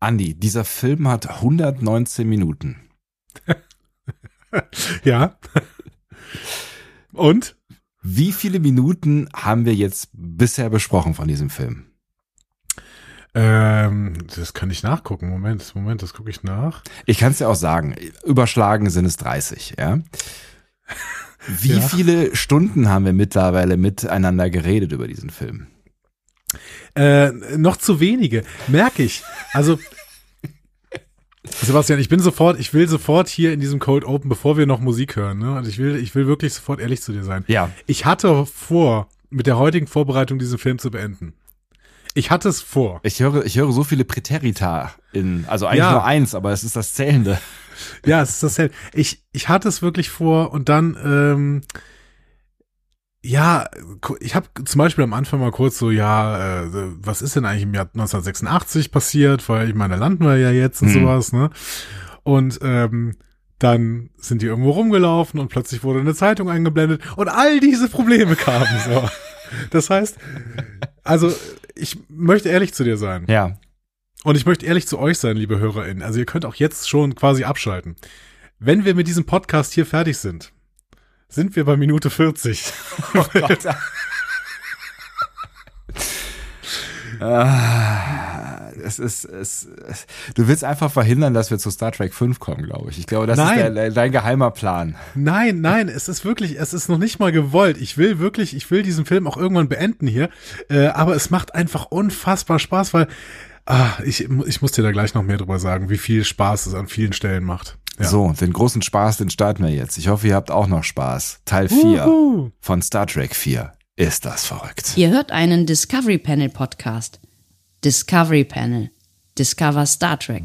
Andi, dieser Film hat 119 Minuten. ja. Und? Wie viele Minuten haben wir jetzt bisher besprochen von diesem Film? Ähm, das kann ich nachgucken. Moment, Moment, das gucke ich nach. Ich kann es dir auch sagen. Überschlagen sind es 30, ja. Wie ja. viele Stunden haben wir mittlerweile miteinander geredet über diesen Film? Äh, noch zu wenige, merke ich. Also Sebastian, ich bin sofort, ich will sofort hier in diesem Cold Open, bevor wir noch Musik hören, ne? Also ich will, ich will wirklich sofort ehrlich zu dir sein. Ja. Ich hatte vor, mit der heutigen Vorbereitung diesen Film zu beenden. Ich hatte es vor. Ich höre, ich höre so viele Präterita in, also eigentlich ja. nur eins, aber es ist das Zählende. Ja, es ist das Zählende. Ich, ich hatte es wirklich vor und dann, ähm, ja, ich habe zum Beispiel am Anfang mal kurz so, ja, äh, was ist denn eigentlich im Jahr 1986 passiert? Weil ich meine, da landen wir ja jetzt und hm. sowas, ne? Und ähm, dann sind die irgendwo rumgelaufen und plötzlich wurde eine Zeitung eingeblendet und all diese Probleme kamen so. Das heißt, also ich möchte ehrlich zu dir sein. Ja. Und ich möchte ehrlich zu euch sein, liebe HörerInnen. Also ihr könnt auch jetzt schon quasi abschalten. Wenn wir mit diesem Podcast hier fertig sind, sind wir bei Minute 40. Oh Gott. ah, es ist, es, du willst einfach verhindern, dass wir zu Star Trek 5 kommen, glaube ich. Ich glaube, das nein. ist der, dein geheimer Plan. Nein, nein, es ist wirklich, es ist noch nicht mal gewollt. Ich will wirklich, ich will diesen Film auch irgendwann beenden hier. Äh, aber es macht einfach unfassbar Spaß, weil ah, ich, ich muss dir da gleich noch mehr drüber sagen, wie viel Spaß es an vielen Stellen macht. Ja. So, den großen Spaß, den starten wir jetzt. Ich hoffe, ihr habt auch noch Spaß. Teil 4 Uhu. von Star Trek 4. Ist das verrückt. Ihr hört einen Discovery Panel Podcast. Discovery Panel. Discover Star Trek.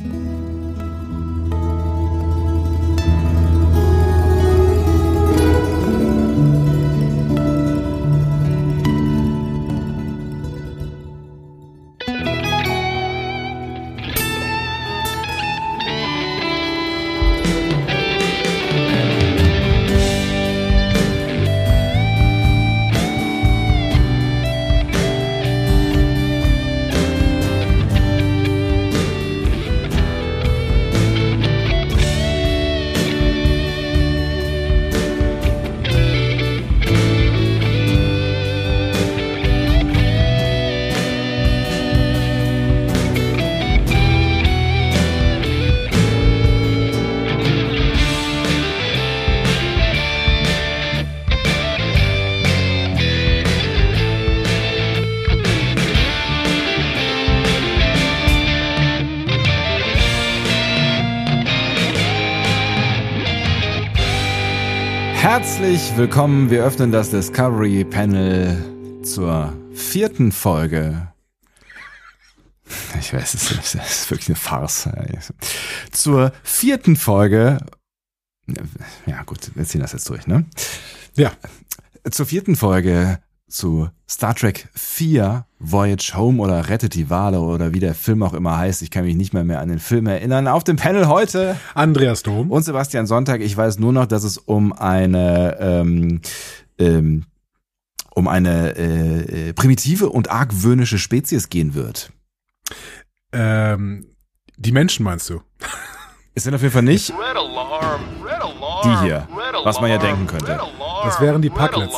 Herzlich willkommen. Wir öffnen das Discovery Panel zur vierten Folge. Ich weiß, es ist, es ist wirklich eine Farce. Zur vierten Folge. Ja, gut, wir ziehen das jetzt durch, ne? Ja. Zur vierten Folge zu Star Trek 4 Voyage Home oder Rettet die Wale oder wie der Film auch immer heißt. Ich kann mich nicht mehr mehr an den Film erinnern. Auf dem Panel heute Andreas Dom und Sebastian Sonntag. Ich weiß nur noch, dass es um eine ähm, ähm, um eine äh, äh primitive und argwöhnische Spezies gehen wird. Ähm, die Menschen meinst du? Es sind auf jeden Fall nicht die hier, was man ja denken könnte. Das wären die Packlets.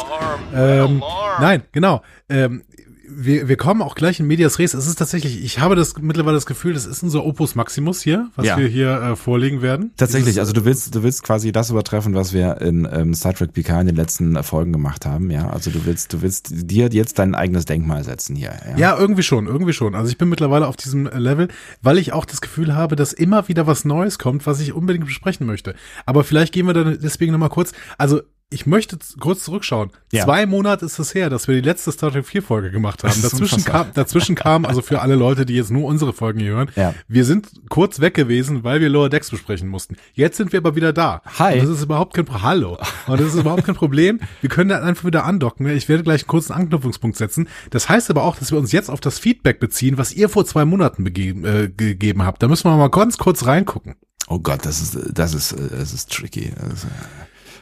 Ähm, nein, genau. Ähm, wir, wir kommen auch gleich in Medias Res. Es ist tatsächlich, ich habe das mittlerweile das Gefühl, das ist unser Opus Maximus hier, was ja. wir hier äh, vorlegen werden. Tatsächlich, Dieses, also du willst, du willst quasi das übertreffen, was wir in ähm, Star Trek PK in den letzten Folgen gemacht haben, ja. Also du willst, du willst dir jetzt dein eigenes Denkmal setzen hier. Ja, ja irgendwie schon, irgendwie schon. Also ich bin mittlerweile auf diesem Level, weil ich auch das Gefühl habe, dass immer wieder was Neues kommt, was ich unbedingt besprechen möchte. Aber vielleicht gehen wir dann deswegen nochmal kurz. Also ich möchte kurz zurückschauen. Ja. Zwei Monate ist es her, dass wir die letzte Star Trek 4 Folge gemacht haben. Dazwischen kam, dazwischen kam, also für alle Leute, die jetzt nur unsere Folgen hier hören, ja. wir sind kurz weg gewesen, weil wir Lower Decks besprechen mussten. Jetzt sind wir aber wieder da. Hi. Und das ist überhaupt kein Pro Hallo. Und das ist überhaupt kein Problem. Wir können dann einfach wieder andocken. Ich werde gleich einen kurzen Anknüpfungspunkt setzen. Das heißt aber auch, dass wir uns jetzt auf das Feedback beziehen, was ihr vor zwei Monaten begeben, äh, gegeben habt. Da müssen wir mal ganz kurz reingucken. Oh Gott, das ist, das ist, das ist tricky. Das ist,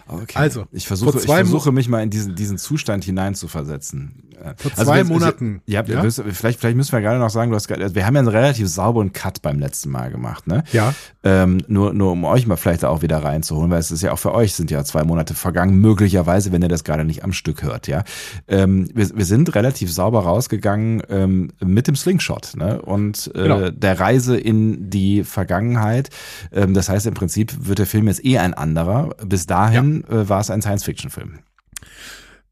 Okay. Also, ich versuche, ich versuche mich mal in diesen, diesen Zustand hineinzuversetzen. Äh, Vor also zwei wir- Monaten, Ja, ja? wir- vielleicht, vielleicht müssen wir gerade noch sagen, du hast, gerade- wir haben ja einen relativ sauberen Cut beim letzten Mal gemacht, ne? Ja. Ähm, nur, nur um euch mal vielleicht auch wieder reinzuholen, weil es ist ja auch für euch sind ja zwei Monate vergangen, möglicherweise, wenn ihr das gerade nicht am Stück hört, ja. Ähm, wir, wir sind relativ sauber rausgegangen ähm, mit dem Slingshot, ne? Und äh, Genau. der Reise in die Vergangenheit. Ähm, das heißt, im Prinzip wird der Film jetzt eh ein anderer. Bis dahin äh, war es ein Science-Fiction-Film.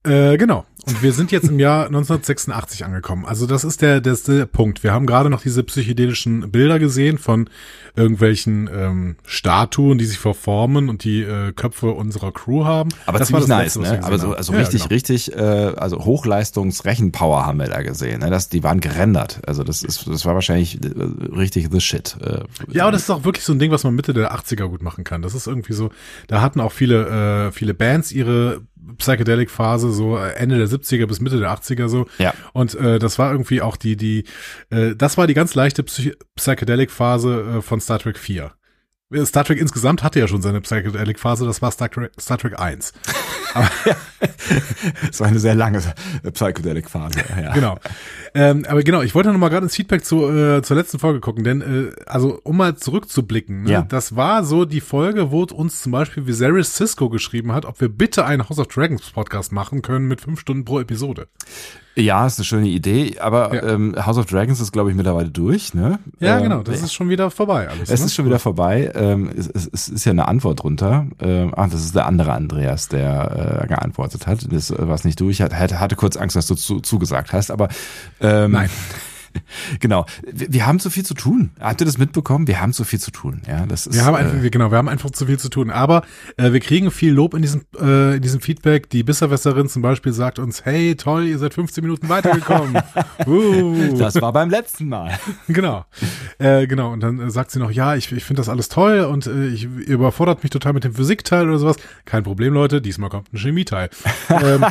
Äh, genau. Und wir sind jetzt im Jahr 1986 angekommen. Also das ist der, der, der Punkt. Wir haben gerade noch diese psychedelischen Bilder gesehen von irgendwelchen ähm, Statuen, die sich verformen und die äh, Köpfe unserer Crew haben. Aber das ziemlich war nice, Letzte, ne? Aber so, also Ja, richtig, genau. richtig, äh, also Hochleistungs-Rechenpower haben wir da gesehen. Ne? Das, die waren gerendert. Also das ist, das war wahrscheinlich äh, richtig the shit. Äh, Ja, aber das ist auch wirklich so ein Ding, was man Mitte der 80er gut machen kann. Das ist irgendwie so, da hatten auch viele, äh, viele Bands ihre Psychedelic-Phase, so äh, Ende der 70er bis Mitte der 80er so. Ja. Und äh, das war irgendwie auch die, die, äh, das war die ganz leichte Psy Psychedelic-Phase äh, von Star Trek 4. Äh, Star Trek insgesamt hatte ja schon seine Psychedelic-Phase, das war Star Trek, Star Trek 1. Das war eine sehr lange Psychedelic-Phase. Ja. Genau. Ähm, aber genau, ich wollte noch mal gerade ins Feedback zu, äh, zur letzten Folge gucken, denn äh, also um mal zurückzublicken, ne, Ja. das war so die Folge, wo uns zum Beispiel Viserys Cisco geschrieben hat, ob wir bitte einen House of Dragons Podcast machen können mit fünf Stunden pro Episode. Ja, ist eine schöne Idee, aber Ja. ähm, House of Dragons ist, glaube ich, mittlerweile durch. Ne? Ja, Ähm, genau, das ist schon wieder vorbei alles. Es ne? ist schon wieder vorbei. Ähm, es, es, es ist ja eine Antwort drunter. Ähm, ach, das ist der andere Andreas, der äh, geantwortet hat. Das war es nicht durch. Hat, hatte, hatte kurz Angst, dass du zu, zugesagt hast, aber ähm, Nein. genau. Wir, haben zu viel zu tun. Habt ihr das mitbekommen? Wir haben zu viel zu tun. Ja, das ist. Wir haben einfach, äh, genau, wir haben einfach zu viel zu tun. Aber äh, wir kriegen viel Lob in diesem, äh, in diesem Feedback. Die Bisserwässerin zum Beispiel sagt uns, hey, toll, ihr seid 15 Minuten weitergekommen. uh. das war beim letzten Mal. Genau. Äh, genau. Und dann äh, sagt sie noch, ja, ich, ich finde das alles toll und äh, ich ihr überfordert mich total mit dem Physikteil oder sowas. Kein Problem, Leute, diesmal kommt ein Chemieteil. ähm,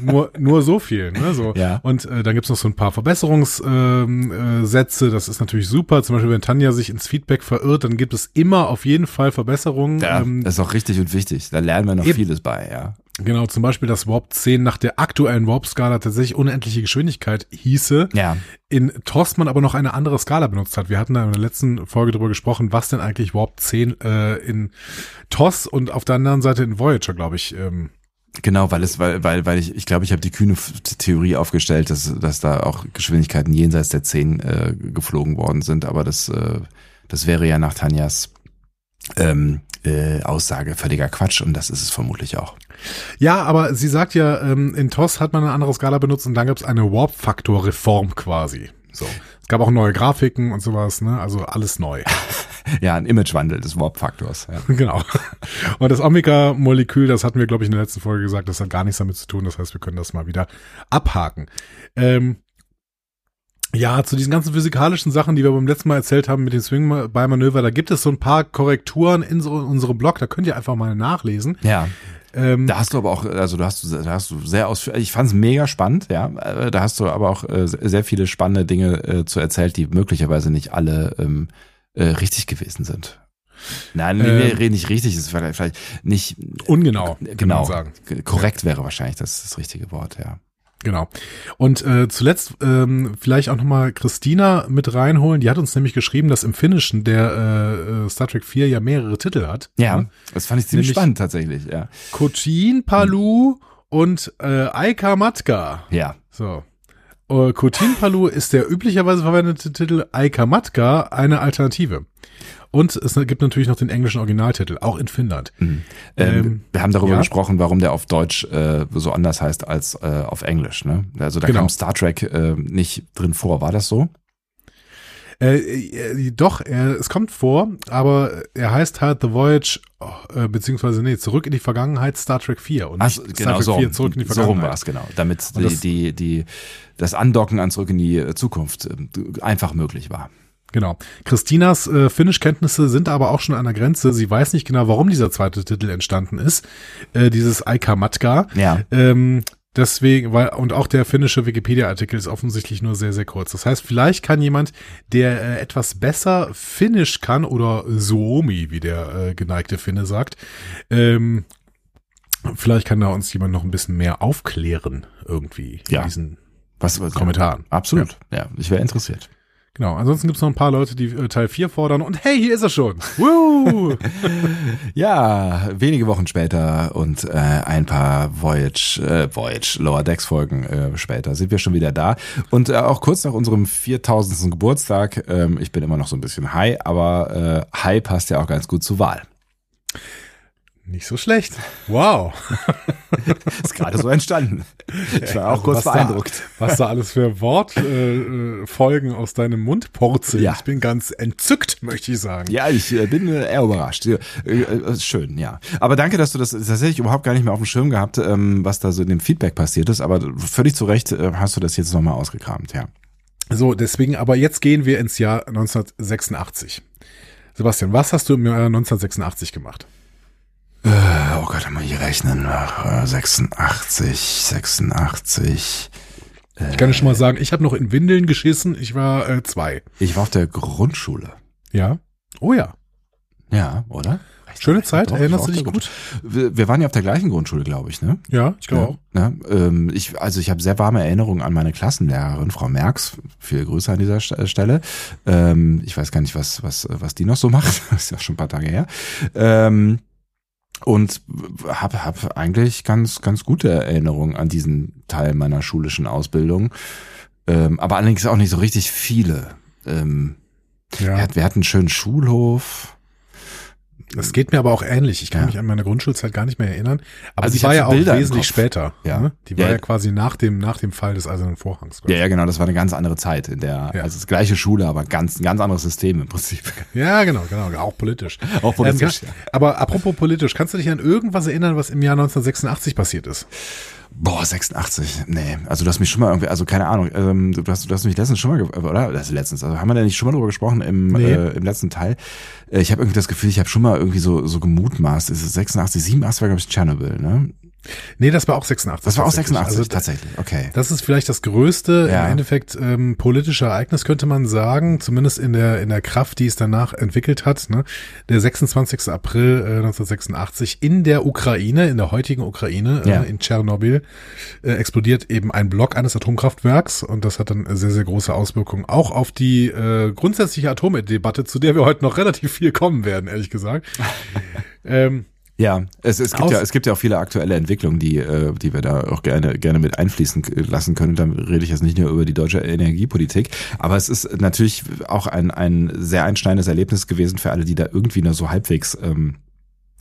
nur, nur so viel. Ne? So. Ja. Und äh, dann gibt's noch so ein paar Verbesserungssätze. Ähm, äh, Sätze. das ist natürlich super. Zum Beispiel, wenn Tanja sich ins Feedback verirrt, dann gibt es immer auf jeden Fall Verbesserungen. Ja, ähm, das ist auch richtig und wichtig. Da lernen wir noch Eben. vieles bei, ja. genau, zum Beispiel, dass Warp 10 nach der aktuellen Warp-Skala tatsächlich unendliche Geschwindigkeit hieße. Ja. in TOS man aber noch eine andere Skala benutzt hat. Wir hatten da in der letzten Folge drüber gesprochen, was denn eigentlich Warp 10 äh, in TOS und auf der anderen Seite in Voyager, glaube ich. Ähm, Genau, weil es, weil, weil, weil ich, ich glaube, ich habe die kühne Theorie aufgestellt, dass, dass da auch Geschwindigkeiten jenseits der 10 äh, geflogen worden sind, aber das, äh, das wäre ja nach Tanjas ähm, äh, Aussage völliger Quatsch und das ist es vermutlich auch. ja, aber sie sagt ja, ähm, in TOS hat man eine andere Skala benutzt und dann gab es eine Warp-Faktor-Reform quasi. So. Es gab auch neue Grafiken und sowas, ne? Also alles neu. Ja, ein Imagewandel des Warp-Faktors. Ja. genau. Und das Omega-Molekül, das hatten wir, glaube ich, in der letzten Folge gesagt, das hat gar nichts damit zu tun. Das heißt, wir können das mal wieder abhaken. Ähm, ja, zu diesen ganzen physikalischen Sachen, die wir beim letzten Mal erzählt haben mit dem Swing-by-Manöver, da gibt es so ein paar Korrekturen in so, unserem Blog, da könnt ihr einfach mal nachlesen. ja. Ähm, Da hast du aber auch, also da hast du, da hast du sehr ausführlich, ich fand es mega spannend, ja. Äh, Da hast du aber auch äh, sehr viele spannende Dinge äh, zu erzählt, die möglicherweise nicht alle ähm, äh, richtig gewesen sind. Nein, nee, nee, Ähm, rede nicht richtig, ist vielleicht, vielleicht nicht ungenau, kann genau sagen. korrekt wäre wahrscheinlich das, das richtige Wort, ja. Genau. Und äh, zuletzt ähm, vielleicht auch nochmal Christina mit reinholen. Die hat uns nämlich geschrieben, dass im Finnischen der äh, äh, Star Trek 4 ja mehrere Titel hat. Ja, das fand ich ziemlich Nämlich- spannend tatsächlich, ja. Cochin, Palu und äh, Aika Matka. Ja, So. Äh, Cochin Palu ist der üblicherweise verwendete Titel, Aika Matka eine Alternative. Und es gibt natürlich noch den englischen Originaltitel, auch in Finnland. ähm, Ähm, wir haben darüber ja. gesprochen, warum der auf Deutsch äh, so anders heißt als äh, auf Englisch. Ne? Also da Genau. kam Star Trek äh, nicht drin vor, war das so? Äh, äh, doch, er, es kommt vor, aber er heißt halt The Voyage, oh, beziehungsweise nee, zurück in die Vergangenheit Star Trek 4 und nicht genau, Star Trek so, 4 zurück in die so rum Vergangenheit. war es, genau. Damit die, das- die, die, das Andocken an zurück in die äh, Zukunft äh, einfach möglich war. Genau. Christinas äh, Finnisch-Kenntnisse sind aber auch schon an der Grenze. Sie weiß nicht genau, warum dieser zweite Titel entstanden ist. Äh, dieses Aika Matka. Ja. Ähm, deswegen, weil, und auch der finnische Wikipedia-Artikel ist offensichtlich nur sehr, sehr kurz. Das heißt, vielleicht kann jemand, der äh, etwas besser Finnisch kann oder Suomi, wie der äh, geneigte Finne sagt, ähm, Vielleicht kann da uns jemand noch ein bisschen mehr aufklären irgendwie Ja. in diesen Was, was Kommentaren. Absolut. Ja, ich wäre interessiert. Genau, ansonsten gibt's noch ein paar Leute, die äh, Teil 4 fordern und hey, hier ist er schon. Woo! Ja, wenige Wochen später und äh, ein paar Voyage, äh, Voyage Lower Decks Folgen äh, später sind wir schon wieder da und äh, auch kurz nach unserem 4000. Geburtstag. Ähm, ich bin immer noch so ein bisschen high, aber äh, high passt ja auch ganz gut zur Wahl. Nicht so schlecht. Wow. Ist gerade so entstanden. Ich war auch kurz was beeindruckt. Da, was da alles für Wortfolgen äh, Folgen aus deinem Mund purzeln. Ja. Ich bin ganz entzückt, möchte ich sagen. Ja, ich äh, bin äh, eher überrascht. Äh, äh, schön, ja. Aber danke, dass du das tatsächlich überhaupt gar nicht mehr auf dem Schirm gehabt, ähm, was da so in dem Feedback passiert ist. Aber völlig zu Recht äh, hast du das jetzt nochmal ausgekramt, ja. So, deswegen, aber jetzt gehen wir ins Jahr 1986. Sebastian, was hast du im Jahr 1986 gemacht? Äh, oh Gott, mal hier rechnen. Ach, äh, 86, 86. Ich kann dir schon mal sagen, ich habe noch in Windeln geschissen. Ich war äh, zwei. Ich war auf der Grundschule. Ja. Oh ja. Ja, oder? Schöne Zeit. Doch, Erinnerst du ich dich gut? Wir, wir waren ja auf der gleichen Grundschule, glaube ich, ne? Ja, ich glaube auch. Ja, ähm, ich, also ich habe sehr warme Erinnerungen an meine Klassenlehrerin, Frau Merks. Viele Grüße an dieser St- Stelle. Ähm, ich weiß gar nicht, was, was, was die noch so macht. Das ist ja schon ein paar Tage her. Ähm, und habe hab eigentlich ganz, ganz gute Erinnerungen an diesen Teil meiner schulischen Ausbildung. Ähm, aber allerdings auch nicht so richtig viele. Ähm, Ja. wir, wir hatten einen schönen Schulhof. Das geht mir aber auch ähnlich. Ich kann Ja. mich an meine Grundschulzeit gar nicht mehr erinnern. Aber Also sie ich war ja auch Bilder wesentlich später. Ja. ne? Die war Ja. ja, quasi nach dem, nach dem Fall des Eisernen Vorhangs. Ja, ja, genau. Das war eine ganz andere Zeit, in der, Ja. also das gleiche Schule, aber ganz, ein ganz anderes System im Prinzip. Ja, genau, genau. Auch politisch. Auch politisch, Ähm. Aber apropos politisch, kannst du dich an irgendwas erinnern, was im Jahr 1986 passiert ist? Boah, 86. Nee, also du hast mich schon mal irgendwie, also keine Ahnung, ähm, du, hast, du hast mich letztens schon mal, oder? Das letztens, also haben wir da nicht schon mal drüber gesprochen im, Nee. äh, im letzten Teil? Äh, ich habe irgendwie das Gefühl, ich habe schon mal irgendwie so, so gemutmaßt, ist es 86, 87 war glaube ich Tschernobyl, ne? Nee, das war auch 86. Das war auch tatsächlich. 86, Also, tatsächlich, okay. Das ist vielleicht das größte Ja. im Endeffekt ähm, politische Ereignis, könnte man sagen, zumindest in der in der Kraft, die es danach entwickelt hat. Ne? Der 26. April äh, 1986 in der Ukraine, in der heutigen Ukraine, Ja. äh, in Tschernobyl, äh, explodiert eben ein Block eines Atomkraftwerks und das hat dann sehr, sehr große Auswirkungen auch auf die äh, grundsätzliche Atomdebatte, zu der wir heute noch relativ viel kommen werden, ehrlich gesagt. ähm, Ja, es, es gibt Aus- ja, es gibt ja auch viele aktuelle Entwicklungen, die, äh, die wir da auch gerne, gerne mit einfließen lassen können. Dann rede ich jetzt nicht nur über die deutsche Energiepolitik, aber es ist natürlich auch ein, ein sehr einschneidendes Erlebnis gewesen für alle, die da irgendwie nur so halbwegs ähm,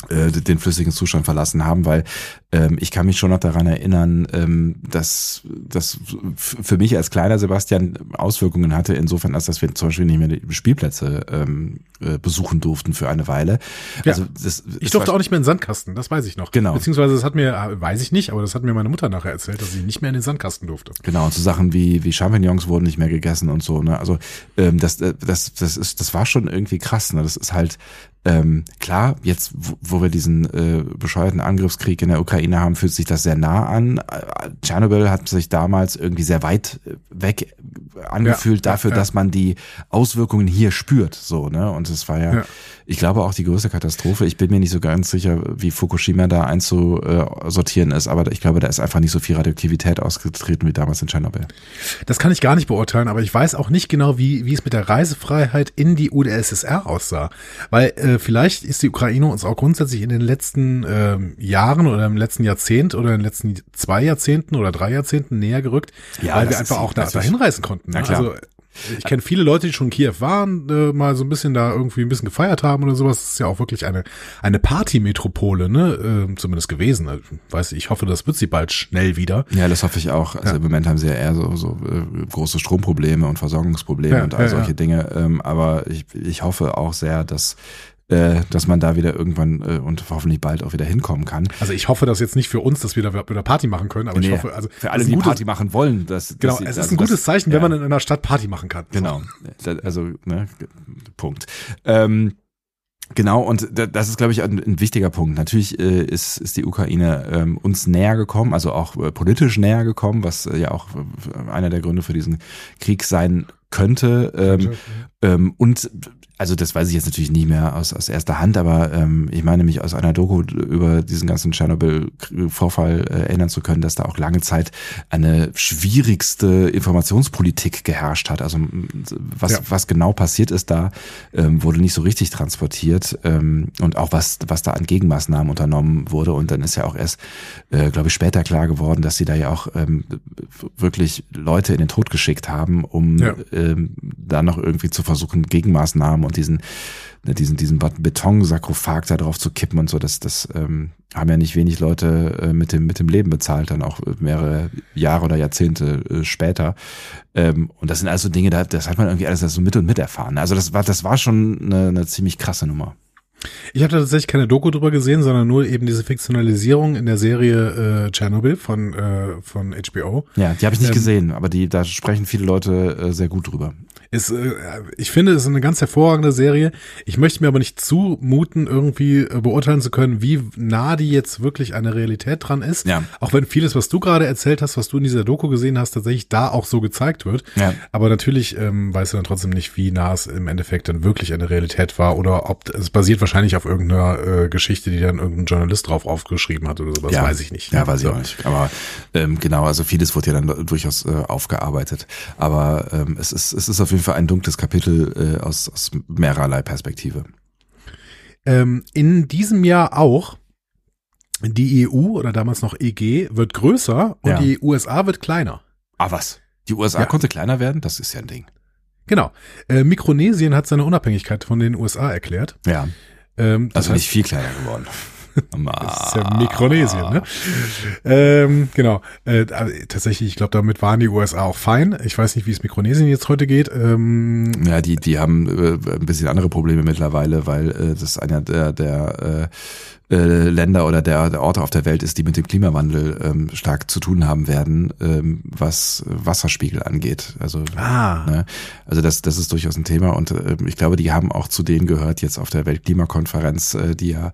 äh, den flüssigen Zustand verlassen haben, weil ähm, ich kann mich schon noch daran erinnern, ähm, dass das für mich als kleiner Sebastian Auswirkungen hatte, insofern als dass wir zum Beispiel nicht mehr die Spielplätze ähm, äh, besuchen durften für eine Weile. Ja. Also das, Ich durfte auch nicht mehr in den Sandkasten, das weiß ich noch. Genau. Beziehungsweise das hat mir, weiß ich nicht, aber das hat mir meine Mutter nachher erzählt, dass sie nicht mehr in den Sandkasten durfte. Genau, und so Sachen wie, wie Champignons wurden nicht mehr gegessen und so, ne? Also ähm, das, äh, das, das ist, das war schon irgendwie krass, ne? Das ist halt ähm, klar, jetzt, wo, wo wir diesen äh, bescheuerten Angriffskrieg in der Ukraine haben, fühlt sich das sehr nah an. Äh, Tschernobyl hat sich damals irgendwie sehr weit äh, weg angefühlt Ja, dafür, ja, ja. dass man die Auswirkungen hier spürt, so, ne? Und es war ja, Ja. ich glaube auch die größte Katastrophe. Ich bin mir nicht so ganz sicher, wie Fukushima da einzusortieren ist, aber ich glaube, da ist einfach nicht so viel Radioaktivität ausgetreten wie damals in Tschernobyl. Das kann ich gar nicht beurteilen, aber ich weiß auch nicht genau, wie, wie es mit der Reisefreiheit in die UdSSR aussah. Weil äh, vielleicht ist die Ukraine uns auch grundsätzlich in den letzten ähm, Jahren oder im letzten Jahrzehnt oder in den letzten zwei Jahrzehnten oder drei Jahrzehnten näher gerückt, Ja, weil wir einfach auch da, dahin reisen konnten. Ne? Also ich kenne viele Leute, die schon in Kiew waren, äh, mal so ein bisschen da irgendwie ein bisschen gefeiert haben oder sowas. Das ist ja auch wirklich eine eine Partymetropole, ne? Äh, zumindest gewesen. Also, weiß ich, ich hoffe, das wird sie bald schnell wieder. Ja, das hoffe ich auch. Also Ja. im Moment haben sie ja eher so, so äh, große Stromprobleme und Versorgungsprobleme Ja, und all ja, solche. Dinge. Ähm, aber ich, ich hoffe auch sehr, dass äh, dass man da wieder irgendwann äh, und hoffentlich bald auch wieder hinkommen kann. Also ich hoffe das jetzt nicht für uns, dass wir da wieder Party machen können, aber ich Nee, hoffe, also für alle, die Party machen wollen, dass, Genau, dass es ist also ein gutes Zeichen, ja. wenn man in einer Stadt Party machen kann. Genau. Also, ne, Punkt. Ähm, Genau, und da- das ist, glaube ich, ein, ein wichtiger Punkt. Natürlich äh, ist, ist die Ukraine ähm, uns näher gekommen, also auch äh, politisch näher gekommen, was äh, ja auch äh, einer der Gründe für diesen Krieg sein könnte. Ähm, Ähm, und also das weiß ich jetzt natürlich nicht mehr aus, aus erster Hand, aber ähm, ich meine mich aus einer Doku über diesen ganzen Tschernobyl-Vorfall äh, erinnern zu können, dass da auch lange Zeit eine schwierigste Informationspolitik geherrscht hat. Also was, ja. was genau passiert ist da, ähm, wurde nicht so richtig transportiert ähm, und auch was, was da an Gegenmaßnahmen unternommen wurde. Und dann ist ja auch erst, äh, glaube ich, später klar geworden, dass sie da ja auch ähm, wirklich Leute in den Tod geschickt haben, um ja. ähm, da noch irgendwie zu versuchen, Gegenmaßnahmen und diesen, ne, diesen, diesen Betonsarkophag da drauf zu kippen und so, das, das ähm, haben ja nicht wenig Leute äh, mit, dem, mit dem Leben bezahlt, dann auch mehrere Jahre oder Jahrzehnte äh, später. Ähm, und das sind also Dinge, da, das hat man irgendwie alles so mit und mit erfahren. Also das war, das war schon eine, eine ziemlich krasse Nummer. Ich habe tatsächlich keine Doku drüber gesehen, sondern nur eben diese Fiktionalisierung in der Serie äh, Chernobyl von äh, von HBO. Ja, die habe ich nicht ähm, gesehen, aber die da sprechen viele Leute äh, sehr gut drüber. Ist, äh, ich finde, es ist eine ganz hervorragende Serie. Ich möchte mir aber nicht zumuten, irgendwie äh, beurteilen zu können, wie nah die jetzt wirklich an der Realität dran ist. Ja. Auch wenn vieles, was du gerade erzählt hast, was du in dieser Doku gesehen hast, tatsächlich da auch so gezeigt wird. Ja. Aber natürlich ähm, weißt du dann trotzdem nicht, wie nah es im Endeffekt dann wirklich an der Realität war oder ob es basiert wahrscheinlich auf irgendeiner äh, Geschichte, die dann irgendein Journalist drauf aufgeschrieben hat oder sowas, ja. weiß ich nicht. Ja, weiß ich auch nicht. Aber ähm, genau, also vieles wurde ja dann durchaus äh, aufgearbeitet. Aber ähm, es ist es ist auf jeden Fall ein dunkles Kapitel äh, aus, aus mehrerlei Perspektive. Ähm, in diesem Jahr auch die EU oder damals noch EG wird größer und ja. die USA wird kleiner. Ah was? Die USA ja. konnte kleiner werden? Das ist ja ein Ding. Genau. Äh, Mikronesien hat seine Unabhängigkeit von den USA erklärt. Ja. Ähm, also heißt, nicht viel kleiner geworden. das ist ja Mikronesien, ne? Ähm, genau. Äh, tatsächlich, ich glaube, damit waren die USA auch fein. Ich weiß nicht, wie es Mikronesien jetzt heute geht. Ähm, ja, die, die haben äh, ein bisschen andere Probleme mittlerweile, weil äh, das einer der, der äh, äh, Länder oder der, der Orte auf der Welt ist, die mit dem Klimawandel ähm, stark zu tun haben werden, ähm, was Wasserspiegel angeht. Also, ah. ne, also das, das ist durchaus ein Thema und äh, ich glaube, die haben auch zu denen gehört jetzt auf der Weltklimakonferenz, äh, die ja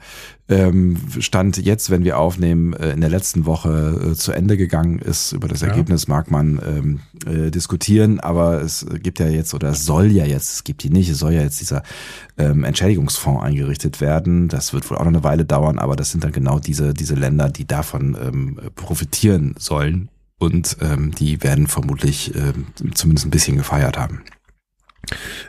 ähm, Stand jetzt, wenn wir aufnehmen, äh, in der letzten Woche äh, zu Ende gegangen ist. Über das ja. Ergebnis mag man ähm, äh, diskutieren, aber es gibt ja jetzt oder es soll ja jetzt, es gibt die nicht, es soll ja jetzt dieser ähm, Entschädigungsfonds eingerichtet werden. Das wird wohl auch noch eine Weile dauern, aber das sind dann genau diese, diese Länder, die davon ähm, profitieren sollen. Und ähm, die werden vermutlich ähm, zumindest ein bisschen gefeiert haben.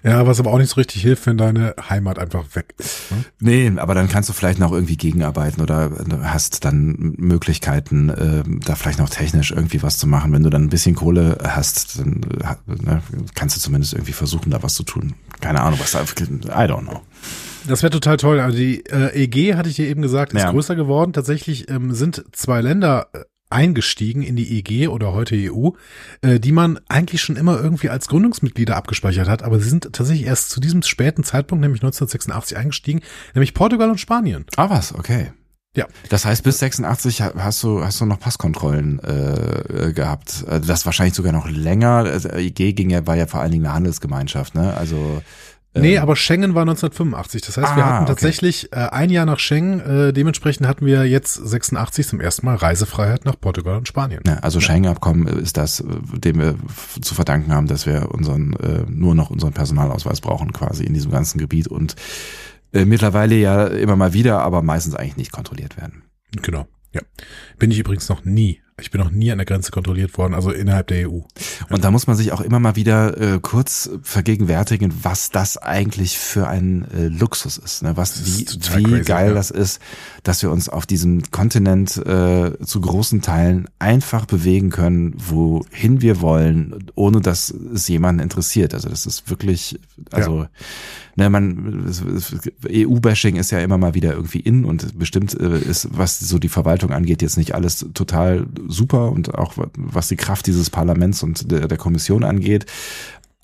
Ja, was aber auch nicht so richtig hilft, wenn deine Heimat einfach weg ist. Ne? Nee, aber dann kannst du vielleicht noch irgendwie gegenarbeiten oder hast dann Möglichkeiten, äh, da vielleicht noch technisch irgendwie was zu machen. Wenn du dann ein bisschen Kohle hast, dann äh, ne, kannst du zumindest irgendwie versuchen, da was zu tun. Keine Ahnung, was da, I don't know. Das wäre total toll. Also die äh, EG, hatte ich dir eben gesagt, ist ja. größer geworden. Tatsächlich ähm, sind zwei Länder äh, eingestiegen in die EG oder heute EU, äh, die man eigentlich schon immer irgendwie als Gründungsmitglieder abgespeichert hat, aber sie sind tatsächlich erst zu diesem späten Zeitpunkt, nämlich 1986 eingestiegen, nämlich Portugal und Spanien. Ah was, okay. Ja. Das heißt, bis 86 hast du, hast du noch Passkontrollen äh, gehabt. Also das wahrscheinlich sogar noch länger. Also EG ging ja, war ja vor allen Dingen eine Handelsgemeinschaft, ne? Also Nee, ähm, aber Schengen war 1985. Das heißt, ah, wir hatten tatsächlich okay. äh, ein Jahr nach Schengen. Äh, dementsprechend hatten wir jetzt 86 zum ersten Mal Reisefreiheit nach Portugal und Spanien. Ja, also ja. Schengen-Abkommen ist das, dem wir zu verdanken haben, dass wir unseren äh, nur noch unseren Personalausweis brauchen quasi in diesem ganzen Gebiet und äh, mittlerweile ja immer mal wieder, aber meistens eigentlich nicht kontrolliert werden. Genau. Ja. Bin ich übrigens noch nie ich bin noch nie an der Grenze kontrolliert worden, also innerhalb der EU. Und da muss man sich auch immer mal wieder äh, kurz vergegenwärtigen, was das eigentlich für ein äh, Luxus ist. Ne? Was, wie, wie crazy, geil ja. das ist, dass wir uns auf diesem Kontinent äh, zu großen Teilen einfach bewegen können, wohin wir wollen, ohne dass es jemanden interessiert. Also das ist wirklich, also ja ne, man EU-Bashing ist ja immer mal wieder irgendwie in und bestimmt äh, ist, was so die Verwaltung angeht, jetzt nicht alles total super und auch was die Kraft dieses Parlaments und der, der Kommission angeht.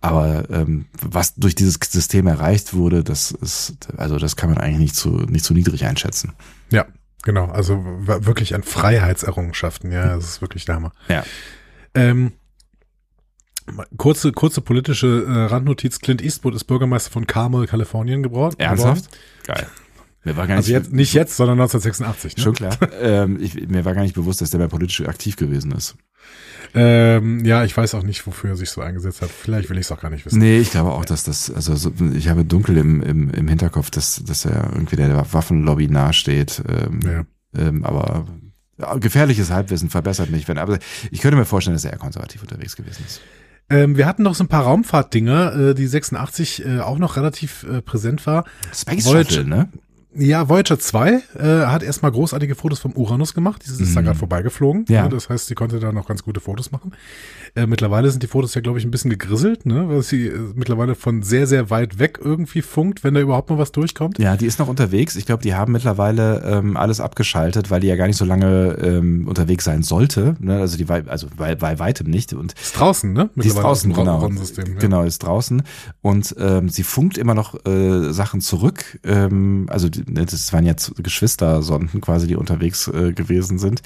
Aber ähm, was durch dieses System erreicht wurde, das ist, also das kann man eigentlich nicht zu, nicht zu niedrig einschätzen. Ja, genau. Also wirklich an Freiheitserrungenschaften, ja, das ist wirklich der Hammer. Ja. Ähm, Kurze, kurze politische äh, Randnotiz. Clint Eastwood ist Bürgermeister von Carmel, Kalifornien gebraut. Ernsthaft? Geil. Mir war gar nicht, Also jetzt, nicht jetzt, sondern 1986. Ne? Schon klar. ähm, ich, mir war gar nicht bewusst, dass der mal politisch aktiv gewesen ist. Ähm, ja, ich weiß auch nicht, wofür er sich so eingesetzt hat. Vielleicht will ich es auch gar nicht wissen. Nee, ich glaube auch, dass das, also so, ich habe dunkel im, im, im Hinterkopf, dass, dass er irgendwie der Waffenlobby nahesteht. Ähm, Ja. ähm, aber gefährliches Halbwissen verbessert mich, wenn, aber ich könnte mir vorstellen, dass er eher konservativ unterwegs gewesen ist. Ähm, wir hatten noch so ein paar Raumfahrtdinger, äh, die 86 äh, auch noch relativ äh, präsent war. Space Voyager- Shuttle, ne? Ja, Voyager 2 äh, hat erstmal großartige Fotos vom Uranus gemacht. Dieses ist da gerade vorbeigeflogen. Ja. Ne? Das heißt, sie konnte da noch ganz gute Fotos machen. Äh, mittlerweile sind die Fotos ja, glaube ich, ein bisschen gegrisselt, ne? weil sie äh, mittlerweile von sehr, sehr weit weg irgendwie funkt, wenn da überhaupt mal was durchkommt. Ja, die ist noch unterwegs. Ich glaube, die haben mittlerweile ähm, alles abgeschaltet, weil die ja gar nicht so lange ähm, unterwegs sein sollte. Ne? Also die also bei, bei weitem nicht. Und Ist draußen, ne? die ist draußen, genau. Ja. Genau, ist draußen. Und ähm, sie funkt immer noch äh, Sachen zurück. Ähm, also die- das waren jetzt Geschwistersonden quasi, die unterwegs äh, gewesen sind.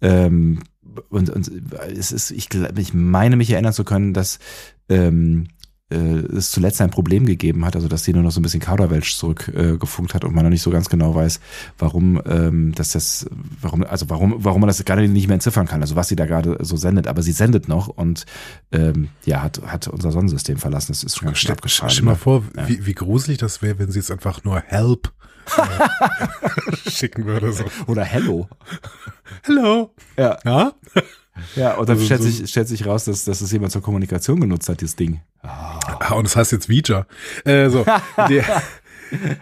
Ähm, und, und es ist, ich, ich meine mich erinnern zu können, dass ähm, äh, es zuletzt ein Problem gegeben hat, also dass sie nur noch so ein bisschen Kauderwelsch zurückgefunkt äh, hat und man noch nicht so ganz genau weiß, warum ähm, dass das, warum, also warum, warum man das gerade nicht mehr entziffern kann, also was sie da gerade so sendet, aber sie sendet noch und ähm, ja, hat, hat unser Sonnensystem verlassen. Das ist schon ganz schön Stell, abgefahren. stell mal ne? vor, wie, wie gruselig das wäre, wenn sie jetzt einfach nur Help äh, schicken würde. So. Oder Hello. Hello. Ja, Ja? ja und dann Also stellt, so- sich, stellt sich raus, dass, dass es jemand zur Kommunikation genutzt hat, dieses Ding. Ah, und das heißt jetzt Vija. Äh, so. Der,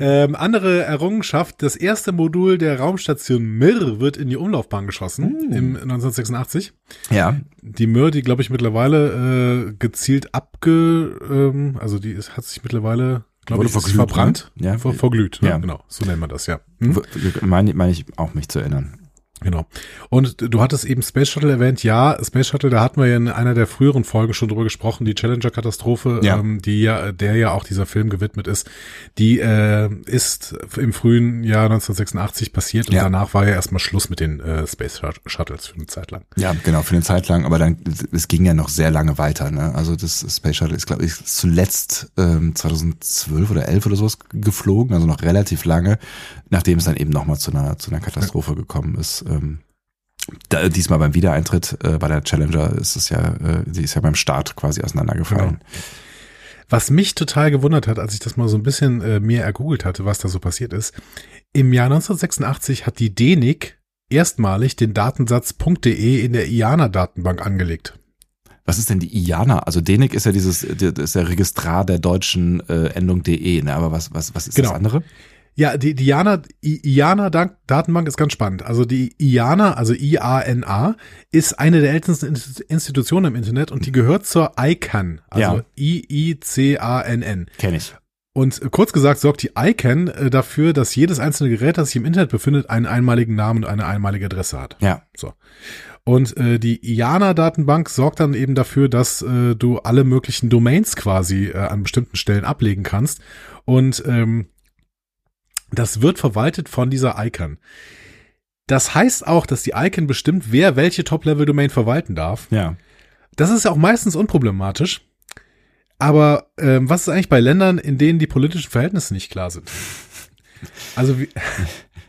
ähm, andere Errungenschaft, das erste Modul der Raumstation Mir wird in die Umlaufbahn geschossen im 1986. Ja, Die Mir, die glaube ich mittlerweile äh, gezielt abge, ähm, also die ist, hat sich mittlerweile, glaube Wurde ich, verglüht, verbrannt. ne? Ja. Ver, verglüht, ne? Ja. genau. So nennt man das, ja. Hm? meine mein ich auch mich zu erinnern. Genau. Und du hattest eben Space Shuttle erwähnt. Ja, Space Shuttle, da hatten wir ja in einer der früheren Folgen schon drüber gesprochen, die Challenger-Katastrophe, Ja. ähm, die ja, der ja auch dieser Film gewidmet ist, die äh, ist im frühen Jahr 1986 passiert und Ja. danach war ja erstmal Schluss mit den äh, Space Shuttles für eine Zeit lang. Ja, genau, für eine Zeit lang, aber dann, es ging ja noch sehr lange weiter, ne? Also das Space Shuttle ist, glaube ich, zuletzt ähm, 2012 oder 11 oder sowas geflogen, also noch relativ lange, nachdem es dann eben nochmal zu einer, zu einer Katastrophe gekommen ist. Ähm, da, diesmal beim Wiedereintritt äh, bei der Challenger ist es ja, äh, die ist ja beim Start quasi auseinandergefallen. Was mich total gewundert hat, als ich das mal so ein bisschen äh, mehr ergoogelt hatte, was da so passiert ist, im Jahr 1986 hat die DENIC erstmalig den Datensatz .de in der IANA-Datenbank angelegt. Was ist denn die IANA? Also DENIC ist ja dieses, das ist der Registrar der deutschen äh, Endung DE, ne? Aber was, was, was ist Genau. das andere? Ja, die, die IANA, I- IANA-Datenbank ist ganz spannend. Also die IANA, also I-A-N-A, ist eine der ältesten Inst- Institutionen im Internet und die gehört zur ICANN, also Ja. I-I-C-A-N-N. Kenne ich. Und äh, kurz gesagt sorgt die ICANN äh, dafür, dass jedes einzelne Gerät, das sich im Internet befindet, einen einmaligen Namen und eine einmalige Adresse hat. Ja. So. Und äh, die IANA-Datenbank sorgt dann eben dafür, dass äh, du alle möglichen Domains quasi äh, an bestimmten Stellen ablegen kannst. Und ähm, das wird verwaltet von dieser ICANN. Das heißt auch, dass die ICANN bestimmt, wer welche Top-Level-Domain verwalten darf. Ja. Das ist ja auch meistens unproblematisch. Aber ähm, was ist eigentlich bei Ländern, in denen die politischen Verhältnisse nicht klar sind? Also wie,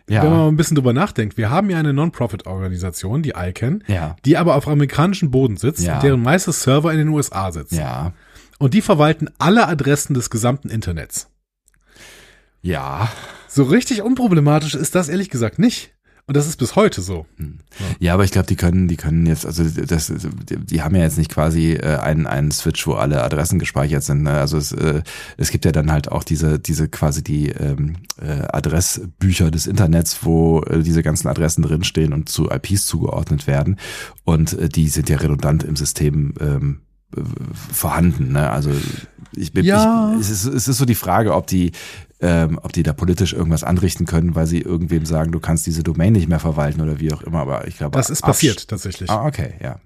Ja. wenn man mal ein bisschen drüber nachdenkt, wir haben ja eine Non-Profit-Organisation, die ICANN, Ja. die aber auf amerikanischem Boden sitzt Ja. und deren meiste Server in den USA sitzen. Ja. Und die verwalten alle Adressen des gesamten Internets. Ja. So richtig unproblematisch ist das ehrlich gesagt nicht. Und das ist bis heute so. Ja, aber ich glaube, die können, die können jetzt, also das, die, haben ja jetzt nicht quasi äh, einen, einen Switch, wo alle Adressen gespeichert sind. Ne? Also es, äh, es gibt ja dann halt auch diese, diese quasi die ähm, äh, Adressbücher des Internets, wo diese ganzen Adressen drinstehen und zu IPs zugeordnet werden. Und die sind ja redundant im System ähm, äh, vorhanden. Ne? Also ich bin, Ja. ich, es, ist, es ist so die Frage, ob die ähm, ob die da politisch irgendwas anrichten können, weil sie irgendwem sagen, du kannst diese Domain nicht mehr verwalten oder wie auch immer, aber ich glaube. Das ist passiert tatsächlich. Ah, okay, ja.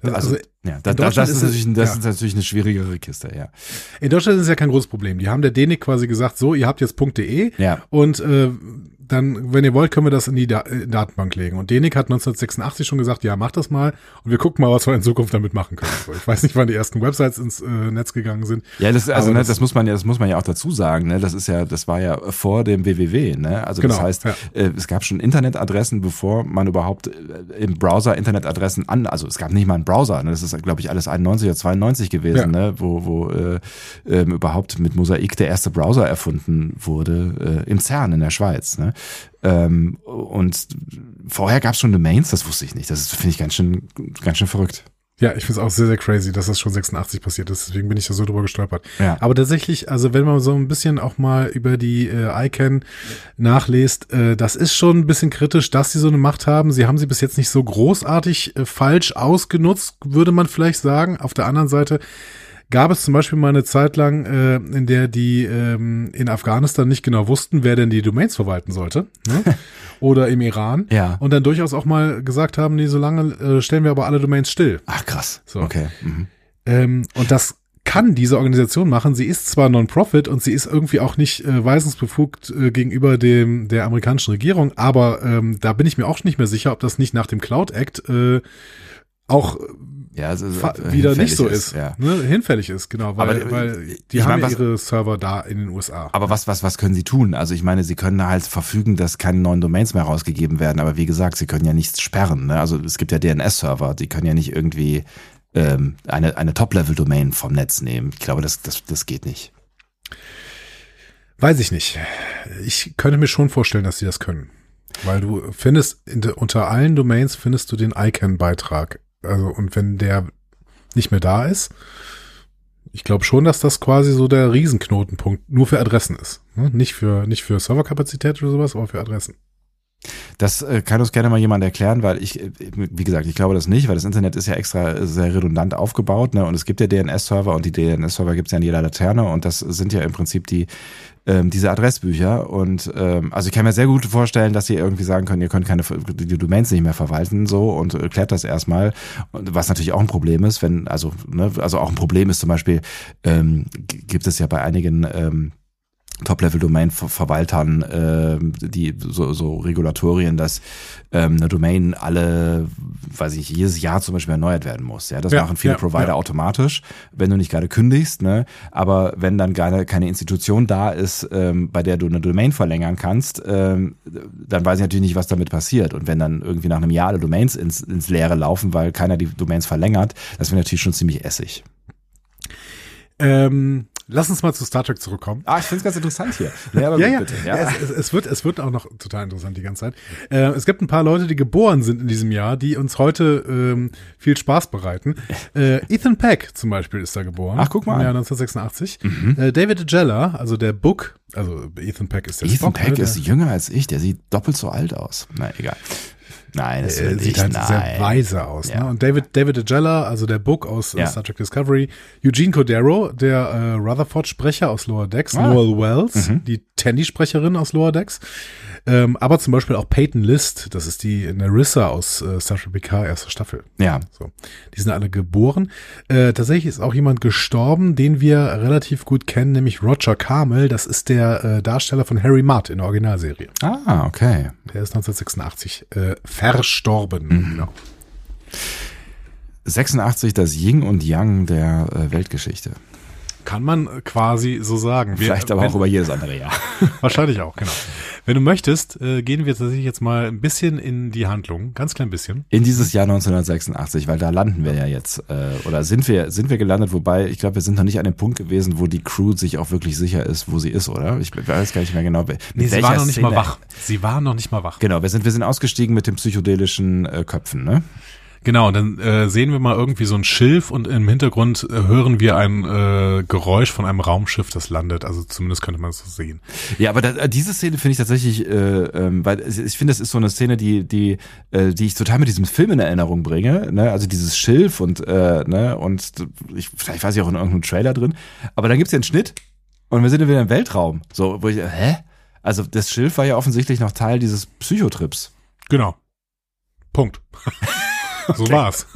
Das- Also, also ja, da, das, ist ist natürlich, das ja. ist natürlich eine schwierigere Kiste, ja. In Deutschland ist es ja kein großes Problem. Die haben der DENIC quasi gesagt, so, ihr habt jetzt .de Ja. und äh, dann, wenn ihr wollt, können wir das in die da in die Datenbank legen. Und Denik hat 1986 schon gesagt, ja, macht das mal und wir gucken mal, was wir in Zukunft damit machen können. So, ich weiß nicht, wann die ersten Websites ins äh, Netz gegangen sind. Ja, das, also, ne, das- das, muss man ja, das muss man ja auch dazu sagen, ne? Das ist ja, das war ja vor dem WWW, ne? Also Genau, das heißt, ja. äh, es gab schon Internetadressen, bevor man überhaupt äh, im Browser Internetadressen an, also es gab nicht mal einen Browser, ne? Das ist, glaube ich, alles 91 oder 92 gewesen, Ja. ne? Wo, wo äh, ähm, überhaupt mit Mosaik der erste Browser erfunden wurde äh, im CERN in der Schweiz, ne? Ähm, und vorher gab es schon Domains, das wusste ich nicht. Das finde ich ganz schön, ganz schön verrückt. Ja, ich finde es auch sehr, sehr crazy, dass das schon 86 passiert ist. Deswegen bin ich da so drüber gestolpert. Ja. Aber tatsächlich, also wenn man so ein bisschen auch mal über die äh, ICANN nachliest, äh, das ist schon ein bisschen kritisch, dass sie so eine Macht haben. Sie haben sie bis jetzt nicht so großartig äh, falsch ausgenutzt, würde man vielleicht sagen. Auf der anderen Seite gab es zum Beispiel mal eine Zeit lang, äh, in der die ähm, in Afghanistan nicht genau wussten, wer denn die Domains verwalten sollte. Ne? Oder im Iran. Ja. Und dann durchaus auch mal gesagt haben, nee, so lange äh, stellen wir aber alle Domains still. Ach krass. So. Okay. Mhm. Ähm, und das kann diese Organisation machen. Sie ist zwar Non-Profit und sie ist irgendwie auch nicht äh, weisungsbefugt äh, gegenüber dem der amerikanischen Regierung, aber ähm, da bin ich mir auch nicht mehr sicher, ob das nicht nach dem Cloud Act äh, auch Ja, also, wieder nicht so ist, Ja. ne? hinfällig ist, genau, weil, Aber, äh, weil die haben mein, ja was- ihre Server da in den USA. Aber was, was, was können sie tun? Also ich meine, sie können halt verfügen, dass keine neuen Domains mehr rausgegeben werden. Aber wie gesagt, sie können ja nichts sperren. Ne? Also es gibt ja DNS-Server, die können ja nicht irgendwie ähm, eine, eine Top-Level-Domain vom Netz nehmen. Ich glaube, das, das, das geht nicht. Weiß ich nicht. Ich könnte mir schon vorstellen, dass sie das können. Weil du findest, in de, unter allen Domains findest du den ICANN-Beitrag. Also, und wenn der nicht mehr da ist, ich glaube schon, dass das quasi so der Riesenknotenpunkt nur für Adressen ist. Ne? Nicht für, nicht für Serverkapazität oder sowas, aber für Adressen. Das äh, kann uns gerne mal jemand erklären, weil ich, äh, wie gesagt, ich glaube das nicht, weil das Internet ist ja extra sehr redundant aufgebaut, ne? Und es gibt ja DNS-Server und die DNS-Server gibt es ja in jeder Laterne und das sind ja im Prinzip die ähm, diese Adressbücher. Und ähm, also ich kann mir sehr gut vorstellen, dass sie irgendwie sagen können, ihr könnt keine die Domains nicht mehr verwalten so und äh, klärt das erstmal. Und was natürlich auch ein Problem ist, wenn also ne, also auch ein Problem ist zum Beispiel ähm, gibt es ja bei einigen ähm, Top-Level-Domain-Verwaltern, äh, die so, so Regulatorien, dass ähm, eine Domain alle, weiß ich, jedes Jahr zum Beispiel erneuert werden muss. Ja, das Ja, machen viele ja, Provider ja. automatisch, wenn du nicht gerade kündigst, ne? Aber wenn dann gerade keine Institution da ist, ähm, bei der du eine Domain verlängern kannst, ähm, dann weiß ich natürlich nicht, was damit passiert. Und wenn dann irgendwie nach einem Jahr alle Domains ins, ins Leere laufen, weil keiner die Domains verlängert, das wäre natürlich schon ziemlich essig. Ähm, lass uns mal zu Star Trek zurückkommen. Ah, ich finde es ganz interessant hier. Ja, aber Ja, ja. bitte. ja. Es, es, es, wird, es wird auch noch total interessant die ganze Zeit. Äh, es gibt ein paar Leute, die geboren sind in diesem Jahr, die uns heute ähm, viel Spaß bereiten. Äh, Ethan Peck zum Beispiel ist da geboren. Ach, guck mal Im. Jahr 1986. Äh, David Agella, also der Book, also Ethan Peck ist der Ethan Spock, Peck ne, ist jünger als ich, der sieht doppelt so alt aus. Na, egal. Nein, das äh, sieht halt nein. sehr weise aus. Ja. Ne? Und David, David Agella, also der Book aus Ja. Star Trek Discovery, Eugene Cordero, der äh, Rutherford-Sprecher aus Lower Decks, Ah. Noel Wells, Mhm. die Tandy-Sprecherin aus Lower Decks, ähm, aber zum Beispiel auch Peyton List, das ist die Narissa aus äh, Star Trek PK erster Staffel. Ja, So, die sind alle geboren. Äh, tatsächlich ist auch jemand gestorben, den wir relativ gut kennen, nämlich Roger Carmel. Das ist der äh, Darsteller von Harry Mudd in der Originalserie. ah, okay. Der ist 1986 äh, verstorben. Mhm. Genau. 86 das Yin und Yang der äh, Weltgeschichte. Kann man quasi so sagen. Wir- Vielleicht aber wenn, auch über jedes andere Jahr. Wahrscheinlich auch, genau. Wenn du möchtest, äh, gehen wir tatsächlich jetzt mal ein bisschen in die Handlung. Ganz klein bisschen. In dieses Jahr 1986, weil da landen wir ja jetzt. Äh, oder sind wir, sind wir gelandet, wobei, ich glaube, wir sind noch nicht an dem Punkt gewesen, wo die Crew sich auch wirklich sicher ist, wo sie ist, oder? Ich weiß gar nicht mehr genau. Mit Nee, sie war noch nicht Szene- mal wach. Sie war noch nicht mal wach. Genau, wir sind, wir sind ausgestiegen mit den psychedelischen äh, Köpfen, ne? Genau, dann äh, sehen wir mal irgendwie so ein Schilf und im Hintergrund äh, hören wir ein äh, Geräusch von einem Raumschiff, das landet. Also zumindest könnte man es so sehen. Ja, aber da, diese Szene finde ich tatsächlich, äh, ähm, weil ich finde, das ist so eine Szene, die, die, äh, die ich total mit diesem Film in Erinnerung bringe. Ne? Also dieses Schilf und äh, ne und ich, vielleicht weiß ich auch in irgendeinem Trailer drin. Aber dann gibt's ja einen Schnitt und wir sind dann wieder im Weltraum. So, wo ich, hä? Also das Schilf war ja offensichtlich noch Teil dieses Psychotrips. Genau. Punkt. so war's.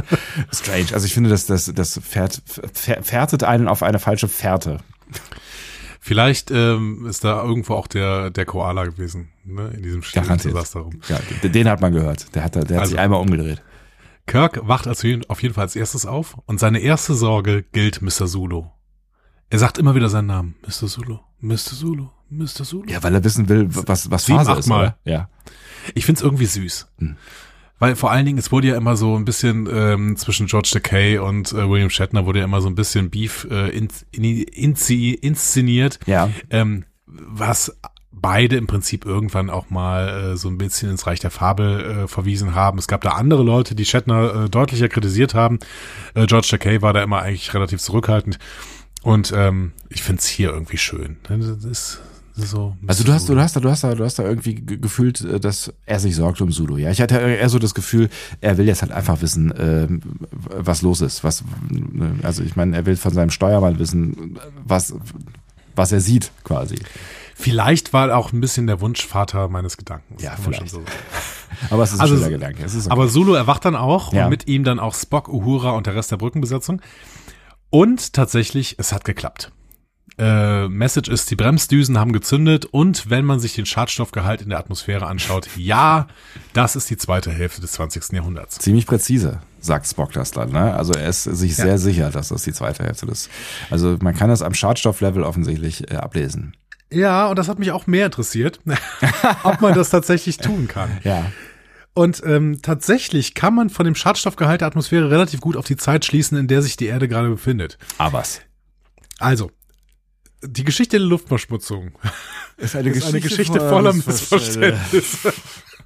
Strange. Also ich finde, dass das, das fährt, fähr- fährtet einen auf eine falsche Fährte. Vielleicht ähm, ist da irgendwo auch der, der Koala gewesen, ne? In diesem. Desaster rum. Ja, den- hat man gehört. Der hat, der hat Also- sich einmal umgedreht. Kirk wacht als, auf jeden Fall als erstes auf und seine erste Sorge gilt Mr. Zulu. Er sagt immer wieder seinen Namen. Mr. Zulu, Mr. Zulu, Mr. Zulu. Ja, weil er wissen will, was, was Sieben, Phase ist. achtmal. Oder? Ja. Ich find's irgendwie süß. Hm. Weil vor allen Dingen, es wurde ja immer so ein bisschen ähm, zwischen George Takei und äh, William Shatner wurde ja immer so ein bisschen Beef äh, in, in, inzi, inszeniert, Ja. ähm, was beide im Prinzip irgendwann auch mal äh, so ein bisschen ins Reich der Fabel äh, verwiesen haben. Es gab da andere Leute, die Shatner äh, deutlicher kritisiert haben. Äh, George Takei war da immer eigentlich relativ zurückhaltend. Und ähm, ich find's hier irgendwie schön. Das ist so. Also du hast, du hast da, du hast da, du hast da irgendwie ge- gefühlt, äh, dass er sich sorgt um Zulu. Ja, ich hatte eher so das Gefühl, er will jetzt halt einfach wissen, ähm, was los ist. Was, ne, also ich meine, er will von seinem Steuermann wissen, was, was er sieht, quasi. Vielleicht war auch ein bisschen der Wunschvater meines Gedankens. Ja, vielleicht. so. Aber es ist Also ein so- schöner Gedanke. Okay. Aber Sulu erwacht dann auch Ja. und mit ihm dann auch Spock, Uhura und der Rest der Brückenbesatzung. Und tatsächlich, es hat geklappt. Äh, Message ist, die Bremsdüsen haben gezündet und wenn man sich den Schadstoffgehalt in der Atmosphäre anschaut, ja, das ist die zweite Hälfte des 20. Jahrhunderts. ziemlich präzise, sagt Spock das dann. Ne? Also er ist sich Ja. sehr sicher, dass das die zweite Hälfte ist. Also man kann das am Schadstofflevel offensichtlich äh, ablesen. Ja, und das hat mich auch mehr interessiert, ob man das tatsächlich tun kann. Ja. Und ähm, tatsächlich kann man von dem Schadstoffgehalt der Atmosphäre relativ gut auf die Zeit schließen, in der sich die Erde gerade befindet. Aber was? Also, die Geschichte der Luftverschmutzung Ist eine ist eine Geschichte voller Missverständnisse.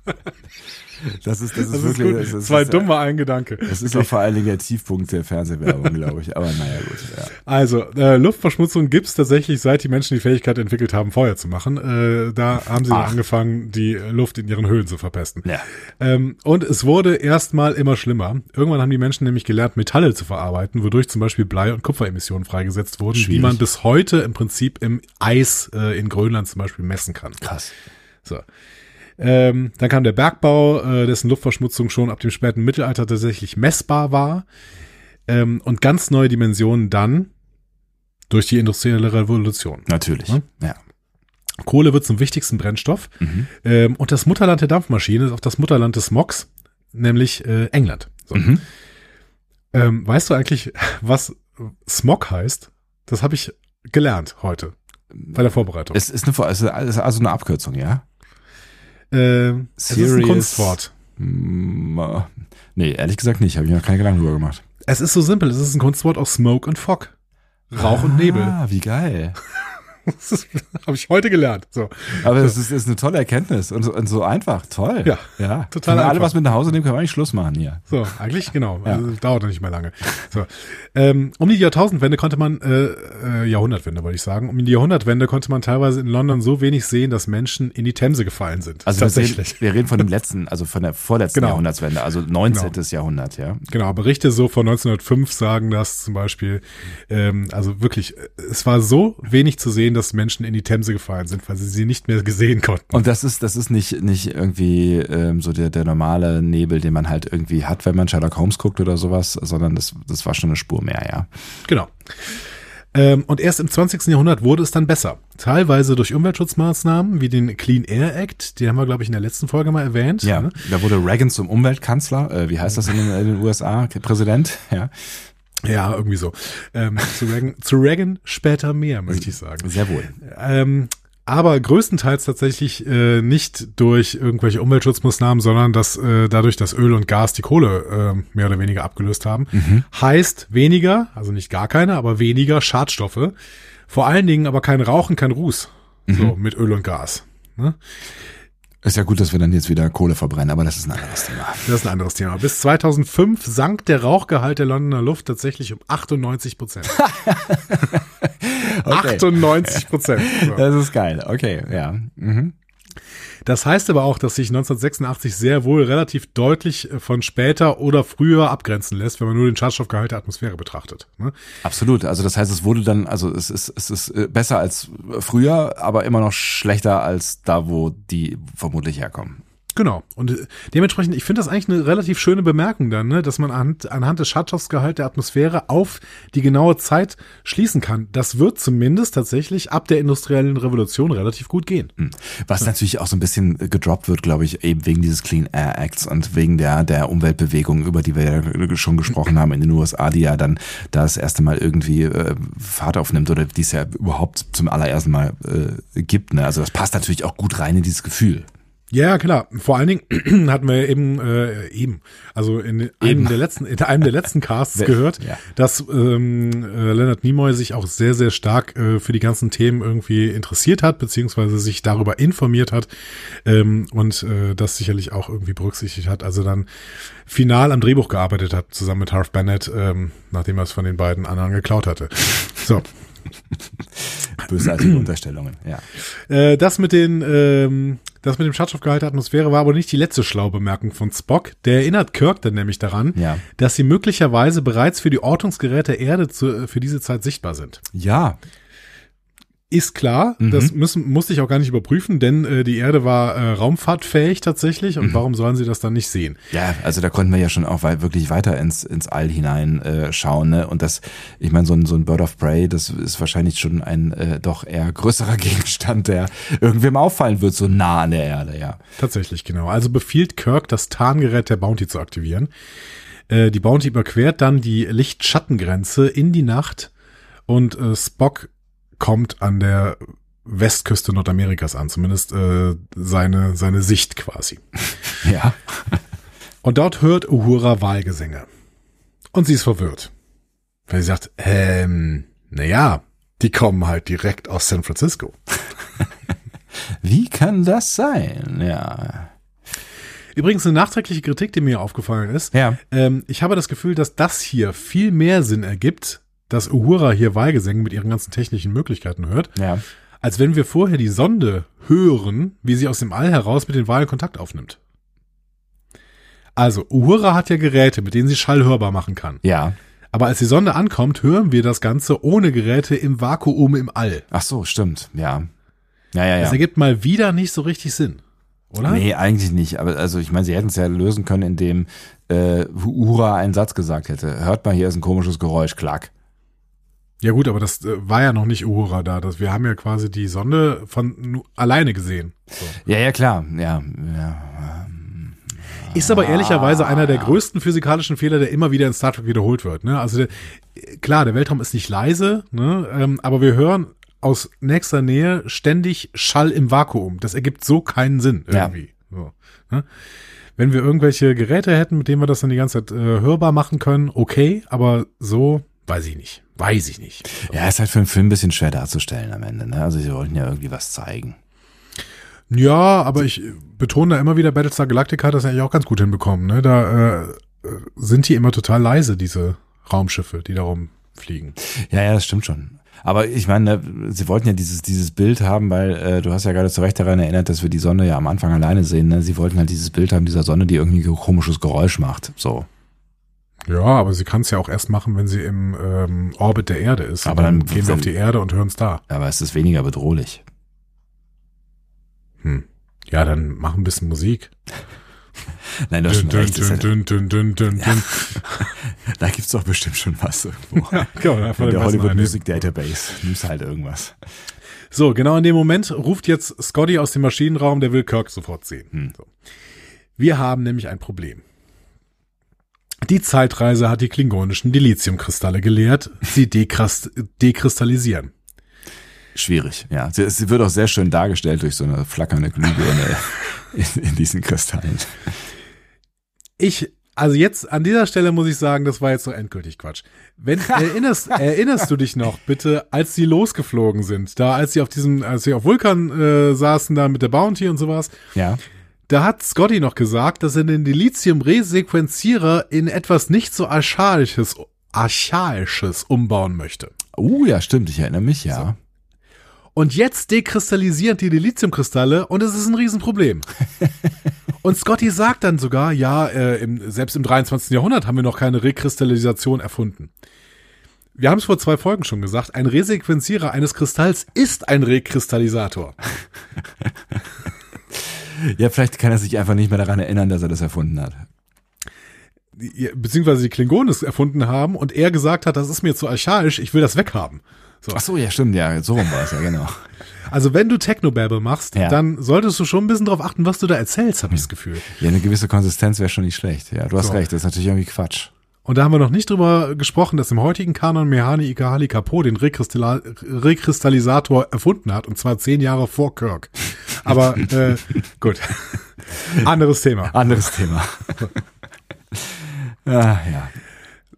Das ist, das ist Das ist wirklich, gut. das ist, Zwei dumme, ein Gedanke. Das ist auch vor allen Dingen der Tiefpunkt der Fernsehwerbung, glaube ich. Aber naja, gut. Ja. Also, äh, Luftverschmutzung gibt's tatsächlich, seit die Menschen die Fähigkeit entwickelt haben, Feuer zu machen. Äh, da haben sie dann Ach. angefangen, die Luft in ihren Höhlen zu verpesten. Ja. Ähm, und es wurde erstmal immer schlimmer. Irgendwann haben die Menschen nämlich gelernt, Metalle zu verarbeiten, wodurch zum Beispiel Blei- und Kupferemissionen freigesetzt wurden, die Schwierig. man bis heute im Prinzip im Eis äh, in Grönland zum Beispiel messen kann. Krass. So. Ähm, dann kam der Bergbau, äh, dessen Luftverschmutzung schon ab dem späten Mittelalter tatsächlich messbar war. Ähm, und ganz neue Dimensionen dann durch die industrielle Revolution. Natürlich. Hm? Ja. Kohle wird zum wichtigsten Brennstoff. Mhm. Ähm, und das Mutterland der Dampfmaschine ist auch das Mutterland des Smogs, nämlich äh, England. So. Mhm. Ähm, weißt du eigentlich, was Smog heißt? Das habe ich gelernt heute bei der Vorbereitung. Es ist eine, Vor- es ist also eine Abkürzung, ja? Ähm, es ist ein Kunstwort. Äh, Nee, ehrlich gesagt nicht. Habe ich mir noch keine Gedanken drüber gemacht. Es ist so simpel. Es ist ein Kunstwort aus Smoke und Fog. Rauch und Nebel. Ah, wie geil. Das habe ich heute gelernt. So. Aber das ist, ist eine tolle Erkenntnis und so, und so einfach. Toll. Ja, ja. total Können wir alle was mit nach Hause nehmen, können wir eigentlich Schluss machen hier. So, eigentlich genau. Ja. Also, dauert nicht mehr lange. So. Ähm, um die Jahrtausendwende konnte man, äh, äh, Jahrhundertwende wollte ich sagen, um die Jahrhundertwende konnte man teilweise in London so wenig sehen, dass Menschen in die Themse gefallen sind. Also wir tatsächlich. reden, wir reden von dem letzten, also von der vorletzten Genau. Jahrhundertswende, also 19. Jahrhundert, ja. Genau, Berichte so von 1905 sagen das zum Beispiel. Ähm, also wirklich, es war so wenig zu sehen, dass Menschen in die Themse gefallen sind, weil sie sie nicht mehr gesehen konnten. Und das ist, das ist nicht, nicht irgendwie ähm, so der, der normale Nebel, den man halt irgendwie hat, wenn man Sherlock Holmes guckt oder sowas, sondern das, das war schon eine Spur mehr, ja. Genau. Ähm, und erst im 20. Jahrhundert wurde es dann besser. Teilweise durch Umweltschutzmaßnahmen wie den Clean Air Act, den haben wir, glaube ich, in der letzten Folge mal erwähnt. Ja, ne? da wurde Reagan zum Umweltkanzler, äh, wie heißt das in den, in den USA, Präsident, ja. Ja, irgendwie so. Ähm, zu, Reagan, zu Reagan später mehr, möchte ich sagen. Sehr wohl. Ähm, aber größtenteils tatsächlich äh, nicht durch irgendwelche Umweltschutzmaßnahmen, sondern dass äh, dadurch, dass Öl und Gas die Kohle äh, mehr oder weniger abgelöst haben, heißt weniger, also nicht gar keine, aber weniger Schadstoffe. Vor allen Dingen aber kein Rauchen, kein Ruß. So mit Öl und Gas. Ne? Ist ja gut, dass wir dann jetzt wieder Kohle verbrennen, aber das ist ein anderes Thema. Das ist ein anderes Thema. Bis 2005 sank der Rauchgehalt der Londoner Luft tatsächlich um 98 Prozent. 98 Prozent. So. Das ist geil, okay, ja. Mhm. Das heißt aber auch, dass sich 1986 sehr wohl relativ deutlich äh, von später oder früher abgrenzen lässt, wenn man nur den Schadstoffgehalt der Atmosphäre betrachtet. ne? Absolut. Also das heißt, es wurde dann, also es ist, es ist äh, besser als früher, aber immer noch schlechter als da, wo die vermutlich herkommen. Genau. Und äh, dementsprechend, ich finde das eigentlich eine relativ schöne Bemerkung dann, ne, dass man anhand, anhand des Schadstoffgehalts der Atmosphäre auf die genaue Zeit schließen kann. Das wird zumindest tatsächlich ab der industriellen Revolution relativ gut gehen. Hm. Was ja. natürlich auch so ein bisschen gedroppt wird, glaube ich, eben wegen dieses Clean Air Acts und wegen der, der Umweltbewegung, über die wir ja schon gesprochen haben in den USA, die ja dann da das erste Mal irgendwie äh, Fahrt aufnimmt oder die es ja überhaupt zum allerersten Mal äh, gibt. Ne? Also das passt natürlich auch gut rein in dieses Gefühl. Ja, klar. Vor allen Dingen hatten wir eben, äh, eben, also in einem der letzten, in einem der letzten Casts gehört, ja. dass ähm, äh, Leonard Nimoy sich auch sehr, sehr stark äh, für die ganzen Themen irgendwie interessiert hat, beziehungsweise sich darüber informiert hat ähm, und äh, das sicherlich auch irgendwie berücksichtigt hat. Also dann final am Drehbuch gearbeitet hat, zusammen mit Harv Bennett, ähm, nachdem er es von den beiden anderen geklaut hatte. So. Bösartige Unterstellungen, ja. Äh, das mit den, ähm, das mit dem Schadstoffgehalt der Atmosphäre war aber nicht die letzte schlaue Bemerkung von Spock. Der erinnert Kirk dann nämlich daran, ja. dass sie möglicherweise bereits für die Ortungsgeräte Erde zu, für diese Zeit sichtbar sind. Ja, ist klar, mhm. das müssen, musste ich auch gar nicht überprüfen, denn äh, die Erde war äh, raumfahrtfähig tatsächlich und mhm. warum sollen sie das dann nicht sehen? Ja, also da konnten wir ja schon auch wirklich weiter ins, ins All hinein äh, schauen. Ne? Und das, ich meine, so ein, so ein Bird of Prey, das ist wahrscheinlich schon ein äh, doch eher größerer Gegenstand, der irgendwem auffallen wird, so nah an der Erde, ja. Tatsächlich, genau. Also befiehlt Kirk, das Tarngerät der Bounty zu aktivieren. Äh, die Bounty überquert dann die Lichtschattengrenze in die Nacht und äh, Spock kommt an der Westküste Nordamerikas an, zumindest äh, seine, seine Sicht quasi. Ja. Und dort hört Uhura Wahlgesänge. Und sie ist verwirrt. Weil sie sagt, ähm, naja, die kommen halt direkt aus San Francisco. Wie kann das sein? Ja. Übrigens eine nachträgliche Kritik, die mir aufgefallen ist. Ja. Ähm, ich habe das Gefühl, dass das hier viel mehr Sinn ergibt, dass Uhura hier Wahlgesänge mit ihren ganzen technischen Möglichkeiten hört, ja. als wenn wir vorher die Sonde hören, wie sie aus dem All heraus mit den Wahlen Kontakt aufnimmt. Also, Uhura hat ja Geräte, mit denen sie Schall hörbar machen kann. Ja. Aber als die Sonde ankommt, hören wir das Ganze ohne Geräte im Vakuum im All. Ach so, stimmt, ja. Ja, ja, ja. Das ergibt mal wieder nicht so richtig Sinn. Oder? Nee, eigentlich nicht. Aber also ich meine, sie hätten es ja lösen können, indem äh, Uhura einen Satz gesagt hätte. Hört mal, hier ist ein komisches Geräusch, klack. Ja gut, aber das äh, war ja noch nicht Uhura da. Das, wir haben ja quasi die Sonde von alleine gesehen. So. Ja, ja, klar. Ja, ja. Ist aber ehrlicherweise einer der größten physikalischen Fehler, der immer wieder in Star Trek wiederholt wird. Ne? Also der, klar, der Weltraum ist nicht leise, ne? ähm, aber wir hören aus nächster Nähe ständig Schall im Vakuum. Das ergibt so keinen Sinn irgendwie. Ja. So, ne? Wenn wir irgendwelche Geräte hätten, mit denen wir das dann die ganze Zeit äh, hörbar machen können, okay, aber so weiß ich nicht. Weiß ich nicht. Ja, ist halt für einen Film ein bisschen schwer darzustellen am Ende. Ne? Also sie wollten ja irgendwie was zeigen. Ja, aber ich betone da immer wieder, Battlestar Galactica hat das eigentlich auch ganz gut hinbekommen. Ne? Da äh, sind die immer total leise, diese Raumschiffe, die da rumfliegen. Ja, ja, das stimmt schon. Aber ich meine, sie wollten ja dieses, dieses Bild haben, weil äh, du hast ja gerade zu Recht daran erinnert, dass wir die Sonne ja am Anfang alleine sehen. Ne? Sie wollten halt dieses Bild haben dieser Sonne, die irgendwie ein komisches Geräusch macht. So. Ja, aber sie kann es ja auch erst machen, wenn sie im ähm, Orbit der Erde ist. Aber dann, dann gehen wir auf die Erde und hören es da. Aber es ist weniger bedrohlich. Hm. Ja, dann mach ein bisschen Musik. Nein, hast schon recht. Dün, dün, dün, dün, ja. Da gibt's doch bestimmt schon was irgendwo. Ja, genau, in der Hollywood Music Database. Nimmst halt irgendwas. So, genau in dem Moment ruft jetzt Scotty aus dem Maschinenraum, der will Kirk sofort sehen. Hm. So. Wir haben nämlich ein Problem. Die Zeitreise hat die klingonischen Dilithiumkristalle gelehrt, sie dekristallisieren. Schwierig, ja. Sie, sie, wird auch sehr schön dargestellt durch so eine flackernde Glühbirne in, in diesen Kristallen. Ich, also jetzt an dieser Stelle muss ich sagen, das war jetzt so endgültig Quatsch. Wenn erinnerst, erinnerst du dich noch bitte, als sie losgeflogen sind, da als sie auf diesem, als sie auf Vulkan äh, saßen, da mit der Bounty und sowas. Ja. Da hat Scotty noch gesagt, dass er den Dilithium-Resequenzierer in etwas nicht so archaisches, archaisches umbauen möchte. Oh ja, stimmt, ich erinnere mich, ja. So. Und jetzt dekristallisieren die Dilithiumkristalle und es ist ein Riesenproblem. und Scotty sagt dann sogar, ja, äh, im, selbst im 23. Jahrhundert haben wir noch keine Rekristallisation erfunden. Wir haben es vor zwei Folgen schon gesagt, ein Resequenzierer eines Kristalls ist ein Rekristallisator. Ja, vielleicht kann er sich einfach nicht mehr daran erinnern, dass er das erfunden hat. Beziehungsweise die Klingonen es erfunden haben und er gesagt hat, das ist mir zu archaisch, ich will das weghaben. So. Ach so, ja, stimmt, ja, so rum war es ja, genau. Also wenn du Technobabble machst, Ja. dann solltest du schon ein bisschen drauf achten, was du da erzählst, habe ich das Gefühl. Ja, eine gewisse Konsistenz wäre schon nicht schlecht. Ja, du hast So. recht, das ist natürlich irgendwie Quatsch. Und da haben wir noch nicht drüber gesprochen, dass im heutigen Kanon Mehani Ikahali Kapo den Rekristalla- Rekristallisator erfunden hat, und zwar zehn Jahre vor Kirk. Aber äh, gut. Anderes Thema. Anderes Thema. ah, ja.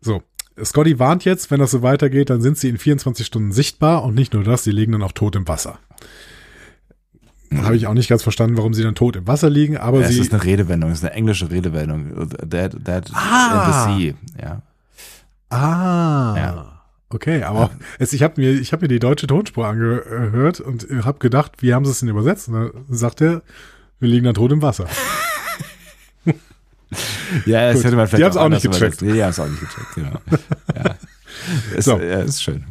So. Scotty warnt jetzt, wenn das so weitergeht, dann sind sie in 24 Stunden sichtbar und nicht nur das, sie liegen dann auch tot im Wasser. Habe ich auch nicht ganz verstanden, warum sie dann tot im Wasser liegen, aber Es sie. ist eine Redewendung, es ist eine englische Redewendung. Dead, dead Ah. in the sea. Ja. Ah. Ja. Okay, aber es, ich habe mir, ich hab mir die deutsche Tonspur angehört und habe gedacht, wie haben sie es denn übersetzt? Und dann sagt er, wir liegen da tot im Wasser. Ja, das Gut. hätte man vielleicht Die auch anders nicht gecheckt. übersetzt. Die haben es auch nicht gecheckt, genau. Ja. Ist, So. ja, ist schön.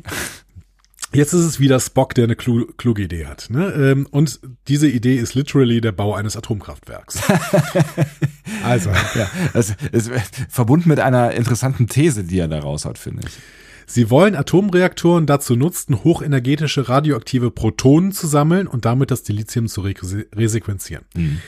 Jetzt ist es wieder Spock, der eine klu kluge Idee hat. Ne? Ähm, Und diese Idee ist literally der Bau eines Atomkraftwerks. also, Ja, es ist verbunden mit einer interessanten These, die er da raushaut, finde ich. sie wollen Atomreaktoren dazu nutzen, hochenergetische radioaktive Protonen zu sammeln und damit das Dilithium zu re resequenzieren. Mhm.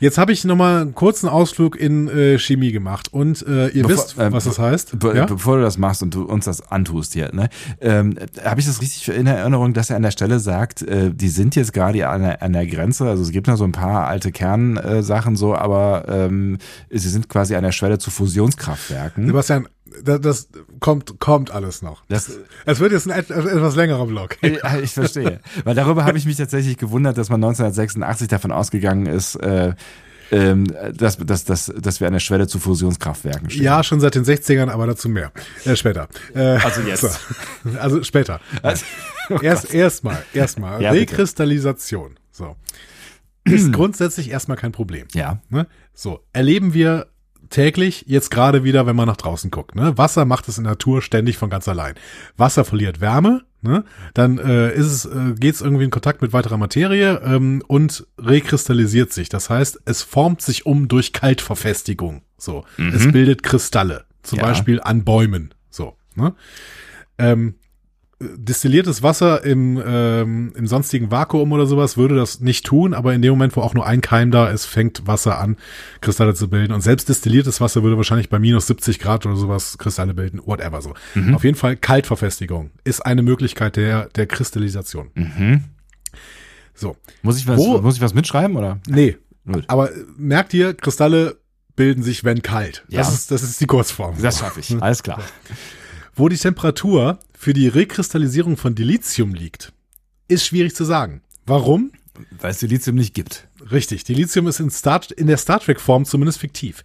Jetzt habe ich nochmal einen kurzen Ausflug in äh, Chemie gemacht und äh, ihr Bevor- wisst, ähm, was das heißt. Be ja? Bevor du das machst und du uns das antust hier, ne, ähm, habe ich das richtig in Erinnerung, dass er an der Stelle sagt, äh, die sind jetzt gerade an der, an der Grenze, also es gibt noch so ein paar alte Kernsachen Sachen so, aber ähm, sie sind quasi an der Schwelle zu Fusionskraftwerken. Sebastian, das, das kommt, kommt alles noch. Das, Es wird jetzt ein et- etwas längerer Vlog. Ja, ich verstehe. Weil darüber habe ich mich tatsächlich gewundert, dass man 1986 davon ausgegangen ist, äh, ähm, dass, dass, dass, dass wir an der Schwelle zu Fusionskraftwerken stehen. Ja, schon seit den 60ern, aber dazu mehr. Äh, später. Äh, Also jetzt. So. Also später. Also, oh Erst erstmal, erstmal Ja. Rekristallisation. So. Ist grundsätzlich erstmal kein Problem. ja. Ne? So, erleben wir täglich, jetzt gerade wieder, wenn man nach draußen guckt. Ne? Wasser macht es in der Natur ständig von ganz allein. Wasser verliert Wärme, ne? dann äh, ist es, äh, geht es irgendwie in Kontakt mit weiterer Materie ähm, und rekristallisiert sich. Das heißt, es formt sich um durch Kaltverfestigung. So, es bildet Kristalle, zum Ja. Beispiel an Bäumen. So, ne? ähm, destilliertes Wasser im, ähm, im sonstigen Vakuum oder sowas würde das nicht tun, aber in dem Moment, wo auch nur ein Keim da ist, fängt Wasser an, Kristalle zu bilden. Und selbst destilliertes Wasser würde wahrscheinlich bei minus 70 Grad oder sowas Kristalle bilden, whatever so. Auf jeden Fall Kaltverfestigung ist eine Möglichkeit der, der Kristallisation. Mhm. So. Muss ich was, Wo- muss ich was mitschreiben oder? Nee. Gut. Aber merkt ihr, Kristalle bilden sich, wenn kalt. Ja. Das ist, das ist die Kurzform. Das schaffe ich. Alles klar. Wo die Temperatur für die Rekristallisierung von Dilithium liegt, ist schwierig zu sagen. Warum? Weil es Silizium nicht gibt. Richtig, Dilithium ist in, Star, in der Star Trek-Form zumindest fiktiv.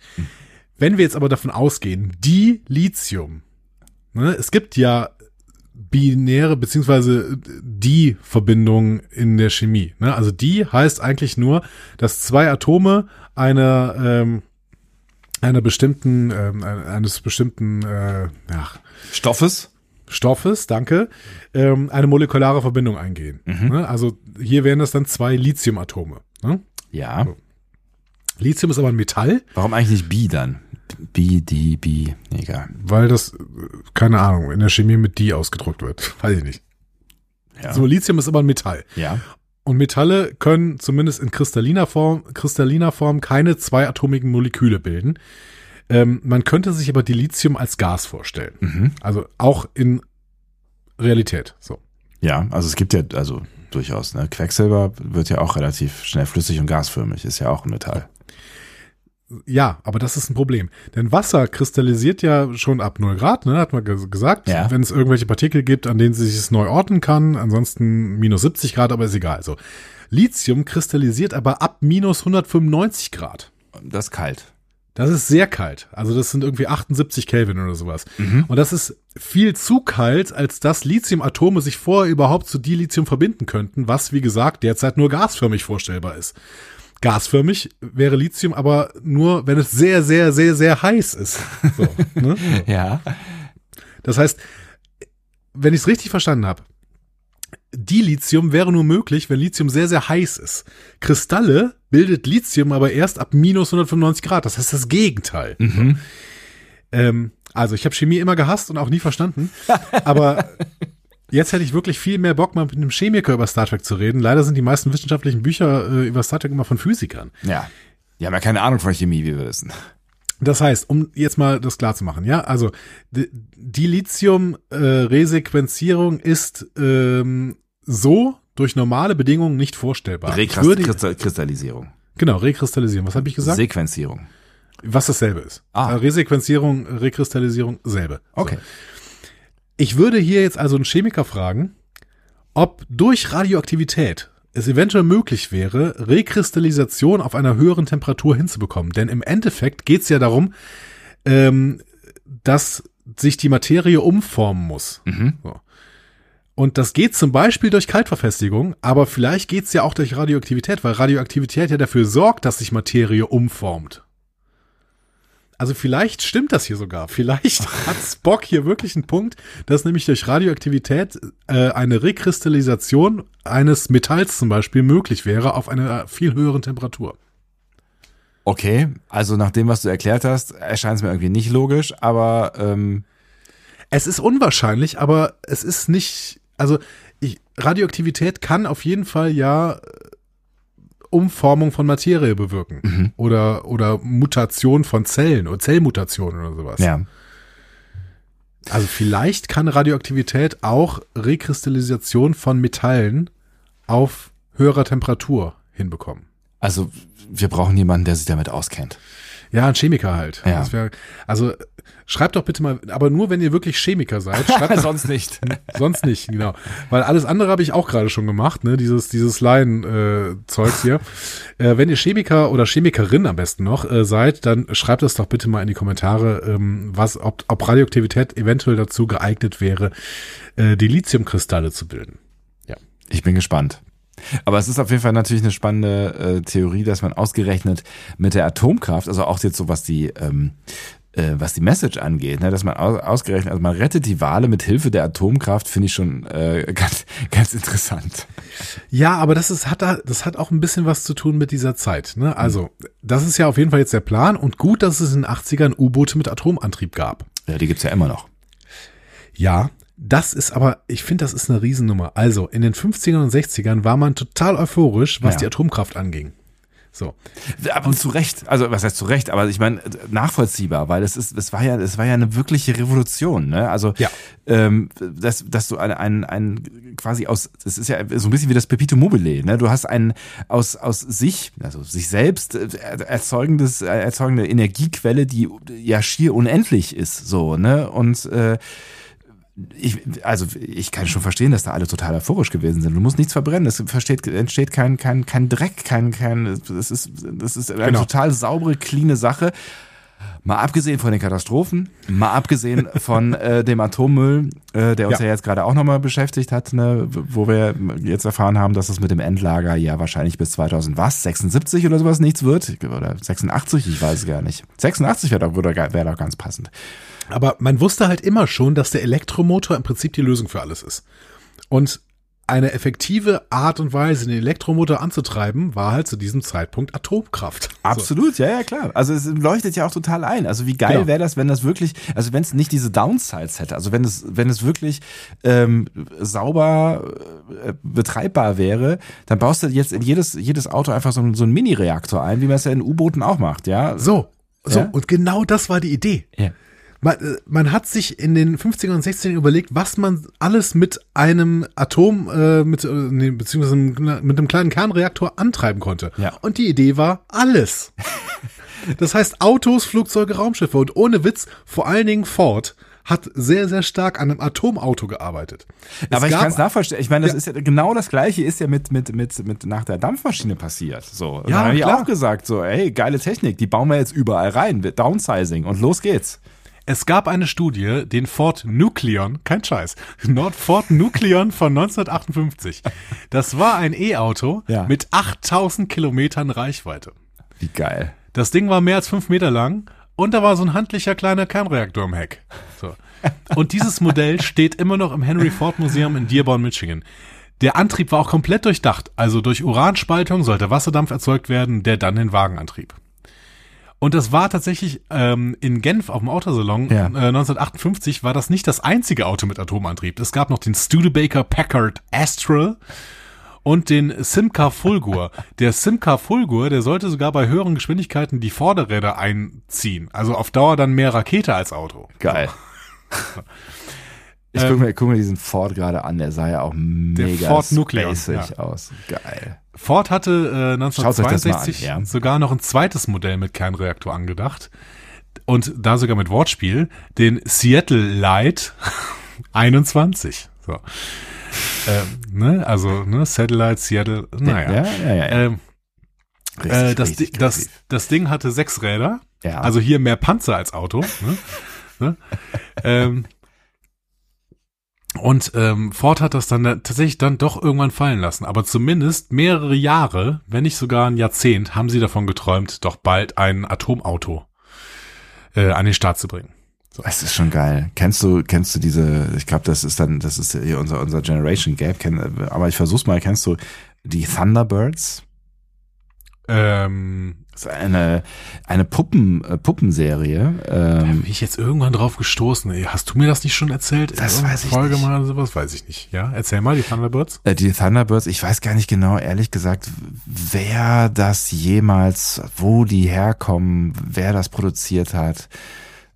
Wenn wir jetzt aber davon ausgehen, Dilithium, ne, es gibt ja binäre beziehungsweise die Verbindungen in der Chemie. Ne? Also die heißt eigentlich nur, dass zwei Atome einer ähm, einer bestimmten ähm, eines bestimmten äh, ja, Stoffes? Stoffes, danke, ähm, eine molekulare Verbindung eingehen. Ne? Also hier wären das dann zwei Lithiumatome. Ne? Ja. Lithium ist aber ein Metall, Warum eigentlich nicht Bi dann? Bi, die, Bi. Egal. weil das, äh, keine Ahnung, in der Chemie mit die ausgedrückt wird. Weiß ich nicht. Ja. So, Lithium ist aber ein Metall. ja. Und Metalle können zumindest in kristalliner Form, kristalliner Form keine zweiatomigen Moleküle bilden. Ähm, man könnte sich aber Dilithium als Gas vorstellen. Mhm. Also auch in Realität. So. Ja, also es gibt ja, also durchaus, ne? Quecksilber wird ja auch relativ schnell flüssig und gasförmig, ist ja auch ein Metall. Ja, aber das ist ein Problem. Denn Wasser kristallisiert ja schon ab 0 Grad, ne, hat man ges- gesagt. Ja. Wenn es irgendwelche Partikel gibt, an denen sie sich es neu orten kann. Ansonsten minus 70 Grad, aber ist egal. So. Lithium kristallisiert aber ab minus 195 Grad. Das ist kalt. Das ist sehr kalt. Also das sind irgendwie 78 Kelvin oder sowas. Mhm. Und das ist viel zu kalt, als dass Lithiumatome sich vorher überhaupt zu Dilithium verbinden könnten, was, wie gesagt, derzeit nur gasförmig vorstellbar ist. Gasförmig wäre Lithium aber nur, wenn es sehr, sehr, sehr, sehr heiß ist. So, ne? Ja. Das heißt, wenn ich es richtig verstanden habe, Dilithium wäre nur möglich, wenn Lithium sehr, sehr heiß ist. Kristalle bildet Lithium aber erst ab minus 195 Grad. Das heißt das Gegenteil. Mhm. Ähm, also ich habe Chemie immer gehasst und auch nie verstanden. Aber jetzt hätte ich wirklich viel mehr Bock, mal mit einem Chemiker über Star Trek zu reden. Leider sind die meisten wissenschaftlichen Bücher äh, über Star Trek immer von Physikern. Ja. Die haben ja keine Ahnung von Chemie, wie wir wissen. Das heißt, um jetzt mal das klar zu machen, ja, also die, Lithium-Resequenzierung ist ähm, so durch normale Bedingungen nicht vorstellbar. Rekristallisierung. genau, Rekristallisierung. Was habe ich gesagt? Sequenzierung. Was dasselbe ist. Ah. Äh, Resequenzierung, Rekristallisierung, selbe. So. Ich würde hier jetzt also einen Chemiker fragen, ob durch Radioaktivität es eventuell möglich wäre, Rekristallisation auf einer höheren Temperatur hinzubekommen. Denn im Endeffekt geht es ja darum, ähm, dass sich die Materie umformen muss. Mhm. So. Und das geht zum Beispiel durch Kaltverfestigung, aber vielleicht geht es ja auch durch Radioaktivität, weil Radioaktivität ja dafür sorgt, dass sich Materie umformt. Also vielleicht stimmt das hier sogar. Vielleicht hat Spock hier wirklich einen Punkt, dass nämlich durch Radioaktivität äh, eine Rekristallisation eines Metalls zum Beispiel möglich wäre auf einer viel höheren Temperatur. Okay, also nach dem, was du erklärt hast, erscheint es mir irgendwie nicht logisch, aber ähm, Es ist unwahrscheinlich, aber es ist nicht, also ich, Radioaktivität kann auf jeden Fall ja Umformung von Materie bewirken oder oder Mutation von Zellen oder Zellmutation oder sowas. ja. Also vielleicht kann Radioaktivität auch Rekristallisation von Metallen auf höherer Temperatur hinbekommen. Also wir brauchen jemanden, der sich damit auskennt. Ja, ein Chemiker halt. Ja. Wär, also schreibt doch bitte mal, aber nur wenn ihr wirklich Chemiker seid, schreibt Sonst nicht. Sonst nicht, genau. Weil alles andere habe ich auch gerade schon gemacht, ne? Dieses, dieses Laien-Zeugs hier. Äh, wenn ihr Chemiker oder Chemikerin am besten noch äh, seid, dann schreibt das doch bitte mal in die Kommentare, ähm, was, ob, ob Radioaktivität eventuell dazu geeignet wäre, äh, die Lithiumkristalle zu bilden. Ja. Ich bin gespannt. Aber es ist auf jeden Fall natürlich eine spannende äh, Theorie, dass man ausgerechnet mit der Atomkraft, also auch jetzt so was die ähm, äh, was die Message angeht, ne, dass man aus, ausgerechnet, also man rettet die Wale mit Hilfe der Atomkraft, finde ich schon äh, ganz ganz interessant. Ja, aber das ist, hat da, das hat auch ein bisschen was zu tun mit dieser Zeit. Ne? Also, das ist ja auf jeden Fall jetzt der Plan und gut, dass es in den 80ern U-Boote mit Atomantrieb gab. Ja, die gibt's ja immer noch. Ja, das ist aber, ich finde, das ist eine Riesennummer. Also, in den 50ern und 60ern war man total euphorisch, was Ja. die Atomkraft anging. So. Aber zu Recht, also was heißt zu Recht, aber ich meine nachvollziehbar, weil es ist, es war ja, es war ja eine wirkliche Revolution, ne? Also Ja. ähm, dass, dass du ein, ein, ein quasi aus, es ist ja so ein bisschen wie das Pepito Mobile, ne? Du hast ein aus aus sich, also sich selbst äh, erzeugendes, äh, erzeugende Energiequelle, die ja schier unendlich ist, so, ne? Und äh, ich, also ich kann schon verstehen, dass da alle total euphorisch gewesen sind. Du musst nichts verbrennen. Es versteht, entsteht kein, kein, kein Dreck, kein, kein, das ist, das ist eine Genau. total saubere, cleane Sache. Mal abgesehen von den Katastrophen, mal abgesehen von äh, dem Atommüll, äh, der uns ja, Ja. jetzt gerade auch nochmal beschäftigt hat, ne, wo wir jetzt erfahren haben, dass es mit dem Endlager ja wahrscheinlich bis 2000 was, 76 oder sowas nichts wird, oder 86, ich weiß es gar nicht. 86 wäre doch, wäre doch ganz passend. Aber man wusste halt immer schon, dass der Elektromotor im Prinzip die Lösung für alles ist. Und eine effektive Art und Weise, den Elektromotor anzutreiben, war halt zu diesem Zeitpunkt Atomkraft. So. Absolut, ja, ja, klar. Also es leuchtet ja auch total ein. Also wie geil Genau. wäre das, wenn das wirklich, also wenn es nicht diese Downsides hätte, also wenn es, wenn es wirklich ähm, sauber äh, betreibbar wäre, dann baust du jetzt in jedes, jedes Auto einfach so, einen- so einen Mini-Reaktor ein, wie man es ja in U-Booten auch macht, ja. So, so, Ja? und genau das war die Idee. Ja. Man, äh, man hat sich in den 50ern und 60ern überlegt, was man alles mit einem Atom, äh, mit, äh, nee, beziehungsweise mit einem kleinen Kernreaktor antreiben konnte. Ja. Und die Idee war alles. das heißt Autos, Flugzeuge, Raumschiffe und ohne Witz, vor allen Dingen Ford hat sehr, sehr stark an einem Atomauto gearbeitet. Es Aber ich kann es nachvollziehen. Ich meine, das Ja. ist ja genau das Gleiche ist ja mit, mit, mit, mit nach der Dampfmaschine passiert. So. Ja, da habe ich auch gesagt, so, hey, geile Technik, die bauen wir jetzt überall rein. Downsizing und los geht's. Es gab eine Studie, den Ford Nucleon, kein Scheiß, Nord Ford Nucleon von 1958. Das war ein E-Auto Ja. mit 8000 Kilometern Reichweite. Wie geil. Das Ding war mehr als fünf Meter lang und da war so ein handlicher kleiner Kernreaktor im Heck. So. Und dieses Modell steht immer noch im Henry Ford Museum in Dearborn, Michigan. Der Antrieb war auch komplett durchdacht. Also durch Uranspaltung sollte Wasserdampf erzeugt werden, der dann den Wagen antrieb. Und das war tatsächlich ähm, in Genf auf dem Autosalon Ja. äh, 1958 war das nicht das einzige Auto mit Atomantrieb. Es gab noch den Studebaker Packard Astral und den Simca Fulgur. Der Simca Fulgur, der sollte sogar bei höheren Geschwindigkeiten die Vorderräder einziehen. Also auf Dauer dann mehr Rakete als Auto. Geil. Ich Ähm, guck mir, guck mir diesen Ford gerade an, der sah ja auch mega Ford Nucleon, ja. aus. Geil. Ford hatte äh, Schaut euch das mal 1962 an, ja. sogar noch ein zweites Modell mit Kernreaktor angedacht. Und da sogar mit Wortspiel, den Seattle Light 21. So. Ähm, ne? Also, ne, Satellite, Seattle, naja. Ja, ja, ja. Ähm, Richtig, äh, das, richtig das, das Ding hatte sechs Räder, also hier mehr Panzer als Auto. Ne? ne? ähm, und ähm, Ford hat das dann da- tatsächlich dann doch irgendwann fallen lassen. Aber zumindest mehrere Jahre, wenn nicht sogar ein Jahrzehnt, haben sie davon geträumt, doch bald ein Atomauto äh, an den Start zu bringen. Das ist schon geil. Kennst du, kennst du diese, ich glaube, das ist dann, das ist hier unser, unser Generation Gap, kenn, aber ich versuch's mal, kennst du die Thunderbirds? Ähm, Das ist eine, eine Puppen, äh, Puppenserie. Ähm, bin ich jetzt irgendwann drauf gestoßen? Ey, hast du mir das nicht schon erzählt? In Das weiß ich Folge nicht. mal oder sowas? Weiß ich nicht. Ja, erzähl mal, die Thunderbirds. Äh, Die Thunderbirds, ich weiß gar nicht genau, ehrlich gesagt, wer das jemals, wo die herkommen, wer das produziert hat.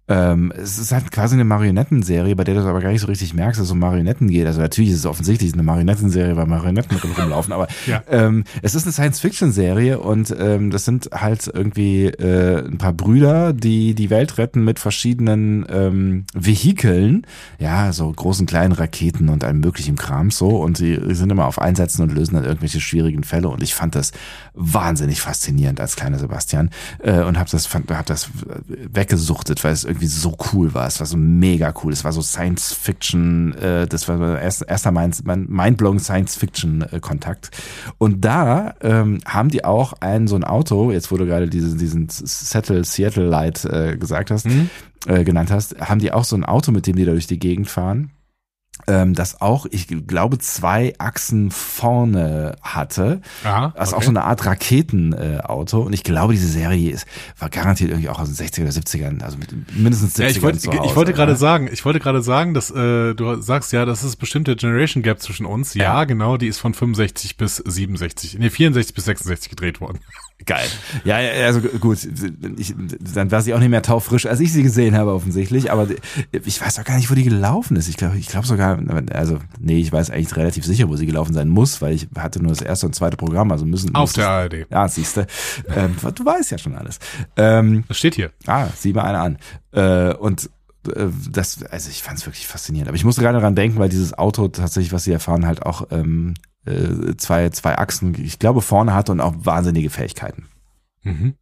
Ähm, es ist halt quasi eine Marionettenserie, bei der du es aber gar nicht so richtig merkst, dass es um Marionetten geht. Also natürlich ist es offensichtlich eine Marionettenserie, weil Marionetten drin rumlaufen, aber Ja. ähm, es ist eine Science-Fiction-Serie und ähm, das sind halt irgendwie äh, ein paar Brüder, die die Welt retten mit verschiedenen ähm, Vehikeln, ja, so großen, kleinen Raketen und allem möglichen Kram so und die sind immer auf Einsätzen und lösen dann irgendwelche schwierigen Fälle und ich fand das wahnsinnig faszinierend als kleiner Sebastian äh, und habe das fand, hab das weggesuchtet, weil es irgendwie so cool war. Es war so mega cool. Es war so Science Fiction. Äh, das war mein erst, erster Mind, mindblowing Science Fiction äh, Kontakt. Und da ähm, haben die auch ein so ein Auto. Jetzt wo du gerade diesen diesen Settle Seattle Light äh, gesagt hast, äh, genannt hast, haben die auch so ein Auto, mit dem die da durch die Gegend fahren ähm, das auch, ich glaube, zwei Achsen vorne hatte. Aha, Das ist auch okay. so eine Art Raketenauto. Äh, und ich glaube, diese Serie ist, war garantiert irgendwie auch aus den 60er oder 70ern, also mit mindestens 70ern Ja, ich wollte, zu ich Hause, wollte gerade ne? sagen, ich wollte gerade sagen, dass äh, du sagst ja, das ist bestimmt der Generation Gap zwischen uns. Ja, Ja. genau, die ist von 65 bis 67, nee, 64 bis 66 gedreht worden. Geil. Ja, ja, also gut, ich, dann war sie auch nicht mehr taufrisch, als ich sie gesehen habe offensichtlich, aber ich weiß auch gar nicht, wo die gelaufen ist. Ich glaube, ich glaube sogar, also nee, ich weiß eigentlich relativ sicher, wo sie gelaufen sein muss, weil ich hatte nur das erste und zweite Programm, also müssen Auf der ARD. Ja, siehste, ähm, du weißt ja schon alles. Ähm, Das steht hier. Ah, sieh mal eine an. Äh, und äh, das, also ich fand es wirklich faszinierend. Aber ich musste gerade dran denken, weil dieses Auto tatsächlich, was sie erfahren, halt auch ähm, äh, zwei, zwei Achsen, ich glaube, vorne hatte und auch wahnsinnige Fähigkeiten. Mhm.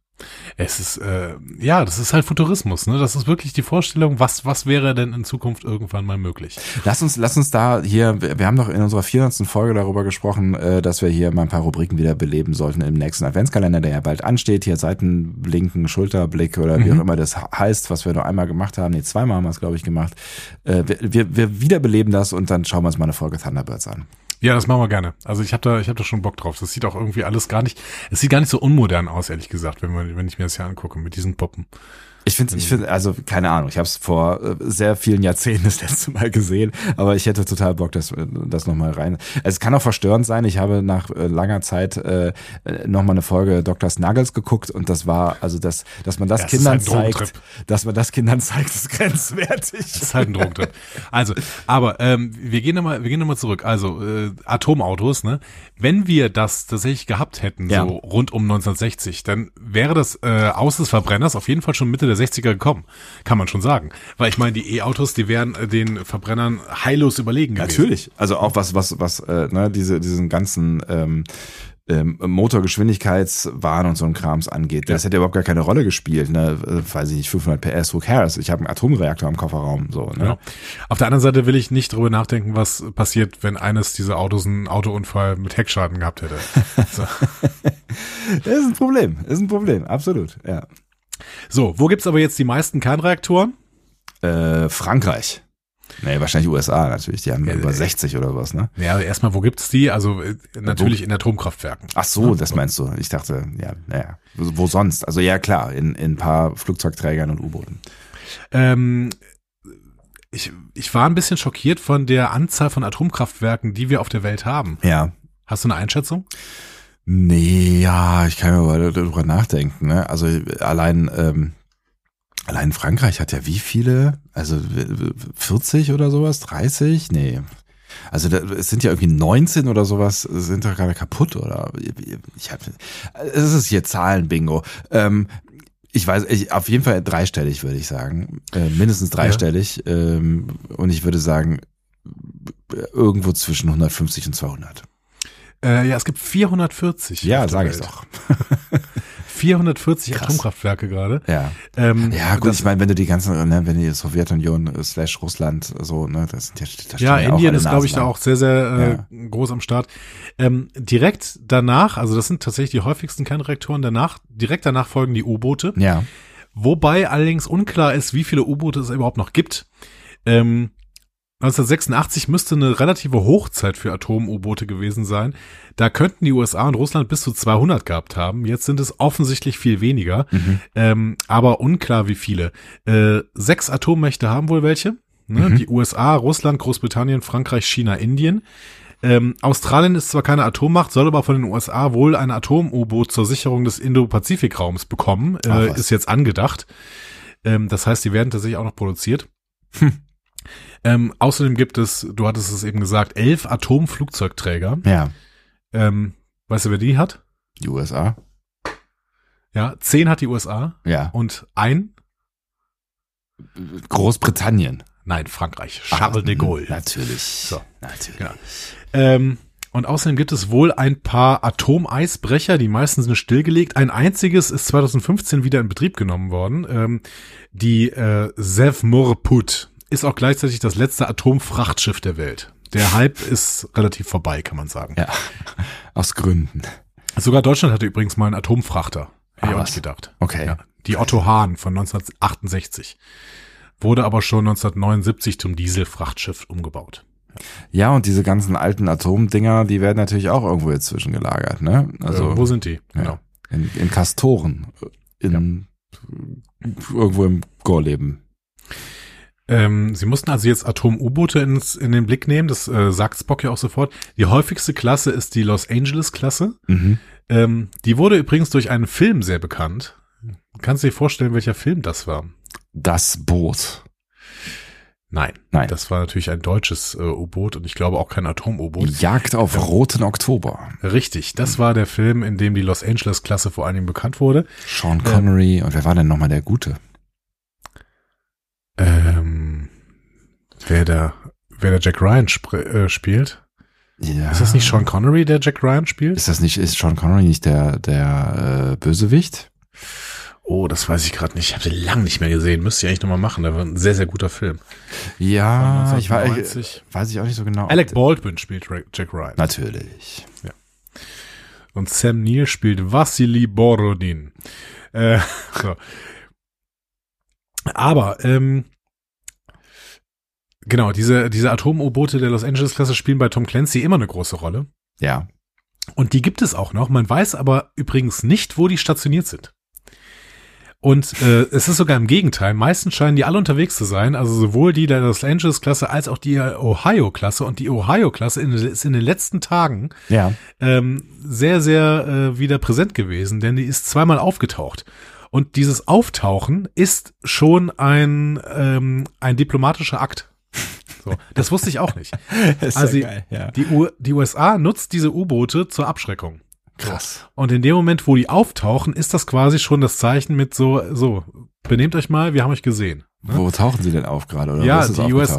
Es ist, äh, ja, das ist halt Futurismus, ne? Das ist wirklich die Vorstellung, was, was wäre denn in Zukunft irgendwann mal möglich? Lass uns, lass uns da hier, wir wir haben doch in unserer 400. Folge darüber gesprochen, äh, dass wir hier mal ein paar Rubriken wieder beleben sollten im nächsten Adventskalender, der ja bald ansteht. Hier Seitenblinken, Schulterblick oder wie Mhm. auch immer das heißt, was wir noch einmal gemacht haben. Nee, zweimal haben wir es, glaube ich, gemacht. Äh, wir, wir, wir wiederbeleben das und dann schauen wir uns mal eine Folge Thunderbirds an. Ja, das machen wir gerne. Also ich habe da, ich habe da schon Bock drauf. Das sieht auch irgendwie alles gar nicht, es sieht gar nicht so unmodern aus, ehrlich gesagt, wenn man, wenn ich mir das hier angucke mit diesen Puppen. Ich finde, ich finde, also keine Ahnung, ich habe es vor äh, sehr vielen Jahrzehnten das letzte Mal gesehen, aber ich hätte total Bock, das, äh, das nochmal rein. Also es kann auch verstörend sein. Ich habe nach äh, langer Zeit äh, nochmal eine Folge Dr. Snuggles geguckt und das war, also das, dass man das, Das Kindern ein zeigt, dass man das Kindern zeigt, ist grenzwertig. Das ist halt ein Drogentrip. Also, aber ähm, wir gehen nochmal, wir gehen noch mal zurück. Also äh, Atomautos, ne? Wenn wir das tatsächlich gehabt hätten, Ja. so rund um 1960, dann wäre das äh, aus des Verbrenners auf jeden Fall schon Mitte der 60er gekommen, kann man schon sagen. Weil ich meine, die E-Autos, die wären äh, den Verbrennern heillos überlegen gewesen. Natürlich. Also auch was, was, was, äh, ne, diese, diesen ganzen ähm, ähm, Motorgeschwindigkeitswahn und so ein Krams angeht. Das hätte überhaupt gar keine Rolle gespielt, ne? Äh, Weiß ich nicht, 500 PS, who cares? Ich habe einen Atomreaktor im Kofferraum, so, ne? Genau. Auf der anderen Seite will ich nicht drüber nachdenken, was passiert, wenn eines dieser Autos einen Autounfall mit Heckschaden gehabt hätte. So. Das ist ein Problem, ist ein Problem, absolut, ja. So, wo gibt's aber jetzt die meisten Kernreaktoren? Äh, Frankreich. Nee, wahrscheinlich USA natürlich. Die haben Ja, über äh, 60 oder was, ne? Ja, erstmal, wo gibt's die? Also äh, natürlich in Atomkraftwerken. Ach so, das meinst du. Ich dachte, ja, naja. Wo wo sonst? Also ja, klar, in, in ein paar Flugzeugträgern und U-Booten. Ähm, ich, ich war ein bisschen schockiert von der Anzahl von Atomkraftwerken, die wir auf der Welt haben. Ja. Hast du eine Einschätzung? Nee, ja, ich kann mir mal darüber nachdenken. Ne? Also allein, ähm, allein Frankreich hat ja wie viele? Also 40 oder sowas? 30? Nee. Also da, es sind ja irgendwie 19 oder sowas, sind doch gerade kaputt oder ich hab, es ist hier Zahlenbingo. Ähm, ich weiß, ich, auf jeden Fall dreistellig würde ich sagen, äh, mindestens dreistellig. Ähm, und ich würde sagen irgendwo zwischen 150 und 200. Äh, ja, es gibt 440. Ja, sage ich doch. 440 Krass. Atomkraftwerke gerade. Ja. Ähm, Ja, gut, das, ich meine, wenn du die ganzen, ne, wenn die Sowjetunion äh, slash Russland so, ne, das sind ja, da stehen ja, auch Indien ist, glaube ich, da auch sehr, sehr äh, groß am Start. Ähm, direkt danach, also das sind tatsächlich die häufigsten Kernreaktoren, danach, direkt danach folgen die U-Boote. Ja. Wobei allerdings unklar ist, wie viele U-Boote es überhaupt noch gibt. Ähm, 1986 müsste eine relative Hochzeit für Atom-U-Boote gewesen sein. Da könnten die USA und Russland bis zu 200 gehabt haben. Jetzt sind es offensichtlich viel weniger, Mhm. ähm, aber unklar wie viele. Äh, sechs Atommächte haben wohl welche. Ne? Mhm. Die USA, Russland, Großbritannien, Frankreich, China, Indien. Ähm, Australien ist zwar keine Atommacht, soll aber von den USA wohl ein Atom-U-Boot zur Sicherung des Indo-Pazifik-Raums bekommen. Ach Äh, was. ist jetzt angedacht. Ähm, das heißt, die werden tatsächlich auch noch produziert. Hm. Ähm, außerdem gibt es, du hattest es eben gesagt, elf Atomflugzeugträger. Ja. Ähm, weißt du, wer die hat? Die USA. Ja, zehn hat die USA Ja. und ein, Großbritannien. nein, Frankreich. Charles de Ach, Gaulle. Natürlich. So. Natürlich. Ja. Ähm, und außerdem gibt es wohl ein paar Atomeisbrecher, die meisten sind stillgelegt. Ein einziges ist 2015 wieder in Betrieb genommen worden. Ähm, die äh, Sevmorput ist auch gleichzeitig das letzte Atomfrachtschiff der Welt. Der Hype ist relativ vorbei, kann man sagen. Ja. Aus Gründen. Sogar Deutschland hatte übrigens mal einen Atomfrachter. Hätte ich Ah, auch nicht gedacht. Okay. Ja, die Otto Hahn von 1968. Wurde aber schon 1979 zum Dieselfrachtschiff umgebaut. Ja, und diese ganzen alten Atomdinger, die werden natürlich auch irgendwo jetzt zwischengelagert, ne? Also äh, wo sind die? ja. Genau. in, in Kastoren. In irgendwo im Gorleben. Ähm, sie mussten also jetzt Atom-U-Boote in den Blick nehmen, das äh, sagt Spock ja auch sofort. Die häufigste Klasse ist die Los Angeles-Klasse. Mhm. Ähm, die wurde übrigens durch einen Film sehr bekannt. Kannst du dir vorstellen, welcher Film das war? Das Boot. Nein. Nein. Das war natürlich ein deutsches äh, U-Boot und ich glaube auch kein Atom-U-Boot. Jagd auf roten Oktober. Richtig, das war der Film, in dem die Los Angeles-Klasse vor allen Dingen bekannt wurde. Sean Connery. Und wer war denn nochmal der Gute? Ähm, wer der, wer der Jack Ryan spr- äh, spielt? Ja. Ist das nicht Sean Connery, der Jack Ryan spielt? Ist das nicht, ist Sean Connery nicht der, der äh, Bösewicht? Oh, das weiß ich gerade nicht. Ich habe den lang nicht mehr gesehen. Müsste ich eigentlich nochmal machen. Der war ein sehr, sehr guter Film. Ja, ich weiß, 1990. weiß ich auch nicht so genau. Alec Baldwin spielt Jack Ryan. Natürlich. Und Sam Neill spielt Vassili Borodin. Äh, so. Aber, ähm, genau, diese, diese Atom-U-Boote der Los Angeles-Klasse spielen bei Tom Clancy immer eine große Rolle. Ja. Und die gibt es auch noch. Man weiß aber übrigens nicht, wo die stationiert sind. Und äh, es ist sogar im Gegenteil. Meistens scheinen die alle unterwegs zu sein. Also sowohl die der Los Angeles-Klasse als auch die Ohio-Klasse. Und die Ohio-Klasse ist in den letzten Tagen Ja. ähm, sehr, sehr äh, wieder präsent gewesen, denn die ist zweimal aufgetaucht. Und dieses Auftauchen ist schon ein, ähm, ein diplomatischer Akt. So, das wusste ich auch nicht. Also ja geil, ja. Die, U die USA nutzt diese U-Boote zur Abschreckung. Krass. Und in dem Moment, wo die auftauchen, ist das quasi schon das Zeichen mit so, so, benehmt euch mal, wir haben euch gesehen. Ne? Wo tauchen sie denn auf gerade? Oder ja, die, US,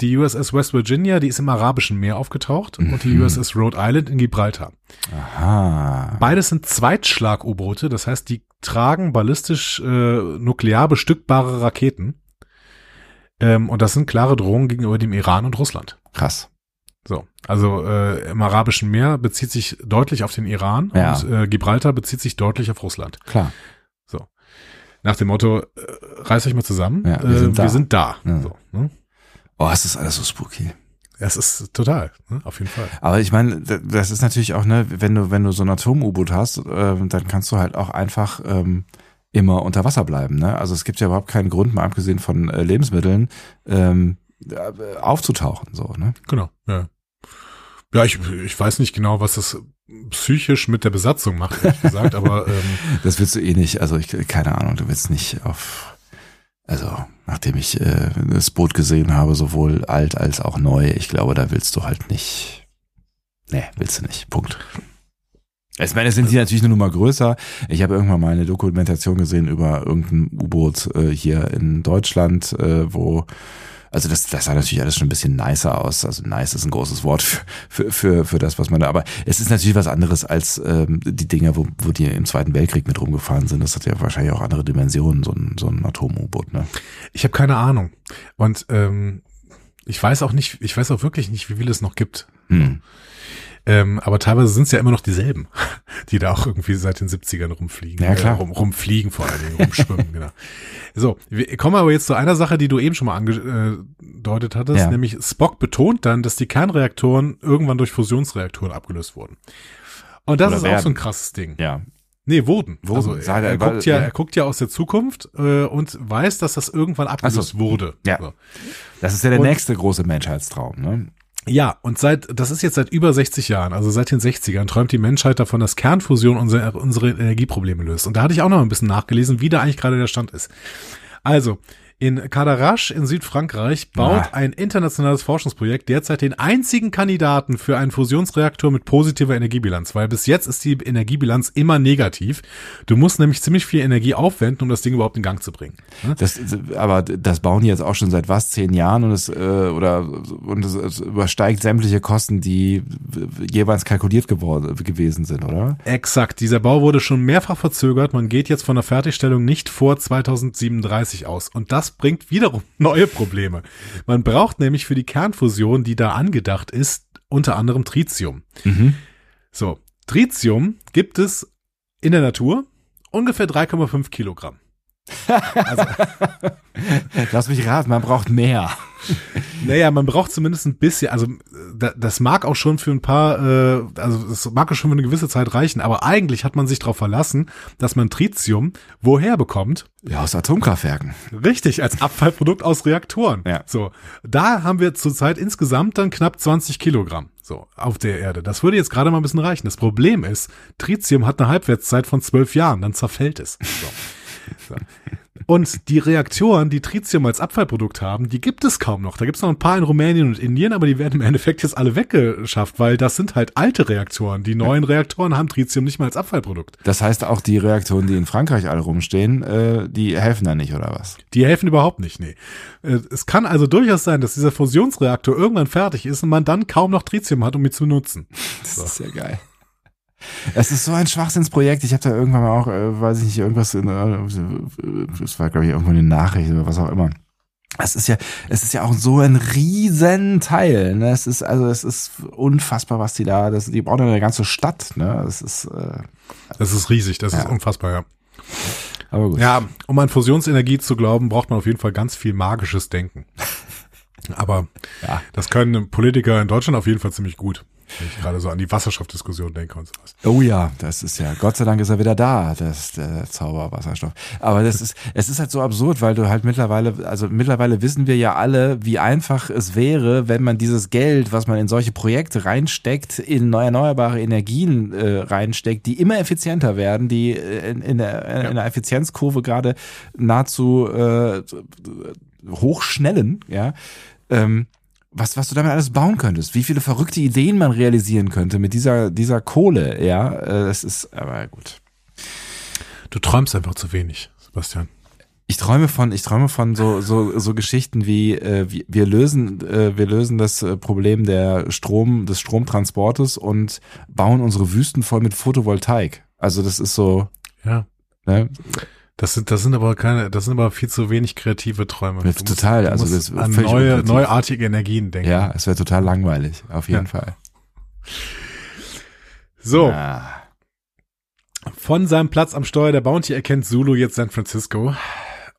die USS West Virginia, die ist im Arabischen Meer aufgetaucht und die Mhm. USS Rhode Island in Gibraltar. Aha. Beides sind Zweitschlag-U-Boote, das heißt, die tragen ballistisch äh, nuklear bestückbare Raketen. Ähm, und das sind klare Drohungen gegenüber dem Iran und Russland. Krass. So, also äh, im Arabischen Meer bezieht sich deutlich auf den Iran Ja. und äh, Gibraltar bezieht sich deutlich auf Russland. Klar. Nach dem Motto, äh, reißt euch mal zusammen, Ja, wir äh, sind da. wir sind da. Ja. So, ne? Oh, es ist alles so spooky. Es ist total, ne? auf jeden Fall. Aber ich meine, das ist natürlich auch, ne, wenn du, wenn du so ein Atom-U-Boot hast, äh, dann kannst du halt auch einfach ähm, immer unter Wasser bleiben. Ne? Also es gibt ja überhaupt keinen Grund, mal abgesehen von äh, Lebensmitteln, ähm, äh, aufzutauchen. So, ne? Genau, ja. Ja, ich, ich weiß nicht genau, was das psychisch mit der Besatzung macht, ehrlich gesagt, aber ähm, Das willst du eh nicht, also ich, keine Ahnung, du willst nicht auf, also nachdem ich äh, das Boot gesehen habe, sowohl alt als auch neu, ich glaube, da willst du halt nicht, nee, willst du nicht, Punkt. Ich meine, es sind die natürlich eine Nummer größer. Ich habe irgendwann mal eine Dokumentation gesehen über irgendein U-Boot äh, hier in Deutschland, äh, wo also das, das sah natürlich alles schon ein bisschen nicer aus. Also nice ist ein großes Wort für, für, für, für das, was man da. Aber es ist natürlich was anderes als ähm, die Dinger, wo, wo die im Zweiten Weltkrieg mit rumgefahren sind. Das hat ja wahrscheinlich auch andere Dimensionen, so ein, so ein Atom-U-Boot. Ne? ich habe keine Ahnung. Und ähm, ich weiß auch nicht, ich weiß auch wirklich nicht, wie viel es noch gibt. Hm. Ähm, aber teilweise sind es ja immer noch dieselben, die da auch irgendwie seit den 70ern rumfliegen. Ja, klar. Äh, rum, rumfliegen vor allen Dingen, rumschwimmen, genau. So, wir kommen aber jetzt zu einer Sache, die du eben schon mal angedeutet hattest, Ja. nämlich Spock betont dann, dass die Kernreaktoren irgendwann durch Fusionsreaktoren abgelöst wurden. Und das Oder ist auch werden. so ein krasses Ding. Ja. Nee, wurden. Wurden, Also er, er, guckt ja, ja. er guckt ja aus der Zukunft äh, und weiß, dass das irgendwann abgelöst so. wurde. Ja. So. Das ist ja der Und- nächste große Menschheitstraum. Ne? Ja, und seit, das ist jetzt seit über 60 Jahren, also seit den 60ern, träumt die Menschheit davon, dass Kernfusion unsere, unsere Energieprobleme löst. Und da hatte ich auch noch ein bisschen nachgelesen, wie da eigentlich gerade der Stand ist. Also, in Cadarache in Südfrankreich baut Ah. ein internationales Forschungsprojekt derzeit den einzigen Kandidaten für einen Fusionsreaktor mit positiver Energiebilanz, weil bis jetzt ist die Energiebilanz immer negativ. Du musst nämlich ziemlich viel Energie aufwenden, um das Ding überhaupt in Gang zu bringen. Ne? Das, aber das bauen die jetzt auch schon seit was zehn Jahren und es äh, oder und es, es übersteigt sämtliche Kosten, die jeweils kalkuliert geworden gewesen sind, oder? Exakt. Dieser Bau wurde schon mehrfach verzögert. Man geht jetzt von der Fertigstellung nicht vor 2037 aus. Und das bringt wiederum neue Probleme. Man braucht nämlich für die Kernfusion, die da angedacht ist, unter anderem Tritium. Mhm. So. Tritium gibt es in der Natur ungefähr 3,5 Kilogramm. Lass mich raten, man braucht mehr. Naja, man braucht zumindest ein bisschen, also da, das mag auch schon für ein paar, äh, also es mag auch schon für eine gewisse Zeit reichen, aber eigentlich hat man sich darauf verlassen, dass man Tritium woher bekommt? Ja, aus Atomkraftwerken. Richtig, als Abfallprodukt aus Reaktoren. Ja. So, da haben wir zurzeit insgesamt dann knapp 20 Kilogramm. So, auf der Erde. Das würde jetzt gerade mal ein bisschen reichen. Das Problem ist, Tritium hat eine Halbwertszeit von zwölf Jahren, dann zerfällt es. So. So. Und die Reaktoren, die Tritium als Abfallprodukt haben, die gibt es kaum noch. Da gibt es noch ein paar in Rumänien und Indien, aber die werden im Endeffekt jetzt alle weggeschafft, weil das sind halt alte Reaktoren. Die neuen Reaktoren haben Tritium nicht mal als Abfallprodukt. Das heißt, auch die Reaktoren, die in Frankreich alle rumstehen, äh, die helfen da nicht, oder was? Die helfen überhaupt nicht, nee. Äh, Es kann also durchaus sein, dass dieser Fusionsreaktor irgendwann fertig ist und man dann kaum noch Tritium hat, um ihn zu nutzen. Das ist ja geil. Es ist so ein Schwachsinnsprojekt. Ich habe da irgendwann mal auch, äh, weiß ich nicht, irgendwas, in, äh, das war glaube ich irgendwo eine Nachricht oder was auch immer. Es ist ja, es ist ja auch so ein Riesenteil. Ne? Es ist also, es ist unfassbar, was die da, das, die bauen eine ganze Stadt. Ne? Das ist, äh, Das ist riesig, das ist Ja. unfassbar, ja. aber gut. Ja, um an Fusionsenergie zu glauben, braucht man auf jeden Fall ganz viel magisches Denken. Aber Ja. das können Politiker in Deutschland auf jeden Fall ziemlich gut. Wenn ich gerade so an die Wasserstoffdiskussion denke und sowas. Oh ja, das ist ja, Gott sei Dank ist er wieder da, das der Zauberwasserstoff. Aber das ist, es ist halt so absurd, weil du halt mittlerweile, also mittlerweile wissen wir ja alle, wie einfach es wäre, wenn man dieses Geld, was man in solche Projekte reinsteckt, in erneuerbare Energien äh, reinsteckt, die immer effizienter werden, die äh, in, in, der, in der Effizienzkurve gerade nahezu äh, hochschnellen, ja. Ähm, was, was du damit alles bauen könntest, wie viele verrückte Ideen man realisieren könnte mit dieser, dieser Kohle, ja, äh, das ist, aber gut. Du träumst einfach zu wenig, Sebastian. Ich träume von, ich träume von so, so, so Geschichten wie, äh, wir, wir lösen, äh, wir lösen das äh, Problem der Strom, des Stromtransportes und bauen unsere Wüsten voll mit Photovoltaik. Also das ist so, Ja. ne, Das sind, das sind aber keine, das sind aber viel zu wenig kreative Träume. Ja, total, also musst das an neue, unkreativ. neuartige Energien denken. ja, es wäre total langweilig, auf jeden Ja. Fall. So, Ah. von seinem Platz am Steuer der Bounty erkennt Zulu jetzt San Francisco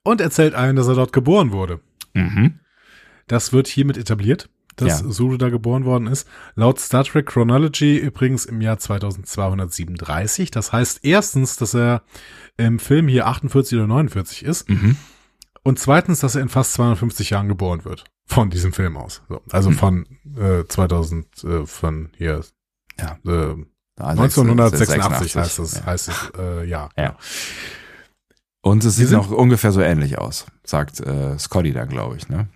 und erzählt allen, dass er dort geboren wurde. Mhm. Das wird hiermit etabliert, dass Ja. Zulu da geboren worden ist. Laut Star Trek Chronology übrigens im Jahr 2237. Das heißt erstens, dass er im Film hier 48 oder 49 ist. Mhm. Und zweitens, dass er in fast 250 Jahren geboren wird. Von diesem Film aus. So, also Hm. von äh, 2000, äh, von hier, Ja. äh, Also 1986 heißt es, Ja. heißt es, äh, ja. Ja. Und es sieht noch ungefähr so ähnlich aus, sagt äh, Scotty dann, glaube ich, ne?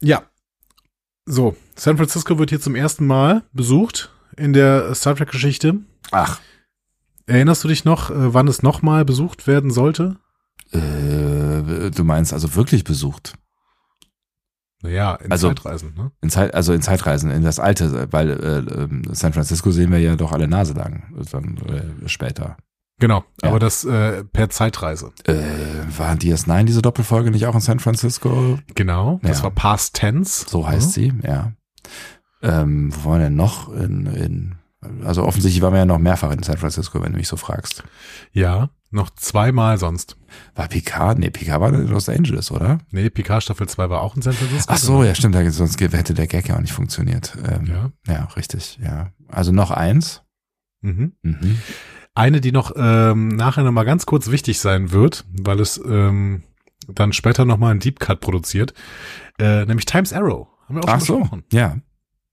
Ja. So, San Francisco wird hier zum ersten Mal besucht in der Star Trek Geschichte. Ach. Erinnerst du dich noch, äh, wann es nochmal besucht werden sollte? Äh, du meinst also wirklich besucht? Naja, in Also- Zeitreisen, ne? In Zeit, also in Zeitreisen, in das alte, weil äh, ähm, San Francisco sehen wir ja doch alle Nase lang, dann äh, später. Genau, Ja. aber das äh, per Zeitreise. Äh, war DS9 diese Doppelfolge nicht auch in San Francisco? Genau, das Ja. war Past Tense. So heißt Mhm. sie, ja. Ähm, wo waren wir denn noch? In, in, also offensichtlich waren wir ja noch mehrfach in San Francisco, wenn du mich so fragst. Ja, noch zweimal sonst. War Picard? Nee, Picard war in Los Angeles, oder? Nee, Picard Staffel 2 war auch in San Francisco. Ach so, ja, stimmt, sonst hätte der Gag ja auch nicht funktioniert. Ähm, Ja. ja, richtig, ja. Also noch eins. Mhm. Mhm. Eine, die noch ähm, nachher nochmal ganz kurz wichtig sein wird, weil es ähm, dann später nochmal einen Deep Cut produziert, äh, nämlich Times Arrow. Haben wir auch Ach schon so, besprochen. ja.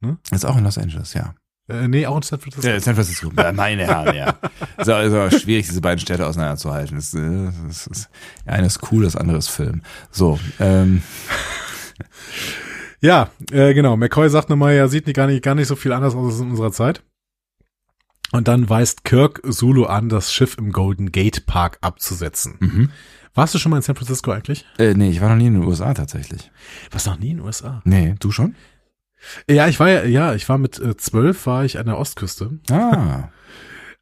Hm? Ist auch in Los Angeles, ja. Äh, nee, auch in San Francisco. Ja, San Francisco. Ja, Meine Herren, ja. Auch, ist auch schwierig, diese beiden Städte auseinanderzuhalten. Das, äh, das ist, eine ist cool, das andere ist Film. So, ähm, Ja, äh, genau. McCoy sagt nochmal, er sieht nicht, gar, nicht, gar nicht so viel anders aus als in unserer Zeit. Und dann weist Kirk Zulu an, das Schiff im Golden Gate Park abzusetzen. mhm. Warst du schon mal in San Francisco eigentlich? äh, nee, ich war noch nie in den USA tatsächlich. Warst noch nie in den USA? Nee, du schon? Ja, ich war ja, ja, ich war mit äh, zwölf, war ich an der Ostküste. Ah.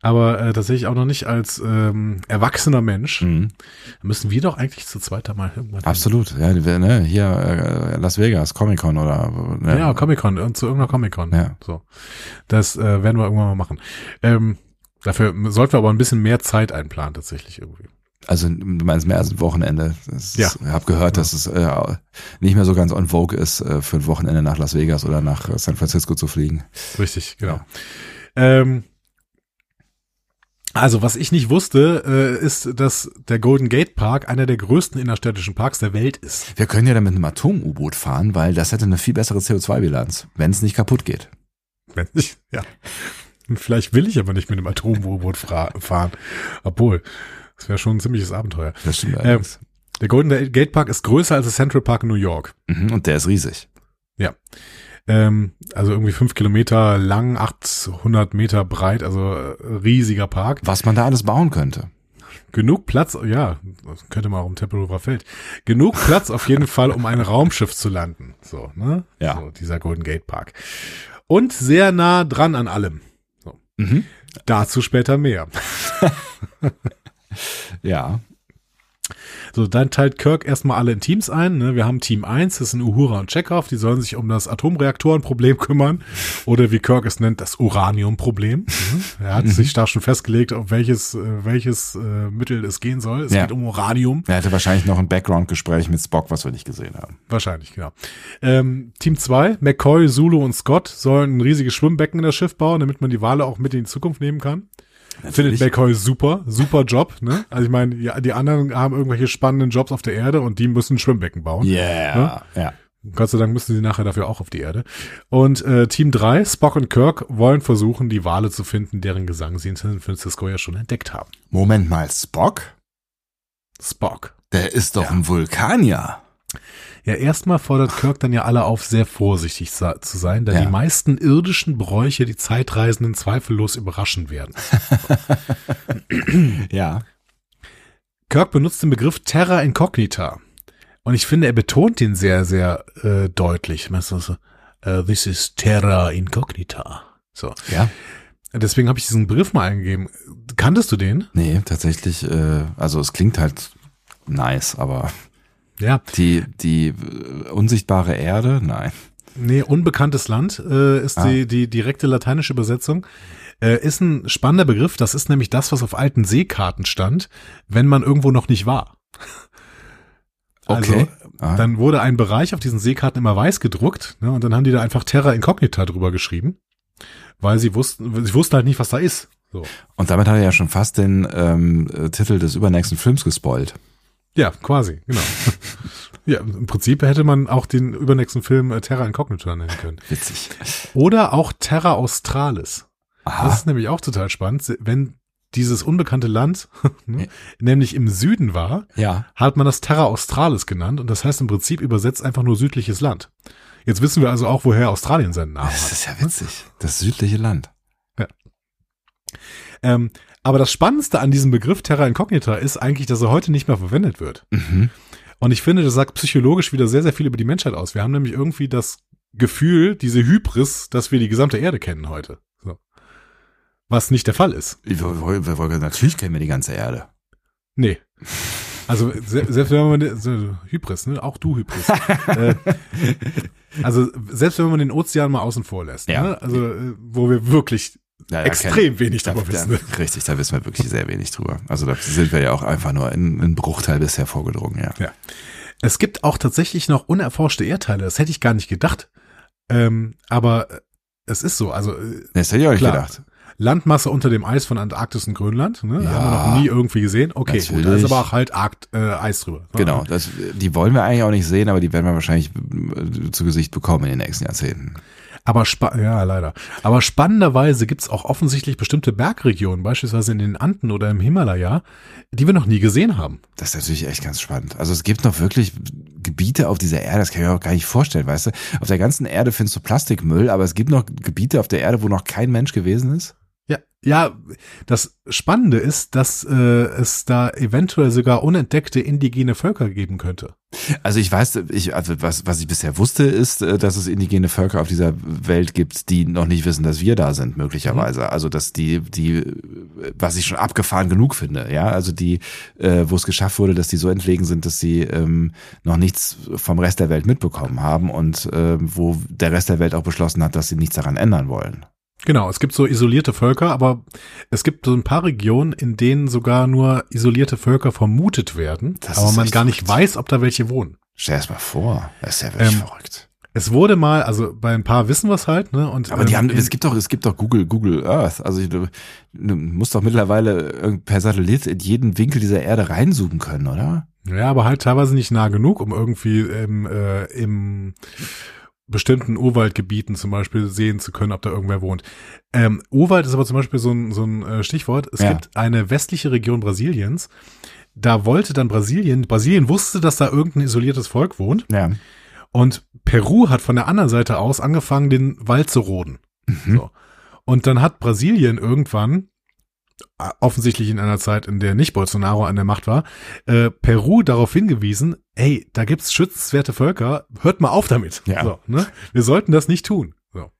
Aber äh, tatsächlich auch noch nicht als ähm, erwachsener Mensch. Mhm. Da müssen wir doch eigentlich zu zweit da mal irgendwann. Absolut. Ja, ne, hier äh, Las Vegas, Comic Con oder ne, Ja, Comic-Con, zu irgendeiner Comic-Con. Ja. So. Das äh, werden wir irgendwann mal machen. Ähm, dafür sollten wir aber ein bisschen mehr Zeit einplanen, tatsächlich irgendwie. Also du meinst mehr als ein Wochenende. Das Ja. Ist, ich habe gehört, dass es äh, nicht mehr so ganz on vogue ist, äh, für ein Wochenende nach Las Vegas oder nach äh, San Francisco zu fliegen. Richtig, genau. Ähm, also, was ich nicht wusste, äh, ist, dass der Golden Gate Park einer der größten innerstädtischen Parks der Welt ist. Wir können ja dann mit einem Atom-U-Boot fahren, weil das hätte eine viel bessere CO2-Bilanz, wenn es nicht kaputt geht. Wenn ich, ja. Vielleicht will ich aber nicht mit einem Atom-U-Boot fahren. Obwohl, das wäre schon ein ziemliches Abenteuer. Das stimmt Ähm. Der Golden Gate Park ist größer als der Central Park in New York. Mhm, und der ist riesig. Ähm, also irgendwie fünf Kilometer lang, 800 Meter breit, also äh, riesiger Park. Was man da alles bauen könnte. Genug Platz, ja, das könnte man auch im Tempelhofer Feld. Genug Platz auf jeden Fall, um ein Raumschiff zu landen. So, ne? Ja. So, dieser Golden Gate Park. Und sehr nah dran an allem. Mhm. Dazu später mehr. Ja. So, dann teilt Kirk erstmal alle in Teams ein. Ne? Wir haben Team 1, das sind Uhura und Chekhov, die sollen sich um das Atomreaktorenproblem kümmern. Oder wie Kirk es nennt, das Uraniumproblem. Mhm. Er hat sich da schon festgelegt, auf welches, äh, welches äh, Mittel es gehen soll. Es Ja. geht um Uranium. Er hatte wahrscheinlich noch ein Background-Gespräch mit Spock, was wir nicht gesehen haben. Wahrscheinlich, genau. Ähm, Team 2, McCoy, Zulu und Scott sollen ein riesiges Schwimmbecken in das Schiff bauen, damit man die Wale auch mit in die Zukunft nehmen kann. Findet McCoy super, super Job, ne? Also ich meine, ja, die anderen haben irgendwelche spannenden Jobs auf der Erde und die müssen ein Schwimmbecken bauen. Yeah. Ja. Gott sei Dank müssen sie nachher dafür auch auf die Erde. Und äh, Team 3, Spock und Kirk, wollen versuchen, die Wale zu finden, deren Gesang sie in San Francisco ja schon entdeckt haben. Moment mal, Spock? Spock. Der ist doch Ja. ein Vulkanier. Ja, erstmal fordert Kirk dann ja alle auf, sehr vorsichtig zu sein, da Ja. die meisten irdischen Bräuche die Zeitreisenden zweifellos überraschen werden. Ja. Kirk benutzt den Begriff Terra Incognita. Und ich finde, er betont den sehr, sehr äh, deutlich. Äh, This is Terra Incognita. So. Ja. Deswegen habe ich diesen Begriff mal eingegeben. Kanntest du den? Nee, tatsächlich, äh, also es klingt halt nice, aber Ja. die, die äh, unsichtbare Erde, nein. Nee, unbekanntes Land äh, ist Ah. die, die direkte lateinische Übersetzung. Äh, ist ein spannender Begriff. Das ist nämlich das, was auf alten Seekarten stand, wenn man irgendwo noch nicht war. Okay. Ah. Dann wurde ein Bereich auf diesen Seekarten immer weiß gedruckt ne, und dann haben die da einfach Terra Incognita drüber geschrieben, weil sie wussten, sie wussten halt nicht, was da ist. So. Und damit hat er ja schon fast den ähm, äh, Titel des übernächsten Films gespoilt. Ja, quasi, genau. ja, im Prinzip hätte man auch den übernächsten Film äh, Terra Incognita nennen können. Witzig. Oder auch Terra Australis. Das Aha. ist nämlich auch total spannend. Wenn dieses unbekannte Land ne, Ja. nämlich im Süden war, Ja. hat man das Terra Australis genannt und das heißt im Prinzip übersetzt einfach nur südliches Land. Jetzt wissen wir also auch, woher Australien seinen Namen Das hat. ist ja witzig. Das südliche Land. Ähm, aber das Spannendste an diesem Begriff Terra Incognita ist eigentlich, dass er heute nicht mehr verwendet wird. Mhm. Und ich finde, das sagt psychologisch wieder sehr, sehr viel über die Menschheit aus. Wir haben nämlich irgendwie das Gefühl, diese Hybris, dass wir die gesamte Erde kennen heute. So. Was nicht der Fall ist. Wir, wir, wir, wir, natürlich kennen wir die ganze Erde. Nee. Also se selbst wenn man den- so, Hybris, ne? Auch du Hybris. äh, also selbst wenn man den Ozean mal außen vor lässt, Ja. ne? also äh, wo wir wirklich Ja, da extrem wenig Da, darüber da, wissen. ne? richtig, da wissen wir wirklich sehr wenig drüber. Also da sind wir ja auch einfach nur in einen Bruchteil bisher vorgedrungen, ja. Ja. Es gibt auch tatsächlich noch unerforschte Erdteile. Das hätte ich gar nicht gedacht. Ähm, aber äh, es ist so. Also äh, Das hätte ich auch nicht Klar. gedacht. Landmasse unter dem Eis von Antarktis und Grönland. Ne? Ja. Haben wir noch nie irgendwie gesehen. Okay, gut. Da ist Natürlich. aber auch halt Arkt, äh, Eis drüber. Genau, das, die wollen wir eigentlich auch nicht sehen, aber die werden wir wahrscheinlich äh, zu Gesicht bekommen in den nächsten Jahrzehnten. Aber spa ja, leider. Aber spannenderweise gibt's auch offensichtlich bestimmte Bergregionen, beispielsweise in den Anden oder im Himalaya, die wir noch nie gesehen haben. Das ist natürlich echt ganz spannend. Also es gibt noch wirklich Gebiete auf dieser Erde, das kann ich mir auch gar nicht vorstellen, weißt du? Auf der ganzen Erde findest du Plastikmüll, aber es gibt noch Gebiete auf der Erde, wo noch kein Mensch gewesen ist. Ja, ja, das Spannende ist, dass äh, es da eventuell sogar unentdeckte indigene Völker geben könnte. Also ich weiß, ich, also was, was ich bisher wusste, ist, äh, dass es indigene Völker auf dieser Welt gibt, die noch nicht wissen, dass wir da sind, möglicherweise. Also dass die, die, was ich schon abgefahren genug finde, ja, also die, äh, wo es geschafft wurde, dass die so entlegen sind, dass sie ähm, noch nichts vom Rest der Welt mitbekommen haben und äh, wo der Rest der Welt auch beschlossen hat, dass sie nichts daran ändern wollen. Genau, es gibt so isolierte Völker, aber es gibt so ein paar Regionen, in denen sogar nur isolierte Völker vermutet werden, Das aber man gar nicht verrückt. weiß, ob da welche wohnen. Stell dir das mal vor, das ist ja wirklich Ähm, verrückt. Es wurde mal, also bei ein paar wissen wir es halt, ne? Und, Aber die ähm, haben, es gibt doch, es gibt doch Google, Google Earth. Also du, du musst doch mittlerweile per Satellit in jeden Winkel dieser Erde reinzoomen können, oder? Ja, aber halt teilweise nicht nah genug, um irgendwie im, äh, im bestimmten Urwaldgebieten zum Beispiel sehen zu können, ob da irgendwer wohnt. Ähm, Urwald ist aber zum Beispiel so ein, so ein äh, Stichwort. Es Ja. gibt eine westliche Region Brasiliens. Da wollte dann Brasilien, Brasilien wusste, dass da irgendein isoliertes Volk wohnt. Ja. Und Peru hat von der anderen Seite aus angefangen, den Wald zu roden. Mhm. So. Und dann hat Brasilien irgendwann, offensichtlich in einer Zeit, in der nicht Bolsonaro an der Macht war, äh, Peru darauf hingewiesen, ey, da gibt's schützenswerte Völker, hört mal auf damit. Ja. So, ne? Wir sollten das nicht tun. So.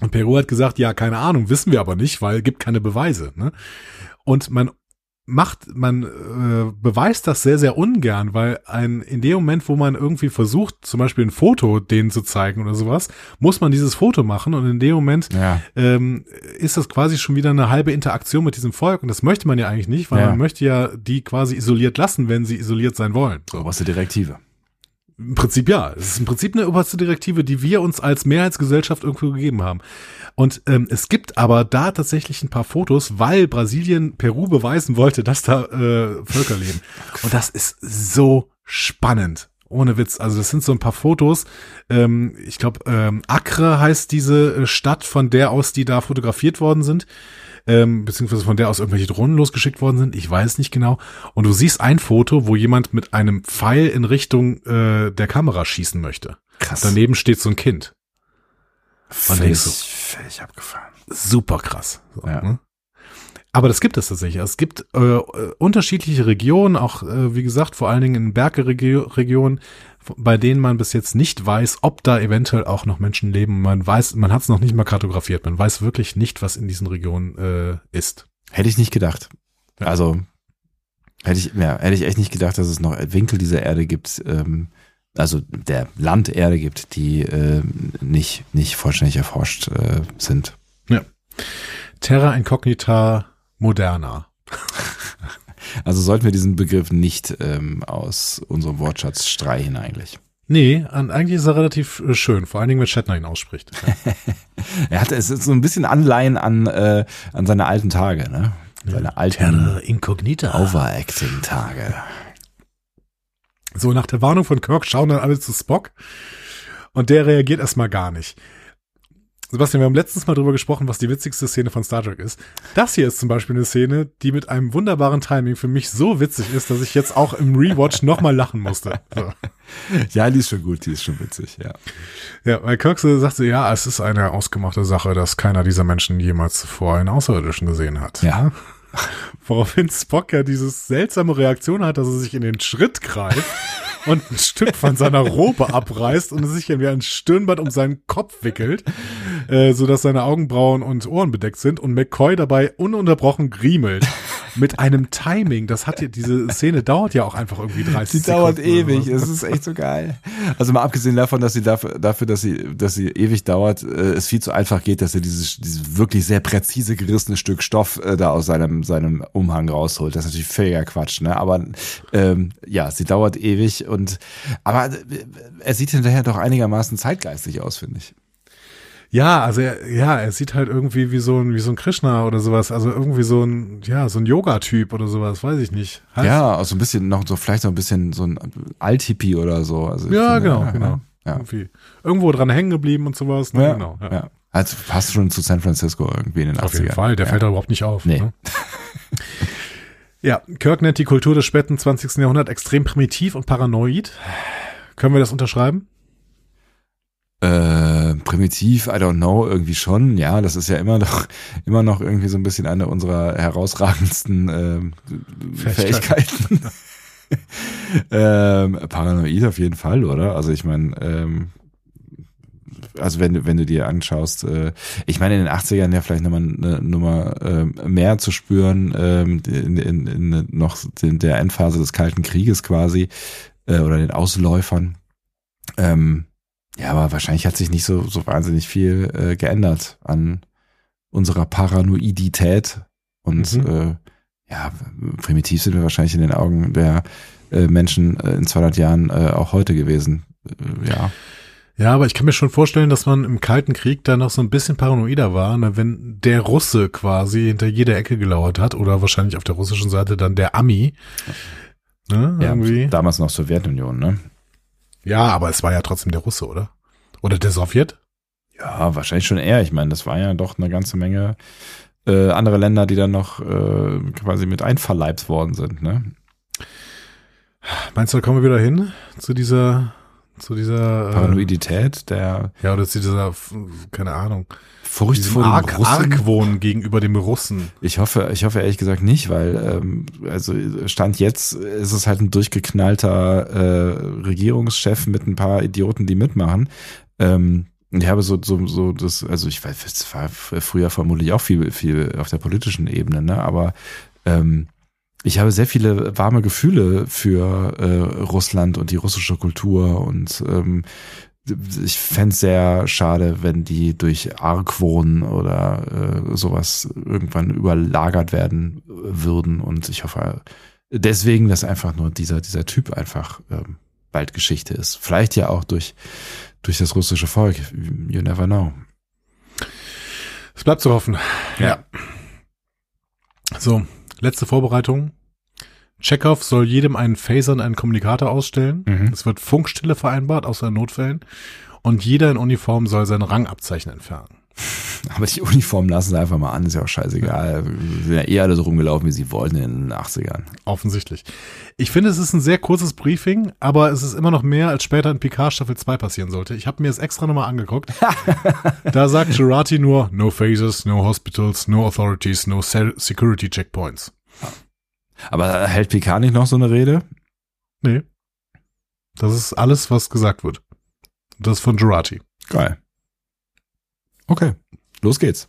Und Peru hat gesagt, ja, keine Ahnung, wissen wir aber nicht, weil gibt keine Beweise. Ne? Und man macht, man äh, beweist das sehr, sehr ungern, weil ein, in dem Moment, wo man irgendwie versucht, zum Beispiel ein Foto denen zu zeigen oder sowas, muss man dieses Foto machen und in dem Moment Ja. ähm, ist das quasi schon wieder eine halbe Interaktion mit diesem Volk und das möchte man ja eigentlich nicht, weil Ja. man möchte ja die quasi isoliert lassen, wenn sie isoliert sein wollen. So. Oberste Direktive. Im Prinzip ja. Es ist im Prinzip eine oberste Direktive, die wir uns als Mehrheitsgesellschaft irgendwo gegeben haben. Und ähm, es gibt aber da tatsächlich ein paar Fotos, weil Brasilien Peru beweisen wollte, dass da äh, Völker leben. Und das ist so spannend. Ohne Witz. Also das sind so ein paar Fotos. Ähm, ich glaube, ähm, Acre heißt diese äh, Stadt, von der aus die da fotografiert worden sind. Ähm, beziehungsweise von der aus irgendwelche Drohnen losgeschickt worden sind. Ich weiß nicht genau. Und du siehst ein Foto, wo jemand mit einem Pfeil in Richtung äh, der Kamera schießen möchte. Krass. Daneben steht so ein Kind. völlig, denkst du- völlig abgefahren. Super krass. So, Ja. ne? Aber das gibt es tatsächlich. Es gibt äh, äh, unterschiedliche Regionen, auch äh, wie gesagt, vor allen Dingen in Bergregionen, bei denen man bis jetzt nicht weiß, ob da eventuell auch noch Menschen leben. Man weiß, man hat es noch nicht mal kartografiert. Man weiß wirklich nicht, was in diesen Regionen äh, ist. Hätte ich nicht gedacht. Ja. Also hätte ich, ja, hätte ich echt nicht gedacht, dass es noch Winkel dieser Erde gibt, ähm, also der Landerde gibt, die äh, nicht, nicht vollständig erforscht äh, sind. Terra Incognita Moderna. Also sollten wir diesen Begriff nicht ähm, aus unserem Wortschatz streichen eigentlich. Nee, eigentlich ist er relativ äh, schön, vor allen Dingen, wenn Shatner ihn ausspricht. Er hatte es ist so ein bisschen Anleihen an, äh, an seine alten Tage, ne? Seine alten Terra Incognita. Overacting-Tage. So, nach der Warnung von Kirk schauen dann alle zu Spock und der reagiert erstmal gar nicht. Sebastian, wir haben letztens mal drüber gesprochen, was die witzigste Szene von Star Trek ist. Das hier ist zum Beispiel eine Szene, die mit einem wunderbaren Timing für mich so witzig ist, dass ich jetzt auch im Rewatch nochmal lachen musste. So. Ja, die ist schon gut, die ist schon witzig, ja. Ja, weil Kirk so sagt so, ja, es ist eine ausgemachte Sache, dass keiner dieser Menschen jemals zuvor einen Außerirdischen gesehen hat. Ja. Woraufhin Spock ja diese seltsame Reaktion hat, dass er sich in den Schritt greift und ein Stück von seiner Robe abreißt und sich wie ein Stirnband um seinen Kopf wickelt, äh, so dass seine Augenbrauen und Ohren bedeckt sind und McCoy dabei ununterbrochen griemelt. Mit einem Timing, das hat ja, diese Szene dauert ja auch einfach irgendwie 30 Die dauert Sekunden ewig, es ist echt so geil. Also mal abgesehen davon, dass sie dafür, dafür dass sie, dass sie ewig dauert, äh, es viel zu einfach geht, dass er dieses, dieses wirklich sehr präzise gerissene Stück Stoff äh, da aus seinem, seinem Umhang rausholt. Das ist natürlich völliger Quatsch, ne? Aber ähm, ja, sie dauert ewig und aber äh, er sieht hinterher doch einigermaßen zeitgeistig aus, finde ich. Ja, also er, ja, er sieht halt irgendwie wie so ein, wie so ein Krishna oder sowas, also irgendwie so ein, ja, so ein Yoga-Typ oder sowas, weiß ich nicht. Heißt- Ja, auch so ein bisschen noch so vielleicht so ein bisschen so ein Alt-Hippie oder so. Also Ja, finde, genau, genau. Ja. Irgendwie. Irgendwo dran hängen geblieben und sowas. Ne? Ja, Genau. Ja. ja. Also passt schon zu San Francisco irgendwie in den 80ern. Auf jeden Fall, der ja. fällt da überhaupt nicht auf. Nee. Ne? ja, Kirk nennt die Kultur des späten 20. Jahrhunderts extrem primitiv und paranoid. Können wir das unterschreiben? Äh, primitiv, I don't know, irgendwie schon. Ja, das ist ja immer noch, immer noch irgendwie so ein bisschen eine unserer herausragendsten ähm, Fähigkeiten. ähm, paranoid auf jeden Fall, oder? Also ich meine, ähm, also wenn du, wenn du dir anschaust, äh, ich meine in den 80ern ja vielleicht nochmal eine Nummer äh, mehr zu spüren, ähm, in, in, in noch in der Endphase des Kalten Krieges quasi, äh, oder den Ausläufern. Ähm, ja, aber wahrscheinlich hat sich nicht so, so wahnsinnig viel äh, geändert an unserer Paranoidität. Und Mhm. äh, ja, primitiv sind wir wahrscheinlich in den Augen der äh, Menschen äh, in 200 Jahren äh, auch heute gewesen. Äh, ja. Ja, aber ich kann mir schon vorstellen, dass man im Kalten Krieg da noch so ein bisschen paranoider war, ne, wenn der Russe quasi hinter jeder Ecke gelauert hat oder wahrscheinlich auf der russischen Seite dann der Ami. Ne, ja irgendwie. damals noch Sowjetunion, ne? Ja, aber es war ja trotzdem der Russe, oder? Oder der Sowjet? Ja, wahrscheinlich schon eher. Ich meine, das war ja doch eine ganze Menge äh, andere Länder, die dann noch äh, quasi mit einverleibt worden sind, ne? Meinst du, da kommen wir wieder hin zu dieser, zu dieser, äh, Paranoidität, der ja, oder zu dieser, keine Ahnung, Furcht vor dem Arg. Argwohn gegenüber dem Russen. Ich hoffe, ich hoffe ehrlich gesagt nicht, weil ähm, also Stand jetzt ist es halt ein durchgeknallter äh, Regierungschef mit ein paar Idioten, die mitmachen. Ähm, ich habe so so so das, also ich weiß, es war früher vermutlich auch viel viel auf der politischen Ebene, ne? Aber ähm, ich habe sehr viele warme Gefühle für äh, Russland und die russische Kultur und ähm, ich fände sehr schade, wenn die durch Argwohn oder äh, sowas irgendwann überlagert werden würden. Und ich hoffe deswegen, dass einfach nur dieser, dieser Typ einfach ähm, bald Geschichte ist. Vielleicht ja auch durch, durch das russische Volk. You never know. Es bleibt zu hoffen. Ja. So, letzte Vorbereitung. Chekhov soll jedem einen Phaser und einen Kommunikator ausstellen. Mhm. Es wird Funkstille vereinbart, außer in Notfällen. Und jeder in Uniform soll sein Rangabzeichen entfernen. Aber die Uniform lassen sie einfach mal an, ist ja auch scheißegal. Sie sind ja eh alle so rumgelaufen, wie sie wollten in den 80ern. Offensichtlich. Ich finde, es ist ein sehr kurzes Briefing, aber es ist immer noch mehr, als später in Picard Staffel 2 passieren sollte. Ich habe mir das extra nochmal angeguckt. da sagt Girati nur, no phasers, no hospitals, no authorities, no se- security checkpoints. Aber hält Picard nicht noch so eine Rede? Nee. Das ist alles, was gesagt wird. Das ist von Girati. Geil. Okay, los geht's.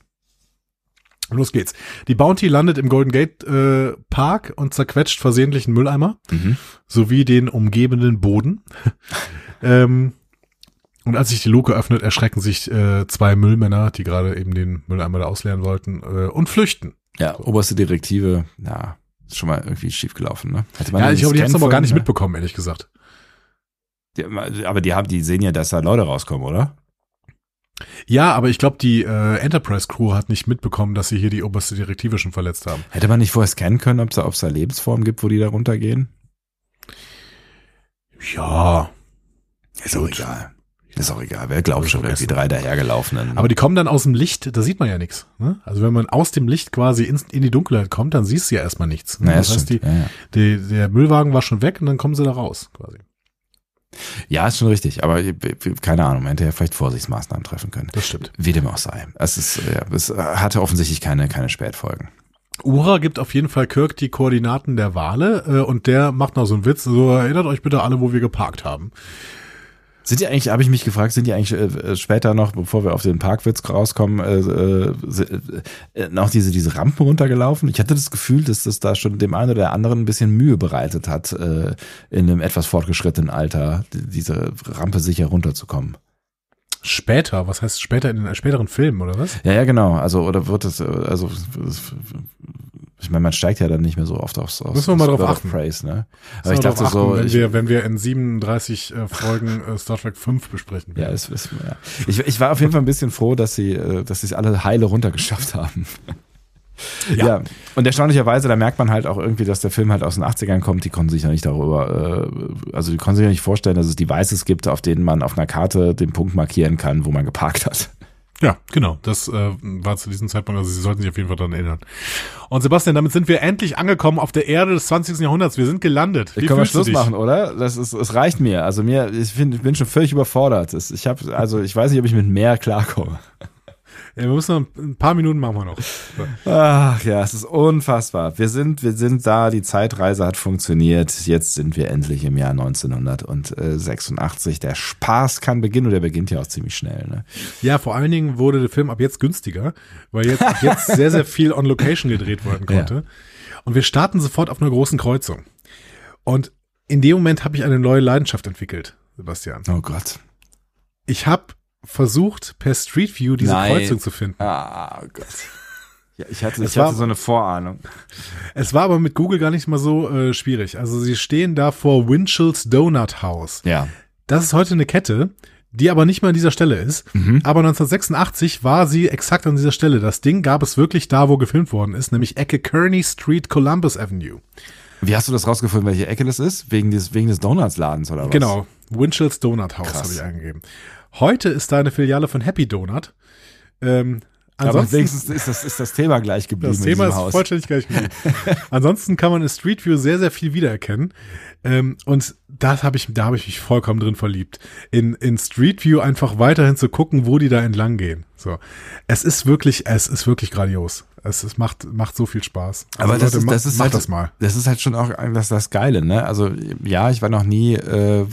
Los geht's. Die Bounty landet im Golden Gate äh, Park und zerquetscht versehentlich einen Mülleimer Mhm. sowie den umgebenden Boden. ähm, und als sich die Luke öffnet, erschrecken sich äh, zwei Müllmänner, die gerade eben den Mülleimer da ausleeren wollten, äh, und flüchten. Ja, oberste Direktive, ja, Ist schon mal irgendwie schief gelaufen, ne? Ja, ich glaube, die haben es aber gar nicht mitbekommen, ehrlich gesagt. Die, aber die haben, die sehen ja, dass da Leute rauskommen, oder? Ja, aber ich glaube, die äh, Enterprise Crew hat nicht mitbekommen, dass sie hier die oberste Direktive schon verletzt haben. Hätte man nicht vorher scannen können, ob es da, ob es da Lebensformen gibt, wo die da runtergehen? Ja. Ist auch egal. Ist auch egal. Wer glaubt schon irgendwie drei dahergelaufenen. Aber die kommen dann aus dem Licht, da sieht man ja nichts. Ne? Also wenn man aus dem Licht quasi in, in die Dunkelheit kommt, dann siehst du ja erstmal nichts. Ne? naja, das heißt, die, ja, ja. die, der Müllwagen war schon weg und dann kommen sie da raus quasi. Ja, ist schon richtig. Aber keine Ahnung, man hätte ja vielleicht Vorsichtsmaßnahmen treffen können. Das stimmt. Wie dem auch sei. Es, ist, ja, es hatte offensichtlich keine, keine Spätfolgen. Ura gibt auf jeden Fall Kirk die Koordinaten der Wale äh, und der macht noch so einen Witz. So erinnert euch bitte alle, wo wir geparkt haben. Sind die eigentlich, habe ich mich gefragt, sind die eigentlich äh, später noch, bevor wir auf den Parkwitz rauskommen, äh, äh, äh, noch diese, diese Rampen runtergelaufen? Ich hatte das Gefühl, dass das da schon dem einen oder anderen ein bisschen Mühe bereitet hat, äh, in einem etwas fortgeschrittenen Alter, die- diese Rampe sicher runterzukommen. Später, was heißt später in den späteren Filmen oder was? Ja, ja, genau. Also, oder wird es, äh, also, ich meine, man steigt ja dann nicht mehr so oft aufs, aufs Müssen wir mal drauf achten. Praise, ne? Aber ich wir dachte darauf so, achten, wenn ich, wir, wenn wir in 37 äh, Folgen äh, Star Trek 5 besprechen. Ja, werden. es, es, ja. Ich, ich war auf jeden Fall ein bisschen froh, dass sie, äh, dass sie es alle heile runtergeschafft haben. Ja. Ja. Und erstaunlicherweise, da merkt man halt auch irgendwie, dass der Film halt aus den 80ern kommt. Die konnten sich ja nicht darüber, äh, also die konnten sich ja nicht vorstellen, dass es Devices gibt, auf denen man auf einer Karte den Punkt markieren kann, wo man geparkt hat. Ja, genau. Das äh, war zu diesem Zeitpunkt, also Sie sollten sich auf jeden Fall daran erinnern. Und Sebastian, damit sind wir endlich angekommen auf der Erde des 20. Jahrhunderts. Wir sind gelandet. Wie Können wir fühlst du Schluss machen, oder? Das ist, es reicht mir. Also mir, ich, find, ich bin schon völlig überfordert. Ich habe, also ich weiß nicht, ob ich mit mehr klarkomme. Ja, wir müssen noch ein paar Minuten machen wir noch. So. Ach ja, es ist unfassbar. Wir sind, wir sind da, die Zeitreise hat funktioniert. Jetzt sind wir endlich im Jahr 1986. Der Spaß kann beginnen und der beginnt ja auch ziemlich schnell. Ne? Ja, vor allen Dingen wurde der Film ab jetzt günstiger, weil jetzt, ab jetzt sehr, sehr viel on Location gedreht werden konnte. Und wir starten sofort auf einer großen Kreuzung. Und in dem Moment habe ich eine neue Leidenschaft entwickelt, Sebastian. Oh Gott. Ich habe versucht, per Street View diese Nein. Kreuzung zu finden. Ah oh Gott. Ja, ich hatte, Es ich hatte war- so eine Vorahnung. Es war aber mit Google gar nicht mal so äh, schwierig. Also sie stehen da vor Winchell's Donut House. Ja. Das ist heute eine Kette, die aber nicht mal an dieser Stelle ist. Mhm. Aber 1986 war sie exakt an dieser Stelle. Das Ding gab es wirklich da, wo gefilmt worden ist, nämlich Ecke Kearney Street, Columbus Avenue. Wie hast du das rausgefunden, welche Ecke das ist? Wegen des, wegen des Donuts-Ladens oder was? Genau, Winchell's Donut House habe ich eingegeben. Heute ist da eine Filiale von Happy Donut. Ähm, Aber ansonsten, wenigstens ist das, ist das Thema gleich geblieben das Thema ist Haus. vollständig gleich geblieben. Ansonsten kann man in Street View sehr, sehr viel wiedererkennen. Ähm, und das habe ich, da habe ich mich vollkommen drin verliebt. In, in Street View einfach weiterhin zu gucken, wo die da entlang gehen. So. Es ist wirklich, es ist wirklich grandios. Es, es macht, macht so viel Spaß. Also Aber das Leute, ist, das ist macht halt, das mal. Das ist halt schon auch das, das Geile, ne? Also ja, ich war noch nie äh,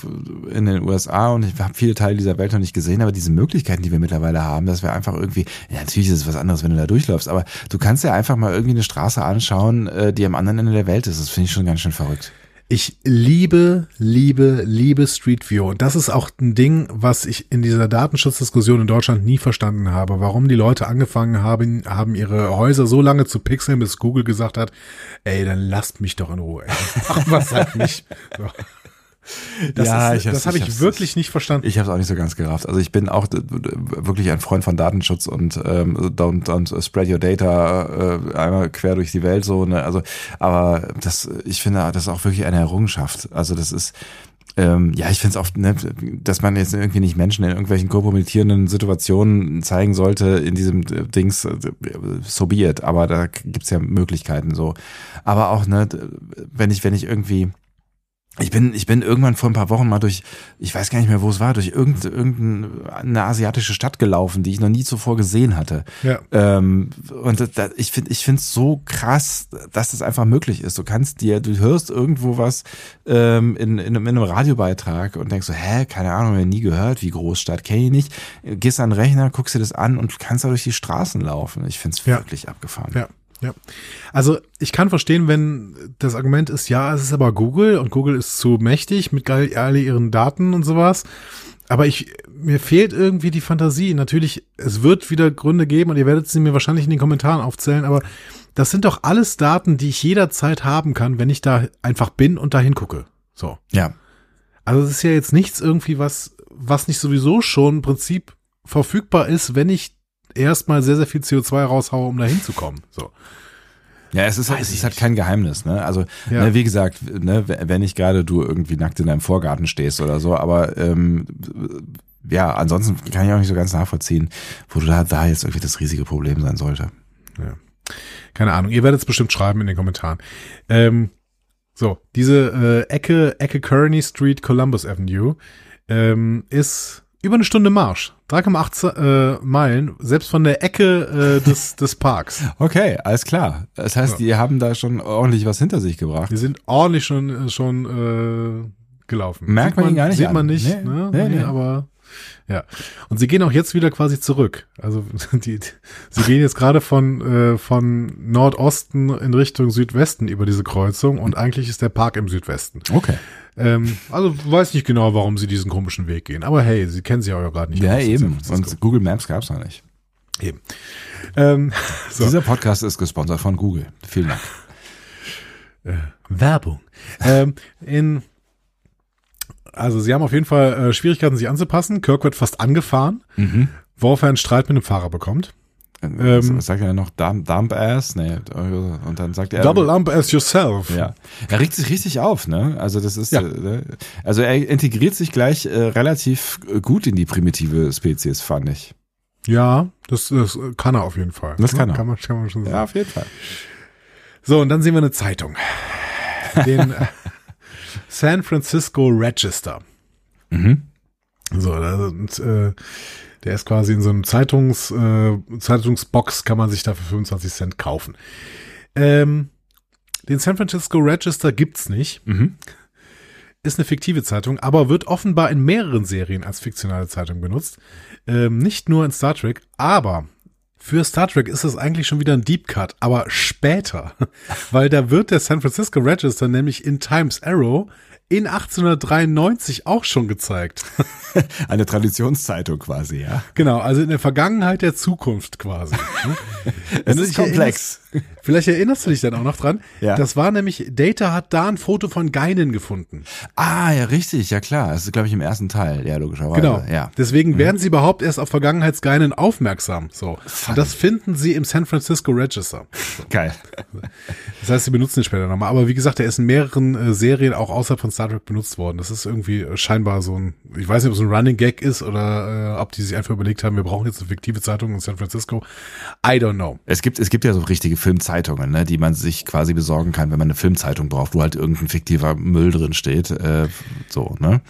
in den USA und ich habe viele Teile dieser Welt noch nicht gesehen, aber diese Möglichkeiten, die wir mittlerweile haben, dass wir einfach irgendwie, ja, natürlich ist es was anderes, wenn du da durchläufst, aber du kannst ja einfach mal irgendwie eine Straße anschauen, äh, die am anderen Ende der Welt ist. Das finde ich schon ganz schön verrückt. Ich liebe, liebe, liebe Street View. Und das ist auch ein Ding, was ich in dieser Datenschutzdiskussion in Deutschland nie verstanden habe. Warum die Leute angefangen haben, haben ihre Häuser so lange zu pixeln, bis Google gesagt hat, ey, dann lasst mich doch in Ruhe. Ey. Mach was halt nicht. So. Das, Ja, ist, ich das habe ich ich wirklich nicht verstanden. Ich habe es auch nicht so ganz gerafft. Also ich bin auch wirklich ein Freund von Datenschutz und ähm, don't, don't spread your data äh, einmal quer durch die Welt so. Ne? Also, aber das, ich finde, das ist auch wirklich eine Errungenschaft. Also das ist ähm, ja, ich finde es oft, ne, dass man jetzt irgendwie nicht Menschen in irgendwelchen kompromittierenden Situationen zeigen sollte in diesem äh, Dings, äh, so be it. Aber da gibt's ja Möglichkeiten so. Aber auch, ne, wenn ich, wenn ich irgendwie ich bin, ich bin irgendwann vor ein paar Wochen mal durch, ich weiß gar nicht mehr, wo es war, durch irgendeine, asiatische Stadt gelaufen, die ich noch nie zuvor gesehen hatte. Ja. Ähm, und das, das, ich finde, ich finde es so krass, dass das einfach möglich ist. Du kannst dir, du hörst irgendwo was ähm, in, in, in einem Radiobeitrag und denkst so, hä, keine Ahnung, ich nie gehört, wie Großstadt, kenne ich nicht. Gehst an den Rechner, guckst dir das an und kannst da durch die Straßen laufen. Ich finde es Ja. wirklich abgefahren. Ja. Ja. Also ich kann verstehen, wenn das Argument ist, ja, es ist aber Google und Google ist zu mächtig mit all ihren Daten und sowas. Aber ich, mir fehlt irgendwie die Fantasie. Natürlich, es wird wieder Gründe geben und ihr werdet sie mir wahrscheinlich in den Kommentaren aufzählen, aber das sind doch alles Daten, die ich jederzeit haben kann, wenn ich da einfach bin und da hingucke. So. Ja. Also es ist ja jetzt nichts irgendwie, was, was nicht sowieso schon im Prinzip verfügbar ist, wenn ich erstmal sehr, sehr viel CO2 raushaue, um da hinzukommen. So. Ja, es ist, halt, Weiß es ist halt kein Geheimnis, ne? Also, Ja. ne, wie gesagt, ne, wenn nicht gerade du irgendwie nackt in deinem Vorgarten stehst oder so, aber ähm, ja, ansonsten kann ich auch nicht so ganz nachvollziehen, wo du da, da jetzt irgendwie das riesige Problem sein sollte. Ja. Keine Ahnung. Ihr werdet es bestimmt schreiben in den Kommentaren. Ähm, so, diese äh, Ecke, Ecke Kearney Street, Columbus Avenue, ähm, ist über eine Stunde Marsch. 3,8 äh, Meilen, selbst von der Ecke äh, des, des Parks. Okay, alles klar. Das heißt, Ja. die haben da schon ordentlich was hinter sich gebracht. Wir sind ordentlich schon, schon äh, gelaufen. Merkt Sieht man ihn gar nicht Sieht an. man nicht, Nee, ne? nee, nee. aber ja. Und sie gehen auch jetzt wieder quasi zurück. Also die, sie gehen jetzt gerade von, äh, von Nordosten in Richtung Südwesten über diese Kreuzung und eigentlich ist der Park im Südwesten. Okay. Ähm, also weiß nicht genau, warum sie diesen komischen Weg gehen. Aber hey, sie kennen sie auch ja gerade nicht. Ja, eben. Und Google Maps gab's noch nicht. eben. Ähm, so. Dieser Podcast ist gesponsert von Google. Vielen Dank. Werbung. ähm, in, also sie haben auf jeden Fall äh, Schwierigkeiten, sich anzupassen. Kirk wird fast angefahren, Mhm. worauf er einen Streit mit dem Fahrer bekommt. was, Ähm, sagt er noch? Dump, Dump Ass? Nee, und dann sagt er. Double lump as yourself. Ja. Er regt sich richtig auf, ne? Also das ist, Ja. äh, also er integriert sich gleich äh, relativ äh, gut in die primitive Spezies, fand ich. Ja, das, das kann er auf jeden Fall. Das kann er. Kann man, kann man schon sagen. Ja, auf jeden Fall. So, und dann sehen wir eine Zeitung. Den äh, San Francisco Register. Mhm. So, sind, äh, der ist quasi in so einem Zeitungs, äh, Zeitungsbox, kann man sich da für 25 Cent kaufen. Ähm, den San Francisco Register gibt's nicht. Mhm. Ist eine fiktive Zeitung, aber wird offenbar in mehreren Serien als fiktionale Zeitung benutzt. Ähm, nicht nur in Star Trek, aber für Star Trek ist es eigentlich schon wieder ein Deep Cut, aber später. Weil da wird der San Francisco Register nämlich in Times Arrow in 1893 auch schon gezeigt. Eine Traditionszeitung quasi, ja. Genau, also in der Vergangenheit der Zukunft quasi. ne? Es ist komplex. erinnerst- Vielleicht erinnerst du dich dann auch noch dran. Ja. Das war nämlich, Data hat da ein Foto von Geinen gefunden. Ah, ja, richtig, ja klar. Das ist, glaube ich, im ersten Teil, ja, logischerweise. Genau. Ja. Deswegen werden sie überhaupt erst auf Vergangenheitsgeinen aufmerksam. So. Und das finden sie im San Francisco Register. Geil. Das heißt, sie benutzen ihn später nochmal. Aber wie gesagt, der ist in mehreren äh, Serien auch außerhalb von Star Trek benutzt worden. Das ist irgendwie äh, scheinbar so ein, ich weiß nicht, ob es ein Running Gag ist oder äh, ob die sich einfach überlegt haben, wir brauchen jetzt eine fiktive Zeitung in San Francisco. I don't know. Es gibt, es gibt ja so richtige Filmzeitungen, ne, die man sich quasi besorgen kann, wenn man eine Filmzeitung braucht, wo halt irgendein fiktiver Müll drin steht. Äh, so, ne?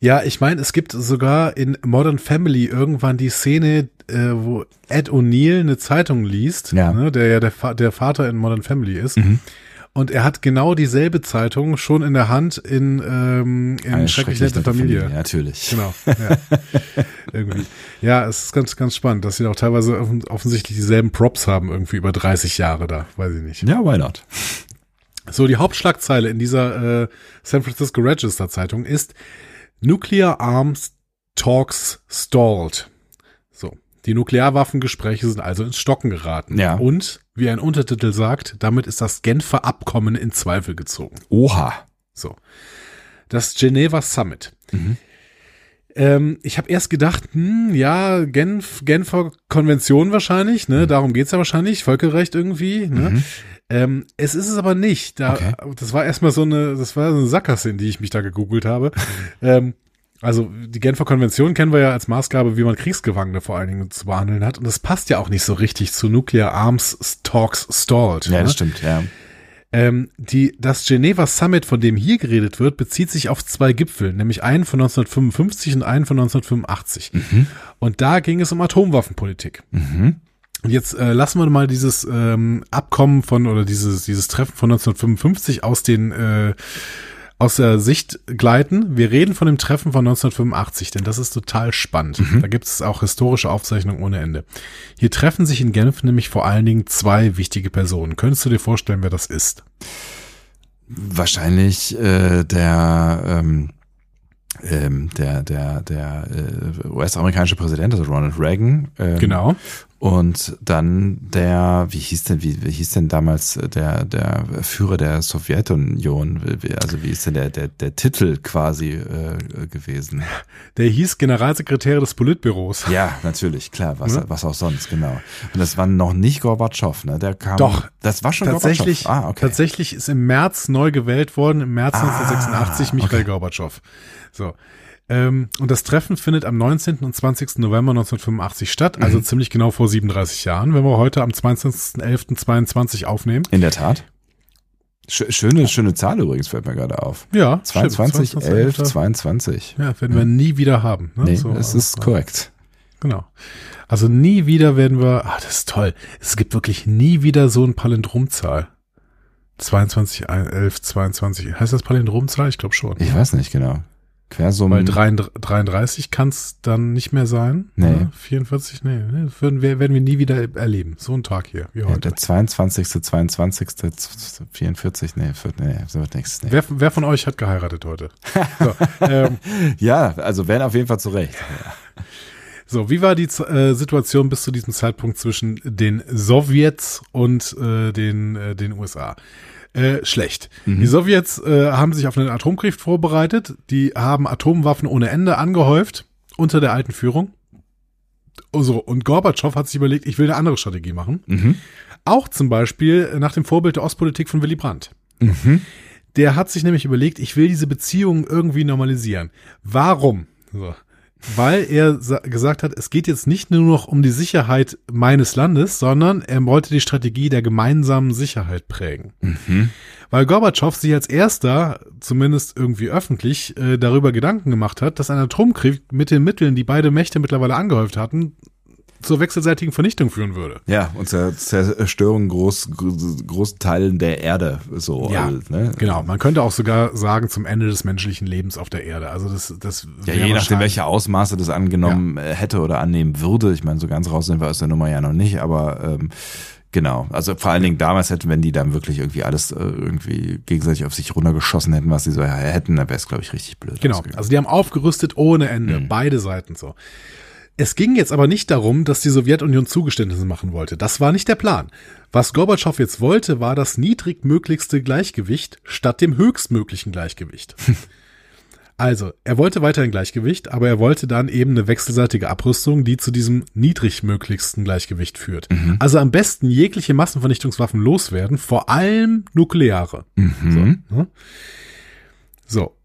Ja, ich meine, es gibt sogar in Modern Family irgendwann die Szene, äh, wo Ed O'Neill eine Zeitung liest, Ja. ne, der ja der, Fa der Vater in Modern Family ist. Mhm. Und er hat genau dieselbe Zeitung schon in der Hand in, ähm, in Eine Schrecklich nette Familie. Natürlich. Genau. Ja. irgendwie. Ja, es ist ganz, ganz spannend, dass sie auch teilweise offen- offensichtlich dieselben Props haben, irgendwie über 30 Jahre da. Weiß ich nicht. Ja, why not? So, die Hauptschlagzeile in dieser äh, San Francisco Register Zeitung ist Nuclear Arms Talks stalled. So, die Nuklearwaffengespräche sind also ins Stocken geraten. Ja. Und, wie ein Untertitel sagt, damit ist das Genfer Abkommen in Zweifel gezogen. Oha. So. Das Geneva Summit. Ähm, ich habe erst gedacht, hm, ja, Genf, Genfer Konvention wahrscheinlich, ne? Darum geht's ja wahrscheinlich, Völkerrecht irgendwie, ne? Ähm, es ist es aber nicht. Da, Okay. Das war erstmal so eine, das war so eine Sackgasse, in die ich mich da gegoogelt habe. ähm, also die Genfer Konvention kennen wir ja als Maßgabe, wie man Kriegsgefangene vor allen Dingen zu behandeln hat. Und das passt ja auch nicht so richtig zu Nuclear Arms Talks Stalled. Ja, ne? das stimmt, ja. Ähm, die, das Geneva Summit, von dem hier geredet wird, bezieht sich auf zwei Gipfel, nämlich einen von 1955 und einen von 1985. Und da ging es um Atomwaffenpolitik. Und jetzt äh, lassen wir mal dieses ähm, Abkommen von oder dieses dieses Treffen von 1955 aus den äh, aus der Sicht gleiten. Wir reden von dem Treffen von 1985, denn das ist total spannend. Da gibt es auch historische Aufzeichnungen ohne Ende. Hier treffen sich in Genf nämlich vor allen Dingen zwei wichtige Personen. Könntest du dir vorstellen, wer das ist? Wahrscheinlich äh, der, ähm, ähm, der, der, der äh, US-amerikanische Präsident, also Ronald Reagan. Ähm, Genau. Und dann der, wie hieß denn, wie, wie hieß denn damals der, der Führer der Sowjetunion? Also wie ist denn der, der, der Titel quasi äh, gewesen? Der hieß Generalsekretär des Politbüros. Ja, natürlich, klar, was, Ja. was auch sonst, genau. Und das war noch nicht Gorbatschow, ne? Der kam. Doch. Das war schon Tatsächlich, Gorbatschow. Ah, okay. tatsächlich ist im März neu gewählt worden, im März Ah, 1986 Michael okay. Gorbatschow. So. Ähm, und das Treffen findet am 19. und 20. November 1985 statt, Mhm. also ziemlich genau vor 37 Jahren, wenn wir heute am 22.11.22 aufnehmen. In der Tat. Sch schöne, schöne Zahl übrigens, fällt mir gerade auf. Ja, 22, stimmt, 11, 22. 22. Ja, werden wir nie wieder haben. Ne? Nee, So, es ist also, korrekt. Genau. Also nie wieder werden wir, ah, das ist toll. Es gibt wirklich nie wieder so ein Palindromzahl. 22, 11, 22. Heißt das Palindromzahl? Ich glaube schon. Ich weiß nicht genau. Quersumm. Weil 33 33 kann es dann nicht mehr sein. Nee. Ne? 44, nee, würden wir, werden wir nie wieder erleben. So ein Tag hier, wie ja, heute. der 22., 22., 44, nee, nee, so wird nichts. Nee. Wer, wer von euch hat geheiratet heute? So, ähm, Ja, also werden auf jeden Fall zurecht. so wie war die äh, Situation bis zu diesem Zeitpunkt zwischen den Sowjets und äh, den, äh, den USA? Äh, schlecht. Die Sowjets äh, haben sich auf einen Atomkrieg vorbereitet. Die haben Atomwaffen ohne Ende angehäuft unter der alten Führung. Oh, So, und Gorbatschow hat sich überlegt, ich will eine andere Strategie machen. Mhm. Auch zum Beispiel nach dem Vorbild der Ostpolitik von Willy Brandt. Mhm. Der hat sich nämlich überlegt, ich will diese Beziehungen irgendwie normalisieren. Warum? So. Weil er sa- gesagt hat, es geht jetzt nicht nur noch um die Sicherheit meines Landes, sondern er wollte die Strategie der gemeinsamen Sicherheit prägen. Mhm. Weil Gorbatschow sich als erster, zumindest irgendwie öffentlich, äh, darüber Gedanken gemacht hat, dass ein Atomkrieg mit den Mitteln, die beide Mächte mittlerweile angehäuft hatten, zur wechselseitigen Vernichtung führen würde. Ja, und zur Zerstörung groß, großen Teilen der Erde, so. Ja, also, ne? Genau, man könnte auch sogar sagen zum Ende des menschlichen Lebens auf der Erde. Also das, das Ja, je nachdem, welche Ausmaße das angenommen äh, hätte oder annehmen würde. Ich meine, so ganz raus sind wir aus der Nummer ja noch nicht, aber ähm, genau. Also vor allen Dingen damals hätten, wenn die dann wirklich irgendwie alles äh, irgendwie gegenseitig auf sich runtergeschossen hätten, was sie so hätten, dann wäre es, glaube ich, richtig blöd. Genau, also die haben aufgerüstet ohne Ende, Mhm. beide Seiten so. Es ging jetzt aber nicht darum, dass die Sowjetunion Zugeständnisse machen wollte. Das war nicht der Plan. Was Gorbatschow jetzt wollte, war das niedrigmöglichste Gleichgewicht statt dem höchstmöglichen Gleichgewicht. Also, er wollte weiterhin Gleichgewicht, aber er wollte dann eben eine wechselseitige Abrüstung, die zu diesem niedrigmöglichsten Gleichgewicht führt. Also am besten jegliche Massenvernichtungswaffen loswerden, vor allem nukleare. Mhm. So, ne? so.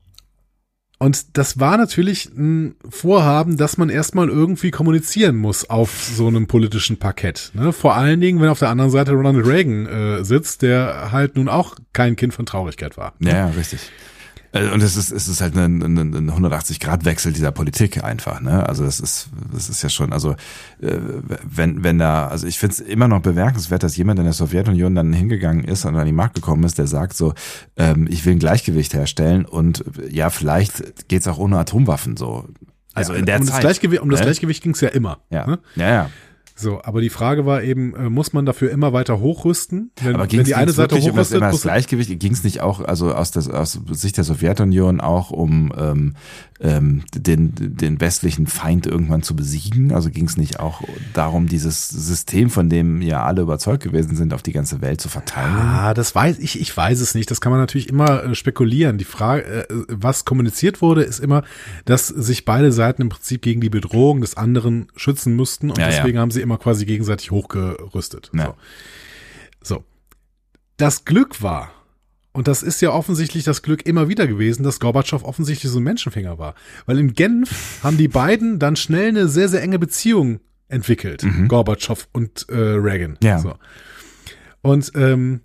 Und das war natürlich ein Vorhaben, dass man erstmal irgendwie kommunizieren muss auf so einem politischen Parkett. Ne? Vor allen Dingen, wenn auf der anderen Seite Ronald Reagan äh, sitzt, der halt nun auch kein Kind von Traurigkeit war. Ja, ja, richtig. Äh, Und es ist, es ist halt ein, ein, ein 180-Grad-Wechsel dieser Politik einfach, ne? Also das ist, das ist ja schon, also äh, wenn, wenn da, also ich finde es immer noch bemerkenswert, dass jemand in der Sowjetunion dann hingegangen ist und an die Macht gekommen ist, der sagt so, ähm, ich will ein Gleichgewicht herstellen und äh, ja, vielleicht geht's auch ohne Atomwaffen so. Also Ja, in der um Zeit. Das Gleichgewicht, um das ne? Gleichgewicht ging es ja immer. Ja. Ne? ja, ja. So, aber die Frage war eben, äh, muss man dafür immer weiter hochrüsten? Wenn, Aber wenn ging die eine es Seite wirklich um das, hochrüstet, immer das Gleichgewicht? Ging es nicht auch, also aus, des, aus Sicht der Sowjetunion auch um ähm, ähm, den, den westlichen Feind irgendwann zu besiegen? Also ging es nicht auch darum, dieses System, von dem ja alle überzeugt gewesen sind, auf die ganze Welt zu verteilen? Ah, das weiß ich, ich weiß es nicht. Das kann man natürlich immer äh, spekulieren. Die Frage, äh, was kommuniziert wurde, ist immer, dass sich beide Seiten im Prinzip gegen die Bedrohung des anderen schützen mussten und Ja, ja. deswegen haben sie immer quasi gegenseitig hochgerüstet. Ja. So. so. Das Glück war, und das ist ja offensichtlich das Glück immer wieder gewesen, dass Gorbatschow offensichtlich so ein Menschenfänger war. Weil in Genf haben die beiden dann schnell eine sehr, sehr enge Beziehung entwickelt. Gorbatschow und äh, Reagan. Ja. So. Und ähm,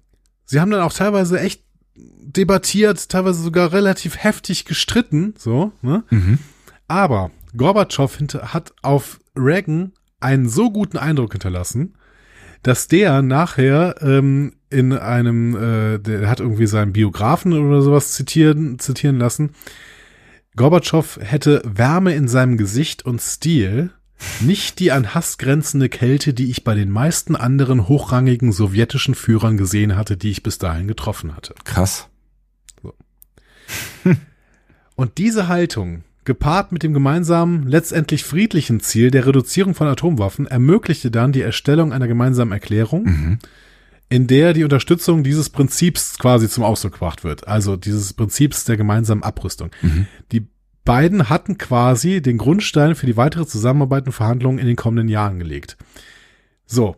sie haben dann auch teilweise echt debattiert, teilweise sogar relativ heftig gestritten, so, ne? Mhm. Aber Gorbatschow hat auf Reagan einen so guten Eindruck hinterlassen, dass der nachher ähm, in einem, äh, der hat irgendwie seinen Biografen oder sowas zitieren, zitieren lassen. Gorbatschow hätte Wärme in seinem Gesicht und Stil, nicht die an Hass grenzende Kälte, die ich bei den meisten anderen hochrangigen sowjetischen Führern gesehen hatte, die ich bis dahin getroffen hatte. Krass. Und diese Haltung gepaart mit dem gemeinsamen, letztendlich friedlichen Ziel der Reduzierung von Atomwaffen, ermöglichte dann die Erstellung einer gemeinsamen Erklärung, in der die Unterstützung dieses Prinzips quasi zum Ausdruck gebracht wird. Also dieses Prinzips der gemeinsamen Abrüstung. Die beiden hatten quasi den Grundstein für die weitere Zusammenarbeit und Verhandlungen in den kommenden Jahren gelegt. So,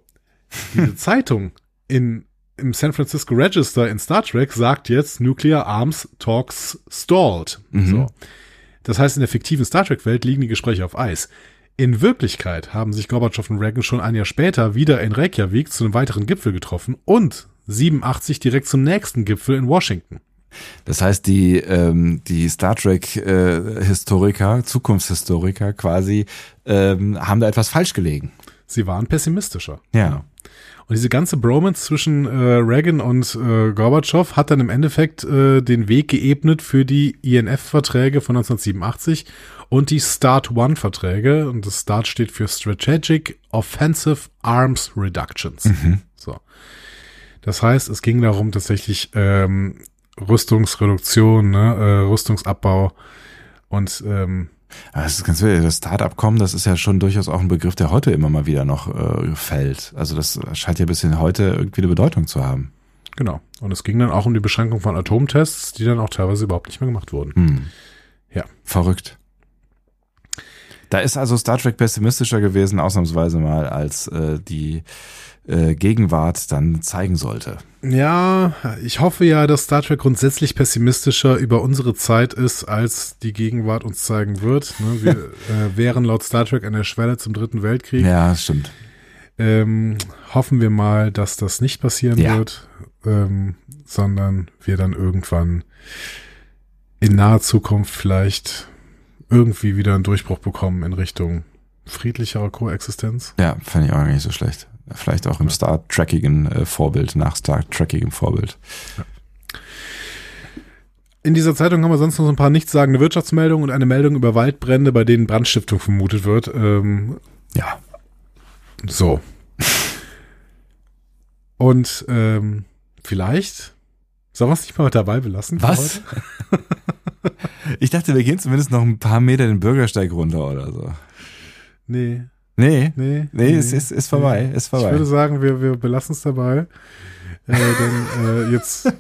diese Zeitung in, im San Francisco Register in Star Trek sagt jetzt Nuclear Arms Talks stalled. So. Das heißt, in der fiktiven Star Trek-Welt liegen die Gespräche auf Eis. In Wirklichkeit haben sich Gorbatschow und Reagan schon ein Jahr später wieder in Reykjavik zu einem weiteren Gipfel getroffen und 87 direkt zum nächsten Gipfel in Washington. Das heißt, die, ähm, die Star Trek-Historiker, Zukunftshistoriker quasi, ähm, haben da etwas falsch gelegen. Sie waren pessimistischer. Ja. Und diese ganze Bromance zwischen äh, Reagan und äh, Gorbatschow hat dann im Endeffekt äh, den Weg geebnet für die INF-Verträge von 1987 und die START-1-Verträge. Und das START steht für Strategic Offensive Arms Reductions. So. Das heißt, es ging darum, tatsächlich ähm, Rüstungsreduktion, ne, äh, Rüstungsabbau und ähm, Das ist ganz wild. Das Start-Abkommen, das ist ja schon durchaus auch ein Begriff, der heute immer mal wieder noch äh, fällt. Also das scheint ja bis hin heute irgendwie eine Bedeutung zu haben. genau. Und es ging dann auch um die Beschränkung von Atomtests, die dann auch teilweise überhaupt nicht mehr gemacht wurden. Hm. Ja. Verrückt. Da ist also Star Trek pessimistischer gewesen, ausnahmsweise mal, als äh, die äh, Gegenwart dann zeigen sollte. Ja, ich hoffe ja, dass Star Trek grundsätzlich pessimistischer über unsere Zeit ist, als die Gegenwart uns zeigen wird. Ne, Wir äh, wären laut Star Trek an der Schwelle zum Dritten Weltkrieg. Ja, das stimmt. Ähm, hoffen wir mal, dass das nicht passieren Ja. wird, ähm, sondern wir dann irgendwann in naher Zukunft vielleicht irgendwie wieder einen Durchbruch bekommen in Richtung friedlicherer Koexistenz. Ja, fand ich auch nicht so schlecht. Vielleicht auch im Star Trekigen äh, Vorbild, nach Star Trekigem Vorbild. In dieser Zeitung haben wir sonst noch so ein paar nichtssagende Wirtschaftsmeldungen und eine Meldung über Waldbrände, bei denen Brandstiftung vermutet wird. Ähm, Ja. so. Und ähm, vielleicht sollen wir es nicht mal dabei belassen? Was? Ich dachte, wir gehen zumindest noch ein paar Meter den Bürgersteig runter oder so. Nee, Nee. nee. Nee, es ist, ist vorbei, ist Ich würde vorbei. sagen, wir, wir belassen es dabei. Äh, denn äh, jetzt,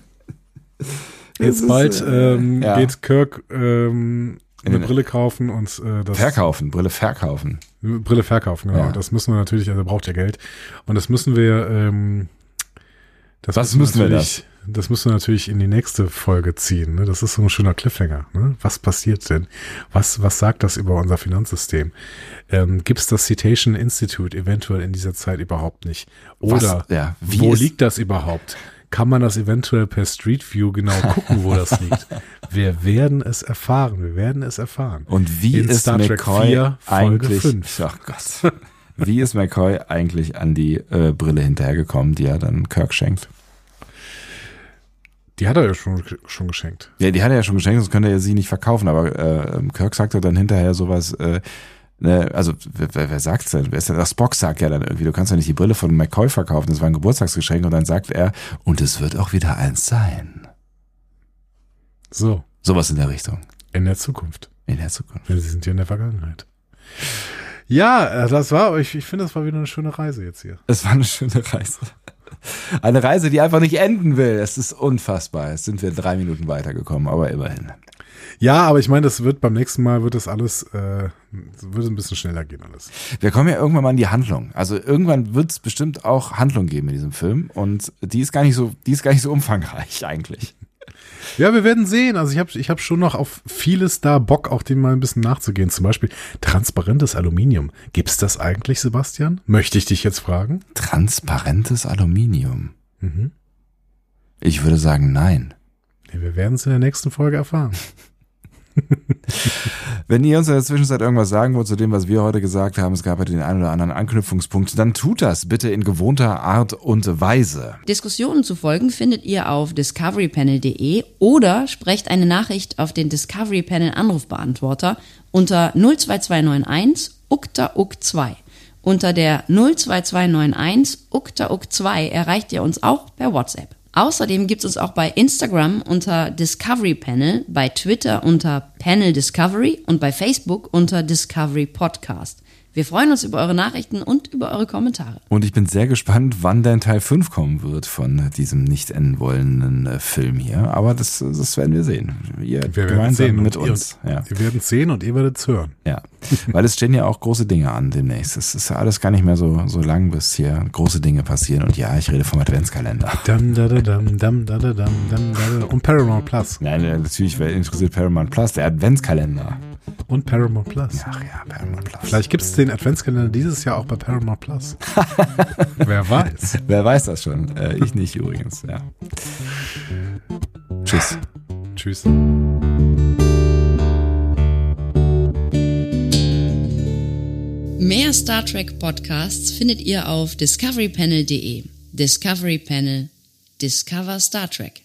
jetzt bald äh, ähm, ja. geht Kirk ähm, In eine Brille kaufen und äh, das Verkaufen, Brille verkaufen. Brille verkaufen, genau. Ja. Das müssen wir natürlich, also er braucht ja Geld. Und das müssen wir, ähm, das Was müssen wir natürlich, das müssen wir natürlich in die nächste Folge ziehen. Ne? Das ist so ein schöner Cliffhanger. Ne? Was passiert denn? Was, was sagt das über unser Finanzsystem? Ähm, Gibt es das Citation Institute eventuell in dieser Zeit überhaupt nicht? Oder? Ja, wo liegt das überhaupt? Kann man das eventuell per Street View genau gucken, wo das liegt? Wir werden es erfahren. Wir werden es erfahren. Und wie In ist Star Trek McCoy 4, Folge eigentlich? 5. Ach Gott. Wie ist McCoy eigentlich an die äh, Brille hinterhergekommen, die er dann Kirk schenkt? Die hat er ja schon, schon geschenkt. Ja, die hat er ja schon geschenkt, sonst könnte er sie nicht verkaufen. Aber äh, Kirk sagt doch dann hinterher sowas. Äh, ne, also wer, wer sagt's denn? Wer ist denn? Das Spock sagt ja dann irgendwie, du kannst ja nicht die Brille von McCoy verkaufen. Das war ein Geburtstagsgeschenk und dann sagt er, und es wird auch wieder eins sein. So, Sowas in der Richtung in der Zukunft. in der Zukunft. Denn sie sind ja in der Vergangenheit. Ja, äh, das war, ich, ich finde, das war wieder eine schöne Reise jetzt hier. Es war eine schöne Reise. Eine Reise, die einfach nicht enden will. Es ist unfassbar. Jetzt sind wir drei Minuten weitergekommen, aber immerhin. Ja, aber ich meine, das wird beim nächsten Mal wird das alles, äh, wird ein bisschen schneller gehen alles. Wir kommen ja irgendwann mal in die Handlung. Also irgendwann wird es bestimmt auch Handlung geben in diesem Film und die ist gar nicht so, die ist gar nicht so umfangreich eigentlich. Ja, wir werden sehen. Also ich habe ich hab schon noch auf vieles da Bock, auch dem mal ein bisschen nachzugehen. Zum Beispiel transparentes Aluminium. Gibt's das eigentlich, Sebastian? Möchte ich dich jetzt fragen? Transparentes Aluminium. Mhm. Ich würde sagen, nein. Ja, wir werden es in der nächsten Folge erfahren. Wenn ihr uns in der Zwischenzeit irgendwas sagen wollt zu dem, was wir heute gesagt haben, es gab ja den einen oder anderen Anknüpfungspunkt, dann tut das bitte in gewohnter Art und Weise. Diskussionen zu folgen findet ihr auf discoverypanel.de oder sprecht eine Nachricht auf den Discovery Panel Anrufbeantworter unter 02291 ukta uk 2. Unter der 02291 ukta uk 2 erreicht ihr uns auch per WhatsApp. Außerdem gibt es uns auch bei Instagram unter Discovery Panel, bei Twitter unter Panel Discovery und bei Facebook unter Discovery Podcast. Wir freuen uns über eure Nachrichten und über eure Kommentare. Und ich bin sehr gespannt, wann denn Teil 5 kommen wird von diesem nicht enden wollenden äh, Film hier. Aber das, das werden wir sehen. Ihr Wir werden gemeinsam sehen mit und ihr- uns. Ja. Wir werden sehen und ihr werdet es hören. ja. Weil es stehen ja auch große Dinge an demnächst. Es ist ja alles gar nicht mehr so, so lang, bis hier große Dinge passieren. Und ja, ich rede vom Adventskalender. Dam, da, da, dam, dam, da, da, dam, dam, da, da. Und Paramount Plus. Nein, äh, natürlich, wer interessiert Paramount Plus? Der Adventskalender. Und Paramount Plus. Ach ja, Paramount Plus. Vielleicht gibt es den Adventskalender dieses Jahr auch bei Paramount Plus. Wer weiß. Wer weiß das schon? Äh, ich nicht übrigens, ja. Tschüss. Tschüss. Mehr Star Trek Podcasts findet ihr auf discoverypanel.de. Discovery Panel. Discover Star Trek.